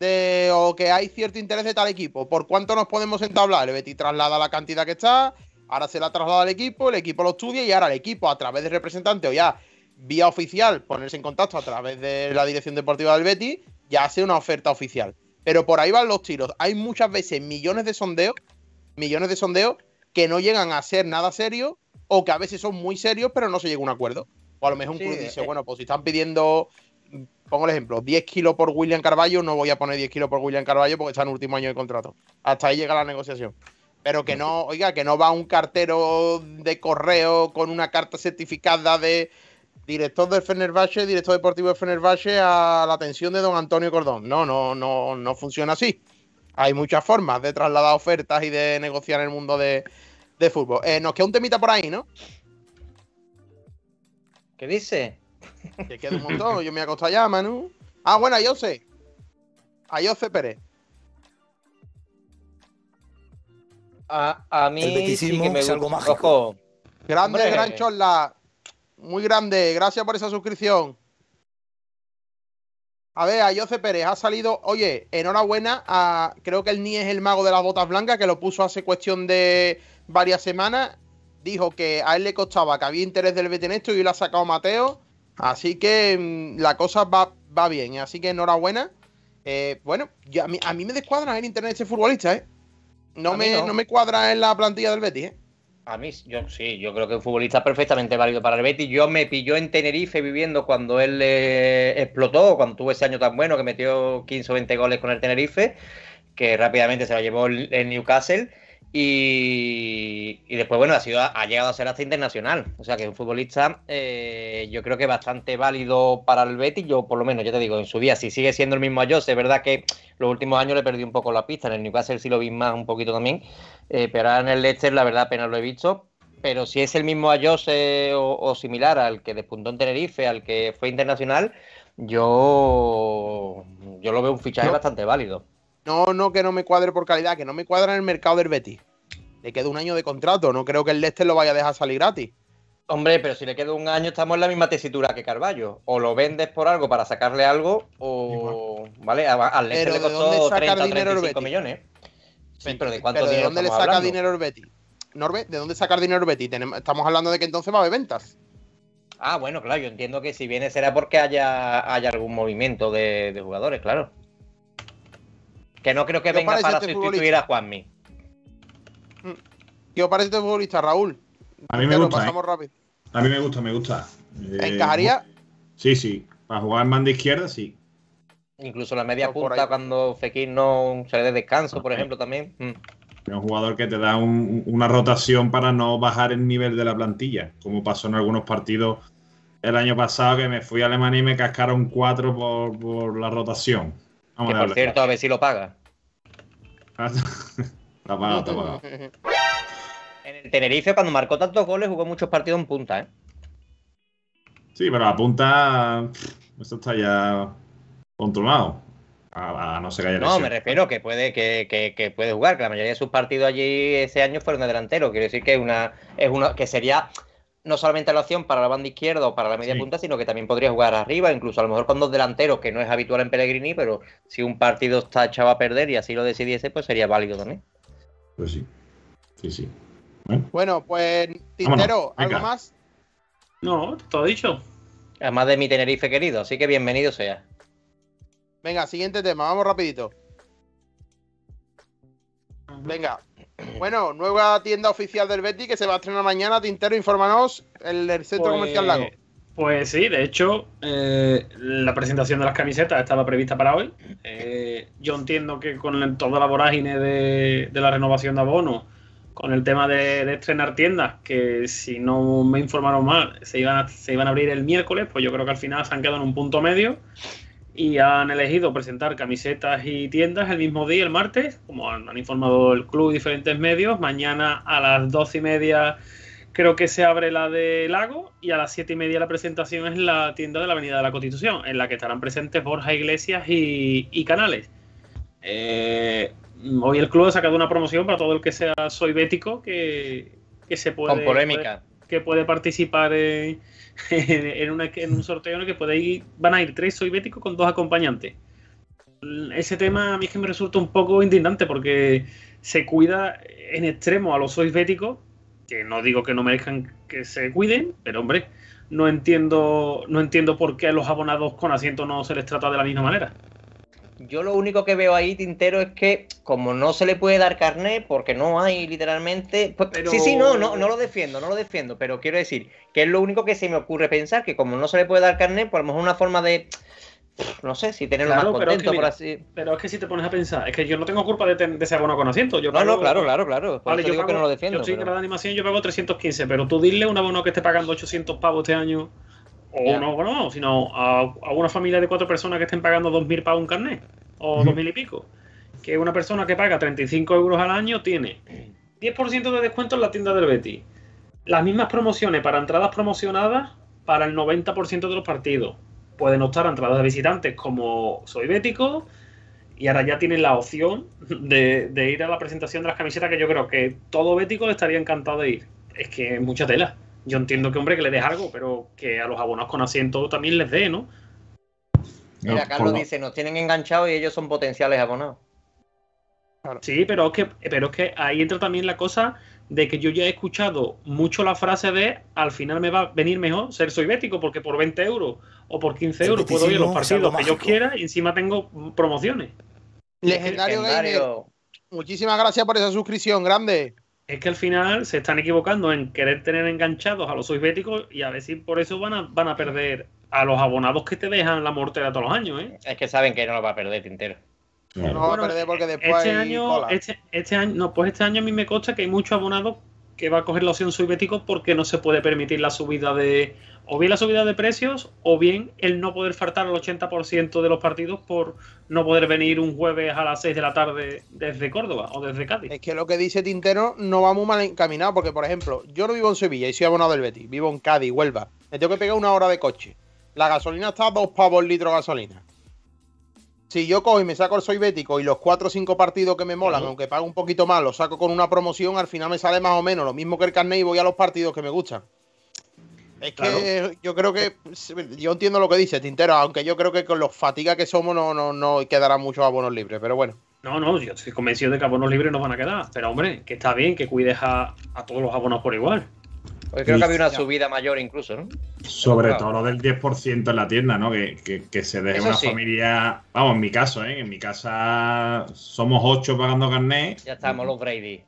Speaker 2: de, o que hay cierto interés de tal equipo. ¿Por cuánto nos podemos entablar? El Betis traslada la cantidad que está, ahora se la traslada al equipo, el equipo lo estudia y ahora el equipo, a través de representante o ya vía oficial, ponerse en contacto a través de la dirección deportiva del Betis, ya hace una oferta oficial. Pero por ahí van los tiros. Hay muchas veces millones de sondeos, millones de sondeos que no llegan a ser nada serios o que a veces son muy serios, pero no se llega a un acuerdo. O a lo mejor un
Speaker 4: Sí,
Speaker 2: club dice,
Speaker 4: eh.
Speaker 2: bueno, pues si están pidiendo pongo el ejemplo, 10 kilos por William Carballo, no voy a poner 10 kilos por William Carballo porque está en último año de contrato. Hasta ahí llega la negociación. Pero que no, oiga, que no va un cartero de correo con una carta certificada de director del Fenerbahce, director deportivo del Fenerbahce a la atención de don Antonio Cordón. No, no, no, no funciona así. Hay muchas formas de trasladar ofertas y de negociar en el mundo de, de fútbol. Eh, nos queda un temita por ahí, ¿no?
Speaker 4: ¿Qué dice?
Speaker 2: Que queda un montón. Yo me he acostado ya, Manu. Ah, bueno, a Jose. A Jose Pérez.
Speaker 4: A, a mí
Speaker 5: El
Speaker 4: sí que me
Speaker 5: es algo
Speaker 4: gusta.
Speaker 5: mágico.
Speaker 4: Ojo,
Speaker 2: Grande,
Speaker 4: Hombre.
Speaker 2: gran chorla. Muy grande. Gracias por esa suscripción. A ver, a Jose Pérez ha salido. Oye, enhorabuena a. Creo que el Ni es el mago de las botas blancas, que lo puso hace cuestión de varias semanas. Dijo que a él le costaba, que había interés del Betis en esto y lo ha sacado Mateo. Así que mm, la cosa va, va bien. Así que enhorabuena. Eh, bueno, yo- a, mí, a mí me descuadra el internet ese futbolista, ¿eh? No me,
Speaker 4: no.
Speaker 2: no me cuadra en la plantilla del Betis, ¿eh?
Speaker 4: A mí yo sí, yo creo que un futbolista perfectamente válido para el Betis. Yo me pilló en Tenerife viviendo cuando él eh, explotó, cuando tuvo ese año tan bueno que metió 15 o 20 goles con el Tenerife, que rápidamente se lo llevó el, el Newcastle. Y, y después, bueno, ha, sido, ha llegado a ser hasta internacional. O sea que es un futbolista, eh, yo creo que bastante válido para el Betis. Yo, por lo menos, ya te digo, en su día, si sigue siendo el mismo Ayose, es verdad que los últimos años le perdí un poco la pista. En el Newcastle sí lo vi más un poquito también. Eh, pero ahora en el Leicester, la verdad, apenas lo he visto. Pero si es el mismo Ayose o, o similar al que despuntó en Tenerife, al que fue internacional, yo, yo lo veo un fichaje
Speaker 2: No.
Speaker 4: bastante válido.
Speaker 2: No, no que no me cuadre por calidad, que no me cuadra en el mercado del Betis. Le queda un año de contrato, no creo que el Leicester lo vaya a dejar salir gratis.
Speaker 4: Hombre, pero si le queda un año, estamos en la misma tesitura que Carballo. O lo vendes por algo para sacarle algo, o. ¿Vale? Al Leicester le
Speaker 2: ¿de dónde
Speaker 4: costó
Speaker 2: sacar
Speaker 4: 30 o
Speaker 2: dinero el
Speaker 4: 35
Speaker 2: Betis?
Speaker 4: millones. Sí, pero ¿de cuánto
Speaker 2: Pero ¿de
Speaker 4: dinero
Speaker 2: dónde le saca
Speaker 4: hablando?
Speaker 2: dinero el Betis? Norbe, ¿de dónde sacar dinero el Betis? Tenemos- estamos hablando de que entonces va a haber ventas.
Speaker 4: Ah, bueno, claro, yo entiendo que si viene será porque haya, haya algún movimiento de, de jugadores, claro. Que no creo que
Speaker 2: ¿Qué os
Speaker 4: venga para
Speaker 2: este
Speaker 4: sustituir
Speaker 2: futbolista?
Speaker 4: a Juanmi.
Speaker 2: ¿Qué os parece este futbolista, Raúl?
Speaker 6: A mí me
Speaker 2: Lo
Speaker 6: gusta. ¿eh?
Speaker 2: pasamos rápido.
Speaker 6: A mí me gusta, me gusta. Eh,
Speaker 2: ¿Encajaría?
Speaker 6: Sí, sí. Para jugar en banda izquierda, sí.
Speaker 4: Incluso la media
Speaker 2: por
Speaker 4: punta cuando Fekir no sale de descanso, por ejemplo, también. Mm.
Speaker 6: Es un jugador que te da un- una rotación para no bajar el nivel de la plantilla, como pasó en algunos partidos el año pasado que me fui a Alemania y me cascaron cuatro por, por la rotación. Vamos
Speaker 4: Que
Speaker 6: a
Speaker 4: por cierto, a ver si lo paga. [LAUGHS]
Speaker 6: Está pagado, está pagado. [LAUGHS]
Speaker 4: En el Tenerife, cuando marcó tantos goles, jugó muchos partidos en punta, ¿eh?
Speaker 6: Sí, pero la punta, eso está ya controlado. A, a no ser que haya
Speaker 4: No,
Speaker 6: lesión.
Speaker 4: me refiero que puede, que, que- que puede jugar, que la mayoría de sus partidos allí ese año fueron de delantero. Quiero decir que una, es una, que sería no solamente la opción para la banda izquierda o para la media
Speaker 6: Sí.
Speaker 4: punta, sino que también podría jugar arriba, incluso a lo mejor con dos delanteros, que no es habitual en Pellegrini, pero si un partido está echado a perder y así lo decidiese, pues sería válido también.
Speaker 6: Pues sí. Sí, sí.
Speaker 2: Bueno, pues, Tintero,
Speaker 6: Vámonos.
Speaker 2: ¿algo más?
Speaker 7: No, todo dicho.
Speaker 4: Además de mi Tenerife querido, así que bienvenido sea.
Speaker 2: Venga, siguiente tema, vamos rapidito. Venga. Bueno, nueva tienda oficial del Betty que se va a estrenar mañana. Tintero, infórmanos. El, el centro
Speaker 7: Pues-
Speaker 2: comercial Lago.
Speaker 7: Pues sí, de hecho, eh, la presentación de las camisetas estaba prevista para hoy. Eh, yo entiendo que con toda la vorágine de, de la renovación de abono, con el tema de, de estrenar tiendas, que si no me informaron mal, se iban, a, se iban a abrir el miércoles, pues yo creo que al final se han quedado en un punto medio y han elegido presentar camisetas y tiendas el mismo día, el martes, como han, han informado el club y diferentes medios. Mañana a las doce y media creo que se abre la de Lago y a las siete y media la presentación es la tienda de la Avenida de la Constitución, en la que estarán presentes Borja Iglesias y, y Canales. Eh, hoy el club ha sacado una promoción para todo el que sea soy bético que, que se puede
Speaker 4: Con polémica.
Speaker 7: que puede participar en, [LAUGHS] en, un sorteo en el que ir, van a ir tres soy béticos con dos acompañantes. Ese tema a mí es que me resulta un poco indignante porque se cuida en extremo a los sois béticos, que no digo que no merezcan que se cuiden, pero hombre, no entiendo, no entiendo por qué a los abonados con asiento no se les trata de la misma manera.
Speaker 4: Yo lo único que veo ahí, Tintero, es que como no se le puede dar carnet, porque no hay literalmente... pues,
Speaker 7: Pero-
Speaker 4: Sí, sí, no, no, no lo defiendo, no lo defiendo, pero quiero decir que es lo único que se me ocurre pensar, que como no se le puede dar carnet, pues a lo mejor una forma de... No sé, si tenerlo
Speaker 7: Claro,
Speaker 4: más
Speaker 7: es
Speaker 4: contento,
Speaker 7: que
Speaker 4: por así...
Speaker 7: Pero es que si te pones a pensar, es que yo no tengo culpa de, ten- de ser abono con asiento. Yo
Speaker 4: No,
Speaker 7: pago-
Speaker 4: no, claro, claro, claro. Por
Speaker 7: Vale,
Speaker 4: eso
Speaker 7: yo,
Speaker 4: digo
Speaker 7: pago,
Speaker 4: que no lo defiendo.
Speaker 7: yo estoy en
Speaker 4: pero-
Speaker 7: grado de animación yo pago 315, pero tú dile a un abono que esté pagando 800 pavos este año, o no, no, sino a, a una familia de cuatro personas que estén pagando 2.000 pavos un carnet, o
Speaker 6: Ujú.
Speaker 7: 2.000 y pico. Que una persona que paga 35 euros al año tiene 10% de descuento en la tienda del Betty. Las mismas promociones para entradas promocionadas para el 90% de los partidos. Pueden optar a entradas de visitantes como soy bético, y ahora ya tienen la opción de, de ir a la presentación de las camisetas que yo creo que todo bético le estaría encantado de ir. Es que es mucha tela. Yo entiendo que, hombre, que le des algo, pero que a los abonados con asiento también les dé, ¿no?
Speaker 4: Mira,
Speaker 6: No,
Speaker 4: Carlos dice, nos tienen enganchados y ellos son potenciales abonados.
Speaker 7: Sí, pero es que, pero es que ahí entra también la cosa de que yo ya he escuchado mucho la frase de al final me va a venir mejor ser soy bético porque por 20 euros o por 15
Speaker 5: El
Speaker 7: euros puedo ir a los partidos que yo quiera y encima tengo promociones.
Speaker 2: Legendario Gamer,
Speaker 4: Legendario.
Speaker 2: muchísimas gracias por esa suscripción, grande.
Speaker 7: Es que al final se están equivocando en querer tener enganchados a los sois béticos y a ver si por eso van a, van a perder a los abonados que te dejan la mortera todos los años, ¿eh?
Speaker 4: Es que saben que no lo va a perder, Tintero.
Speaker 2: No va a
Speaker 7: Bueno,
Speaker 2: perder porque después
Speaker 7: Este
Speaker 2: hay
Speaker 7: año,
Speaker 2: cola.
Speaker 7: este, este año, no, pues este año a mí me consta que hay muchos abonados que va a coger la opción soy bético porque no se puede permitir la subida de, o bien la subida de precios, o bien el no poder faltar al 80% de los partidos por no poder venir un jueves a las 6 de la tarde desde Córdoba o desde Cádiz.
Speaker 2: Es que lo que dice Tintero no va muy mal encaminado, porque, por ejemplo, yo no vivo en Sevilla y soy abonado del Betis, vivo en Cádiz, Huelva. Me tengo que pegar una hora de coche. La gasolina está a dos pavos el litro de gasolina. Si yo cojo y me saco el soy bético y los cuatro o cinco partidos que me molan, aunque pago un poquito más, los saco con una promoción, al final me sale más o menos lo mismo que el carnet y voy a los partidos que me gustan. Es que yo creo que. Yo entiendo lo que dice Tintero, aunque yo creo que con los fatigas que somos no, no, no quedarán muchos abonos libres, pero bueno.
Speaker 7: No, no, yo estoy convencido de que abonos libres nos van a quedar. Pero hombre, que está bien que cuides a, a todos los abonos por igual.
Speaker 4: Hoy creo que había una
Speaker 2: Ya.
Speaker 4: subida mayor incluso, ¿no?
Speaker 6: Sobre
Speaker 4: Claro.
Speaker 6: todo lo del 10% en la tienda, ¿no? Que, que- que se deje
Speaker 4: Eso
Speaker 6: una
Speaker 4: sí.
Speaker 6: familia. Vamos, en mi caso, ¿eh? En mi casa somos ocho pagando carnet.
Speaker 4: Ya estamos los Brady.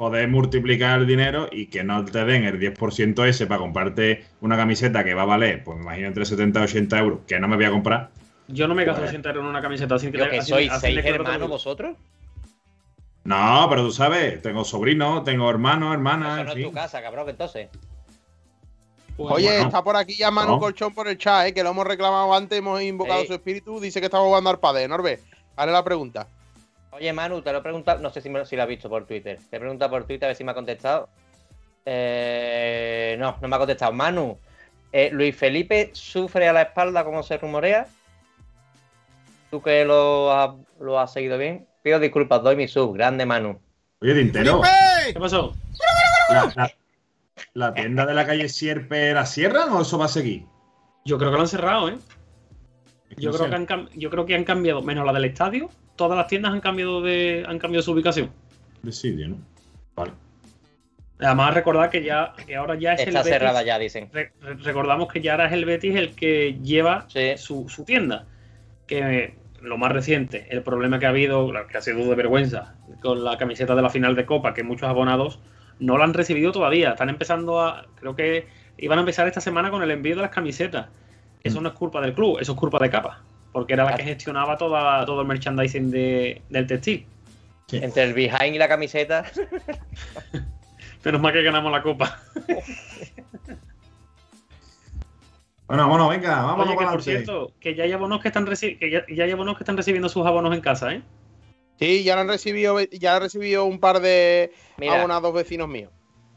Speaker 6: Poder multiplicar el dinero y que no te den el 10% ese para comprarte una camiseta que va a valer, pues me imagino entre 70 y 80 euros, que no me voy a comprar.
Speaker 7: Yo no me gasto
Speaker 6: Pues-
Speaker 7: 80 euros en una camiseta así que
Speaker 4: Yo
Speaker 7: así
Speaker 4: seis hermanos vosotros.
Speaker 6: No, pero tú sabes, tengo sobrinos, tengo hermanos, hermanas,
Speaker 4: Eso no es tu casa, cabrón, entonces.
Speaker 7: Pues,
Speaker 2: Oye,
Speaker 6: bueno.
Speaker 2: está por aquí ya Manu
Speaker 6: No.
Speaker 2: Colchón por el chat, eh, que lo hemos reclamado antes, hemos invocado
Speaker 4: Ey.
Speaker 2: su espíritu. Dice que estaba jugando al padre, Norbe. Hazle la pregunta.
Speaker 4: Oye, Manu, te lo he preguntado, no sé si, me, si lo has visto por Twitter. Te he preguntado por Twitter a ver si me ha contestado. Eh, no, no me ha contestado. Manu, eh, ¿Luis Felipe sufre a la espalda como se rumorea? ¿Tú que lo has, lo has seguido bien? Pido disculpas, doy mi sub. Grande, Manu.
Speaker 6: Oye, Tintero,
Speaker 7: ¿Qué pasó?
Speaker 6: la, la- la tienda de la calle Sierpe la cierran o eso va a seguir?
Speaker 7: Yo creo que lo han cerrado, ¿eh? Creo que han yo creo que han cambiado, menos la del estadio, todas las tiendas han cambiado de han cambiado su ubicación.
Speaker 6: De sitio, ¿no? Vale.
Speaker 7: Además recordar que ya que ahora ya es
Speaker 4: Está
Speaker 7: el Betis,
Speaker 4: cerrada ya, dicen.
Speaker 7: re- re- recordamos que ya ahora es el Betis el que lleva
Speaker 4: Sí.
Speaker 7: su, su tienda. Que lo más reciente, el problema que ha habido, que ha sido de vergüenza, con la camiseta de la final de Copa, que muchos abonados no la han recibido todavía. Están empezando a. Creo que iban a empezar esta semana con el envío de las camisetas. Eso no es culpa del club, eso es culpa de Capa. Porque era la que gestionaba toda, todo el merchandising de- del textil.
Speaker 4: Entre el behind y la camiseta. [LAUGHS]
Speaker 7: Menos mal que ganamos la copa. [LAUGHS]
Speaker 6: Bueno, bueno, venga, vámonos
Speaker 7: Oye, que por cierto, que ya hay abonos que están que ya, ya hay abonos que están recibiendo sus abonos en casa, ¿eh?
Speaker 2: Sí, ya han recibido, ya han recibido un par de
Speaker 4: Mira.
Speaker 2: abonados vecinos míos.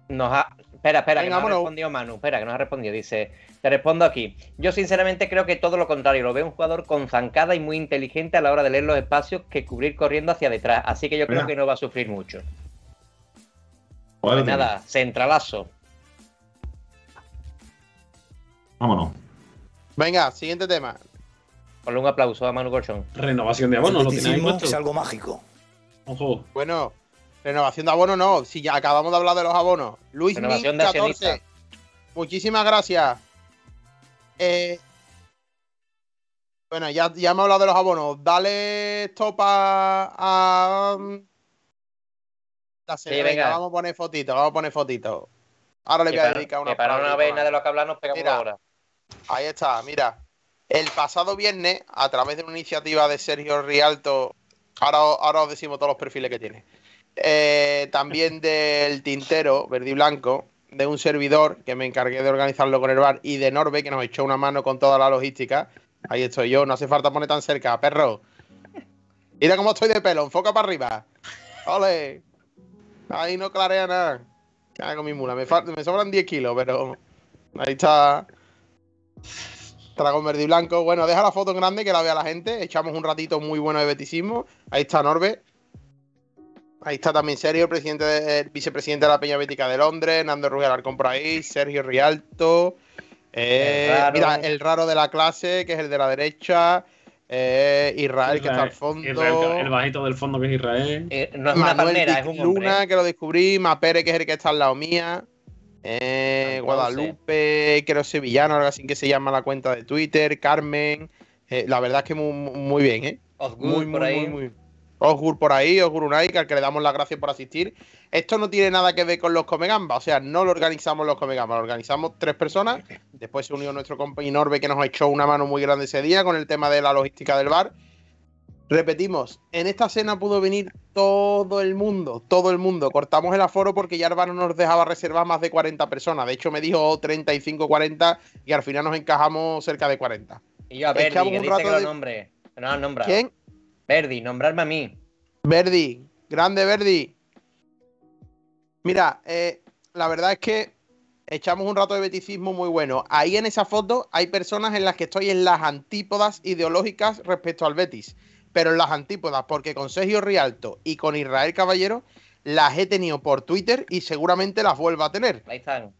Speaker 4: Nos ha... Espera, espera,
Speaker 2: Venga,
Speaker 4: que nos ha respondido Manu. Espera, que nos ha respondido. Dice, te respondo aquí. Yo sinceramente creo que todo lo contrario. Lo veo un jugador con zancada y muy inteligente a la hora de leer los espacios que cubrir corriendo hacia detrás. Así que yo creo que no va a sufrir mucho. Pues nada, centralazo.
Speaker 6: Vámonos.
Speaker 2: Venga, siguiente tema.
Speaker 4: Ponle un aplauso a Manu Colchón.
Speaker 7: Renovación de abonos, lo puesto.
Speaker 5: es algo mágico.
Speaker 7: Ojo.
Speaker 2: Bueno, renovación de abono no. Si ya acabamos de hablar de los abonos. Luis
Speaker 4: Renovación
Speaker 2: Min
Speaker 4: de
Speaker 2: 14.
Speaker 4: accionistas.
Speaker 2: Muchísimas gracias. Eh, bueno, ya, ya hemos hablado de los abonos. Dale stop a. a- la serie.
Speaker 4: Sí,
Speaker 2: venga,
Speaker 4: venga.
Speaker 2: vamos a poner fotitos, vamos a poner fotitos. Ahora le voy a dedicar una
Speaker 4: que para una nada de lo que hablar nos pegamos
Speaker 2: Mira.
Speaker 4: ahora.
Speaker 2: Ahí está, mira. El pasado viernes, a través de una iniciativa de Sergio Rialto, ahora, ahora os decimos todos los perfiles que tiene. Eh, también del Tintero, verde y blanco, de un servidor que me encargué de organizarlo con el bar y de Norbe, que nos echó una mano con toda la logística. Ahí estoy yo, no hace falta poner tan cerca, perro. Mira cómo estoy de pelo, enfoca para arriba. ¡Ole! Ahí no clarea nada. Cago mi mula, me sobran 10 kilos, pero ahí está. Dragón verde y blanco. Bueno, deja la foto en grande que la vea la gente. Echamos un ratito muy bueno de beticismo. Ahí está Norbe. Ahí está también Sergio, el, presidente de- el vicepresidente de la Peña Bética de Londres. Nando Ruiz Alarcón por ahí. Sergio Rialto. eh,
Speaker 4: El raro.
Speaker 2: Mira, el raro de la clase, que es el de la derecha. eh, Israel, que está al fondo.
Speaker 7: Israel, el bajito del fondo que es Israel.
Speaker 4: Eh, no es una
Speaker 2: Manuel
Speaker 4: palmera,
Speaker 2: Dick
Speaker 4: es un hombre.
Speaker 2: Luna, que lo descubrí. Mapere, que es el que está al lado mía. Eh. Guadalupe, creo sevillano, algo así que se llama la cuenta de Twitter. Carmen. Eh, la verdad es que muy, muy bien, ¿eh?
Speaker 4: Osgur
Speaker 2: Muy,
Speaker 4: por
Speaker 2: muy,
Speaker 4: ahí.
Speaker 2: muy, muy. Osgur por ahí, Osgur Unai, que al que le damos las gracias por asistir. Esto no tiene nada que ver con los Comegamba, o sea, no lo organizamos los Comegamba, lo organizamos tres personas. Después se unió nuestro compañero Norbe que nos echó una mano muy grande ese día con el tema de la logística del bar. Repetimos, en esta cena pudo venir todo el mundo, todo el mundo. Cortamos el aforo porque ya el bar no nos dejaba reservar más de 40 personas. De hecho, me dijo 35, 40 y al final nos encajamos cerca de 40.
Speaker 4: Y yo a Verdi,
Speaker 2: Echamos
Speaker 4: que
Speaker 2: un
Speaker 4: dice que lo
Speaker 2: de-
Speaker 4: nombre. No.
Speaker 2: ¿Quién?
Speaker 4: Verdi, nombrarme a mí.
Speaker 2: Verdi, grande Verdi. Mira, eh, la verdad es que echamos un rato de beticismo muy bueno. Ahí en esa foto hay personas en las que estoy en las antípodas ideológicas respecto al Betis. Pero en las antípodas, porque con Sergio Rialto y con Israel Caballero las he tenido por Twitter y seguramente las vuelvo a tener.
Speaker 4: Ahí están.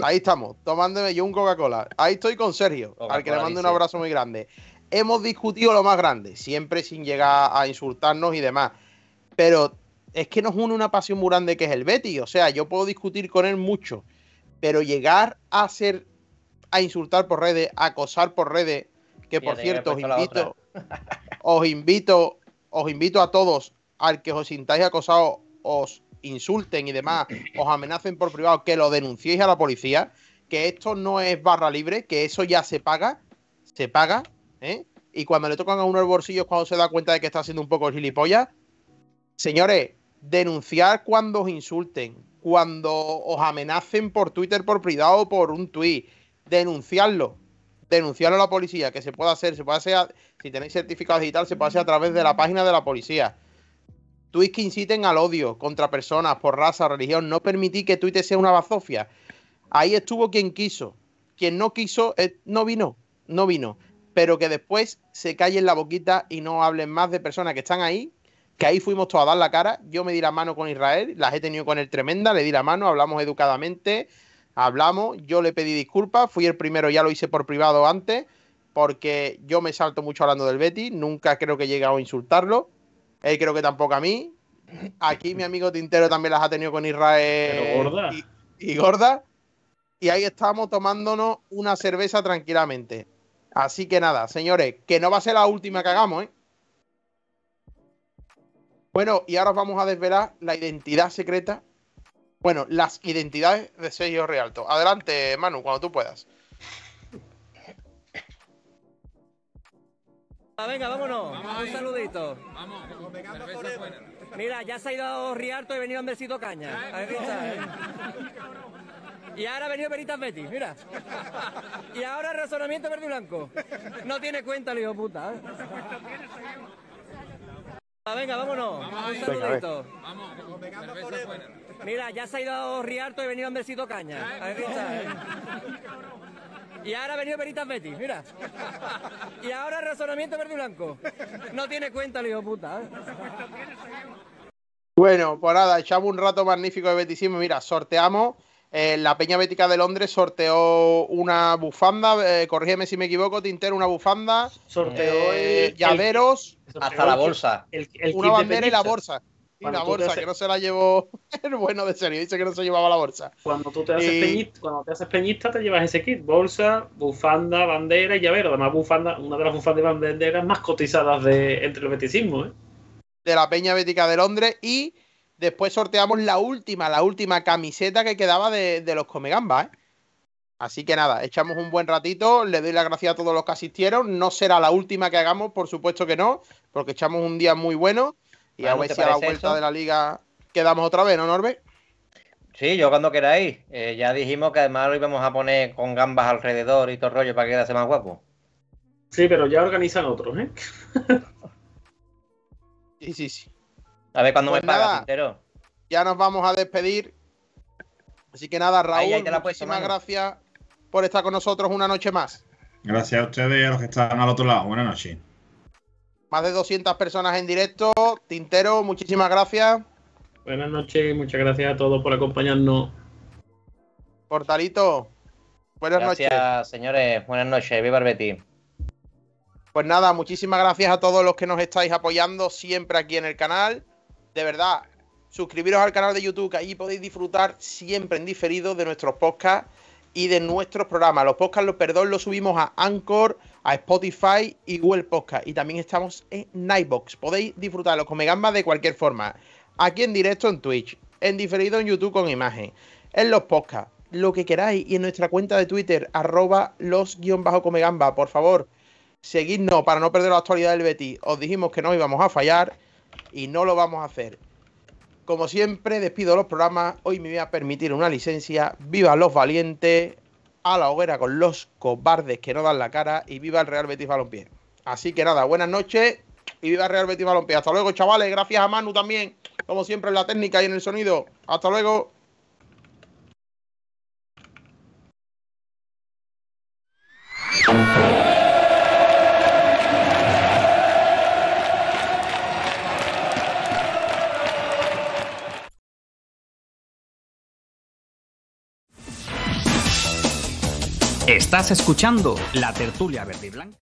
Speaker 2: Ahí estamos, tomándome yo un Coca-Cola. Ahí estoy con Sergio, al que le mando un abrazo muy grande. Hemos discutido lo más grande, siempre sin llegar a insultarnos y demás. Pero es que nos une una pasión muy grande que es el Betty. O sea, yo puedo discutir con él mucho, pero llegar a ser a insultar por redes, a acosar por redes, que por
Speaker 4: Fíjate,
Speaker 2: cierto os invito, os invito, os invito a todos al que os sintáis acosados, os insulten y demás, os amenacen por privado, que lo denunciéis a la policía, que esto no es barra libre, que eso ya se paga, se paga, ¿eh? Y cuando le tocan a uno el bolsillo cuando se da cuenta de que está haciendo un poco gilipollas. Señores, denunciar cuando os insulten, cuando os amenacen por Twitter por privado o por un tweet, denunciarlo, denunciarlo a la policía, que se puede hacer, se puede hacer, si tenéis certificado digital, se puede hacer a través de la página de la policía. Tweets que inciten al odio contra personas por raza religión, no permití que Twitter sea una bazofia. Ahí estuvo quien quiso. Quien no quiso, eh, no vino, no vino. Pero que después se callen la boquita y no hablen más de personas que están ahí, que ahí fuimos todos a dar la cara. Yo me di la mano con Israel, las he tenido con él tremenda, le di la mano, hablamos educadamente, hablamos, yo le pedí disculpas, fui el primero, ya lo hice por privado antes, porque yo me salto mucho hablando del Betty, nunca creo que he llegado a insultarlo, él creo que tampoco a mí. Aquí mi amigo Tintero también las ha tenido con Israel
Speaker 7: Pero gorda.
Speaker 2: Y, y gorda. Y ahí estamos tomándonos una cerveza tranquilamente. Así que nada, señores, que no va a ser la última que hagamos, ¿eh? Bueno, y ahora os vamos a desvelar la identidad secreta. Bueno, las identidades de Sergio Rialto. Adelante, Manu, cuando tú puedas.
Speaker 10: Ah, venga, vámonos. Un saludito. Mira, ya se ha ido Rialto y venido Andresito Caña. Aquí está, ¿eh? Y ahora ha venido Peritas Betty, mira. Y ahora razonamiento verde y blanco. No tiene cuenta el hijo puta. ¿eh? Ah, venga, vámonos. Un saludito. Mira, ya se ha ido Rialto y venido Andresito Caña. Aquí está, ¿eh? Y ahora ha venido Peritas Betty, mira. Y ahora razonamiento verde y blanco. No tiene cuenta el hijo puta. ¿eh?
Speaker 2: Bueno, pues nada, echamos un rato magnífico de beticismo. Mira, sorteamos. Eh, la Peña Bética de Londres sorteó una bufanda, eh, corrígeme si me equivoco, Tintero, una bufanda,
Speaker 7: Sorteó
Speaker 2: eh,
Speaker 7: el-
Speaker 2: llaveros,
Speaker 4: Hasta la bolsa.
Speaker 7: El, el
Speaker 2: una bandera y la bolsa. Y
Speaker 7: Cuando
Speaker 2: la bolsa,
Speaker 7: haces-
Speaker 2: que no se la llevó [LAUGHS] el bueno de serio, dice que no se llevaba la bolsa.
Speaker 7: Cuando tú te haces
Speaker 2: Y-
Speaker 7: peñista, cuando te haces peñista te llevas ese kit, bolsa, bufanda, bandera y llavero. Además, bufanda, una de las bufandas y banderas más cotizadas de entre el beticismo, ¿eh?
Speaker 2: de la Peña Bética de Londres y después sorteamos la última, la última camiseta que quedaba de, de los Comegambas, ¿eh? Así que nada, echamos un buen ratito, le doy las gracias a todos los que asistieron, no será la última que hagamos, por supuesto que no, porque echamos un día muy bueno y a ver
Speaker 4: ¿te
Speaker 2: si a la vuelta
Speaker 4: eso?
Speaker 2: de la liga quedamos otra vez, ¿no, Norbe?
Speaker 4: Sí, yo cuando queráis. Eh, ya dijimos que además lo íbamos a poner con gambas alrededor y todo el rollo para que quedase más guapo.
Speaker 7: Sí, pero ya organizan otros, ¿eh?
Speaker 2: Sí, sí, sí.
Speaker 4: A ver cuándo
Speaker 2: Pues
Speaker 4: me pagas,
Speaker 2: nada.
Speaker 4: Tintero.
Speaker 2: Ya nos vamos a despedir. Así que nada, Raúl,
Speaker 4: Ahí, ahí
Speaker 2: muchísimas gracias por estar con nosotros una noche más.
Speaker 6: Gracias a ustedes y a los que están al otro lado. Buenas noches.
Speaker 2: Más de 200 personas en directo. Tintero, muchísimas gracias.
Speaker 7: Buenas noches y muchas gracias a todos por acompañarnos.
Speaker 2: Portalito, buenas
Speaker 4: Gracias,
Speaker 2: noches.
Speaker 4: señores. Buenas noches. Viva el Betis.
Speaker 2: Pues nada, muchísimas gracias a todos los que nos estáis apoyando siempre aquí en el canal. De verdad, suscribiros al canal de YouTube, que allí podéis disfrutar siempre en diferido de nuestros podcasts y de nuestros programas. Los podcasts, los perdón, los subimos a Anchor, a Spotify y Google Podcast. Y también estamos en Nightbox. Podéis disfrutar de los Comegambas de cualquier forma. Aquí en directo en Twitch, en diferido en YouTube con imagen, en los podcasts, lo que queráis. Y en nuestra cuenta de Twitter, arroba los-comegamba. Por favor, seguidnos para no perder la actualidad del Betis. Os dijimos que no íbamos a fallar y no lo vamos a hacer. Como siempre, despido los programas. Hoy me voy a permitir una licencia. Viva los valientes. A la hoguera con los cobardes que no dan la cara. Y viva el Real Betis Balompié. Así que nada, buenas noches. Y viva el Real Betis Balompié. Hasta luego, chavales. Gracias a Manu también. Como siempre en la técnica y en el sonido. Hasta luego.
Speaker 1: Estás escuchando la tertulia verde y blanca.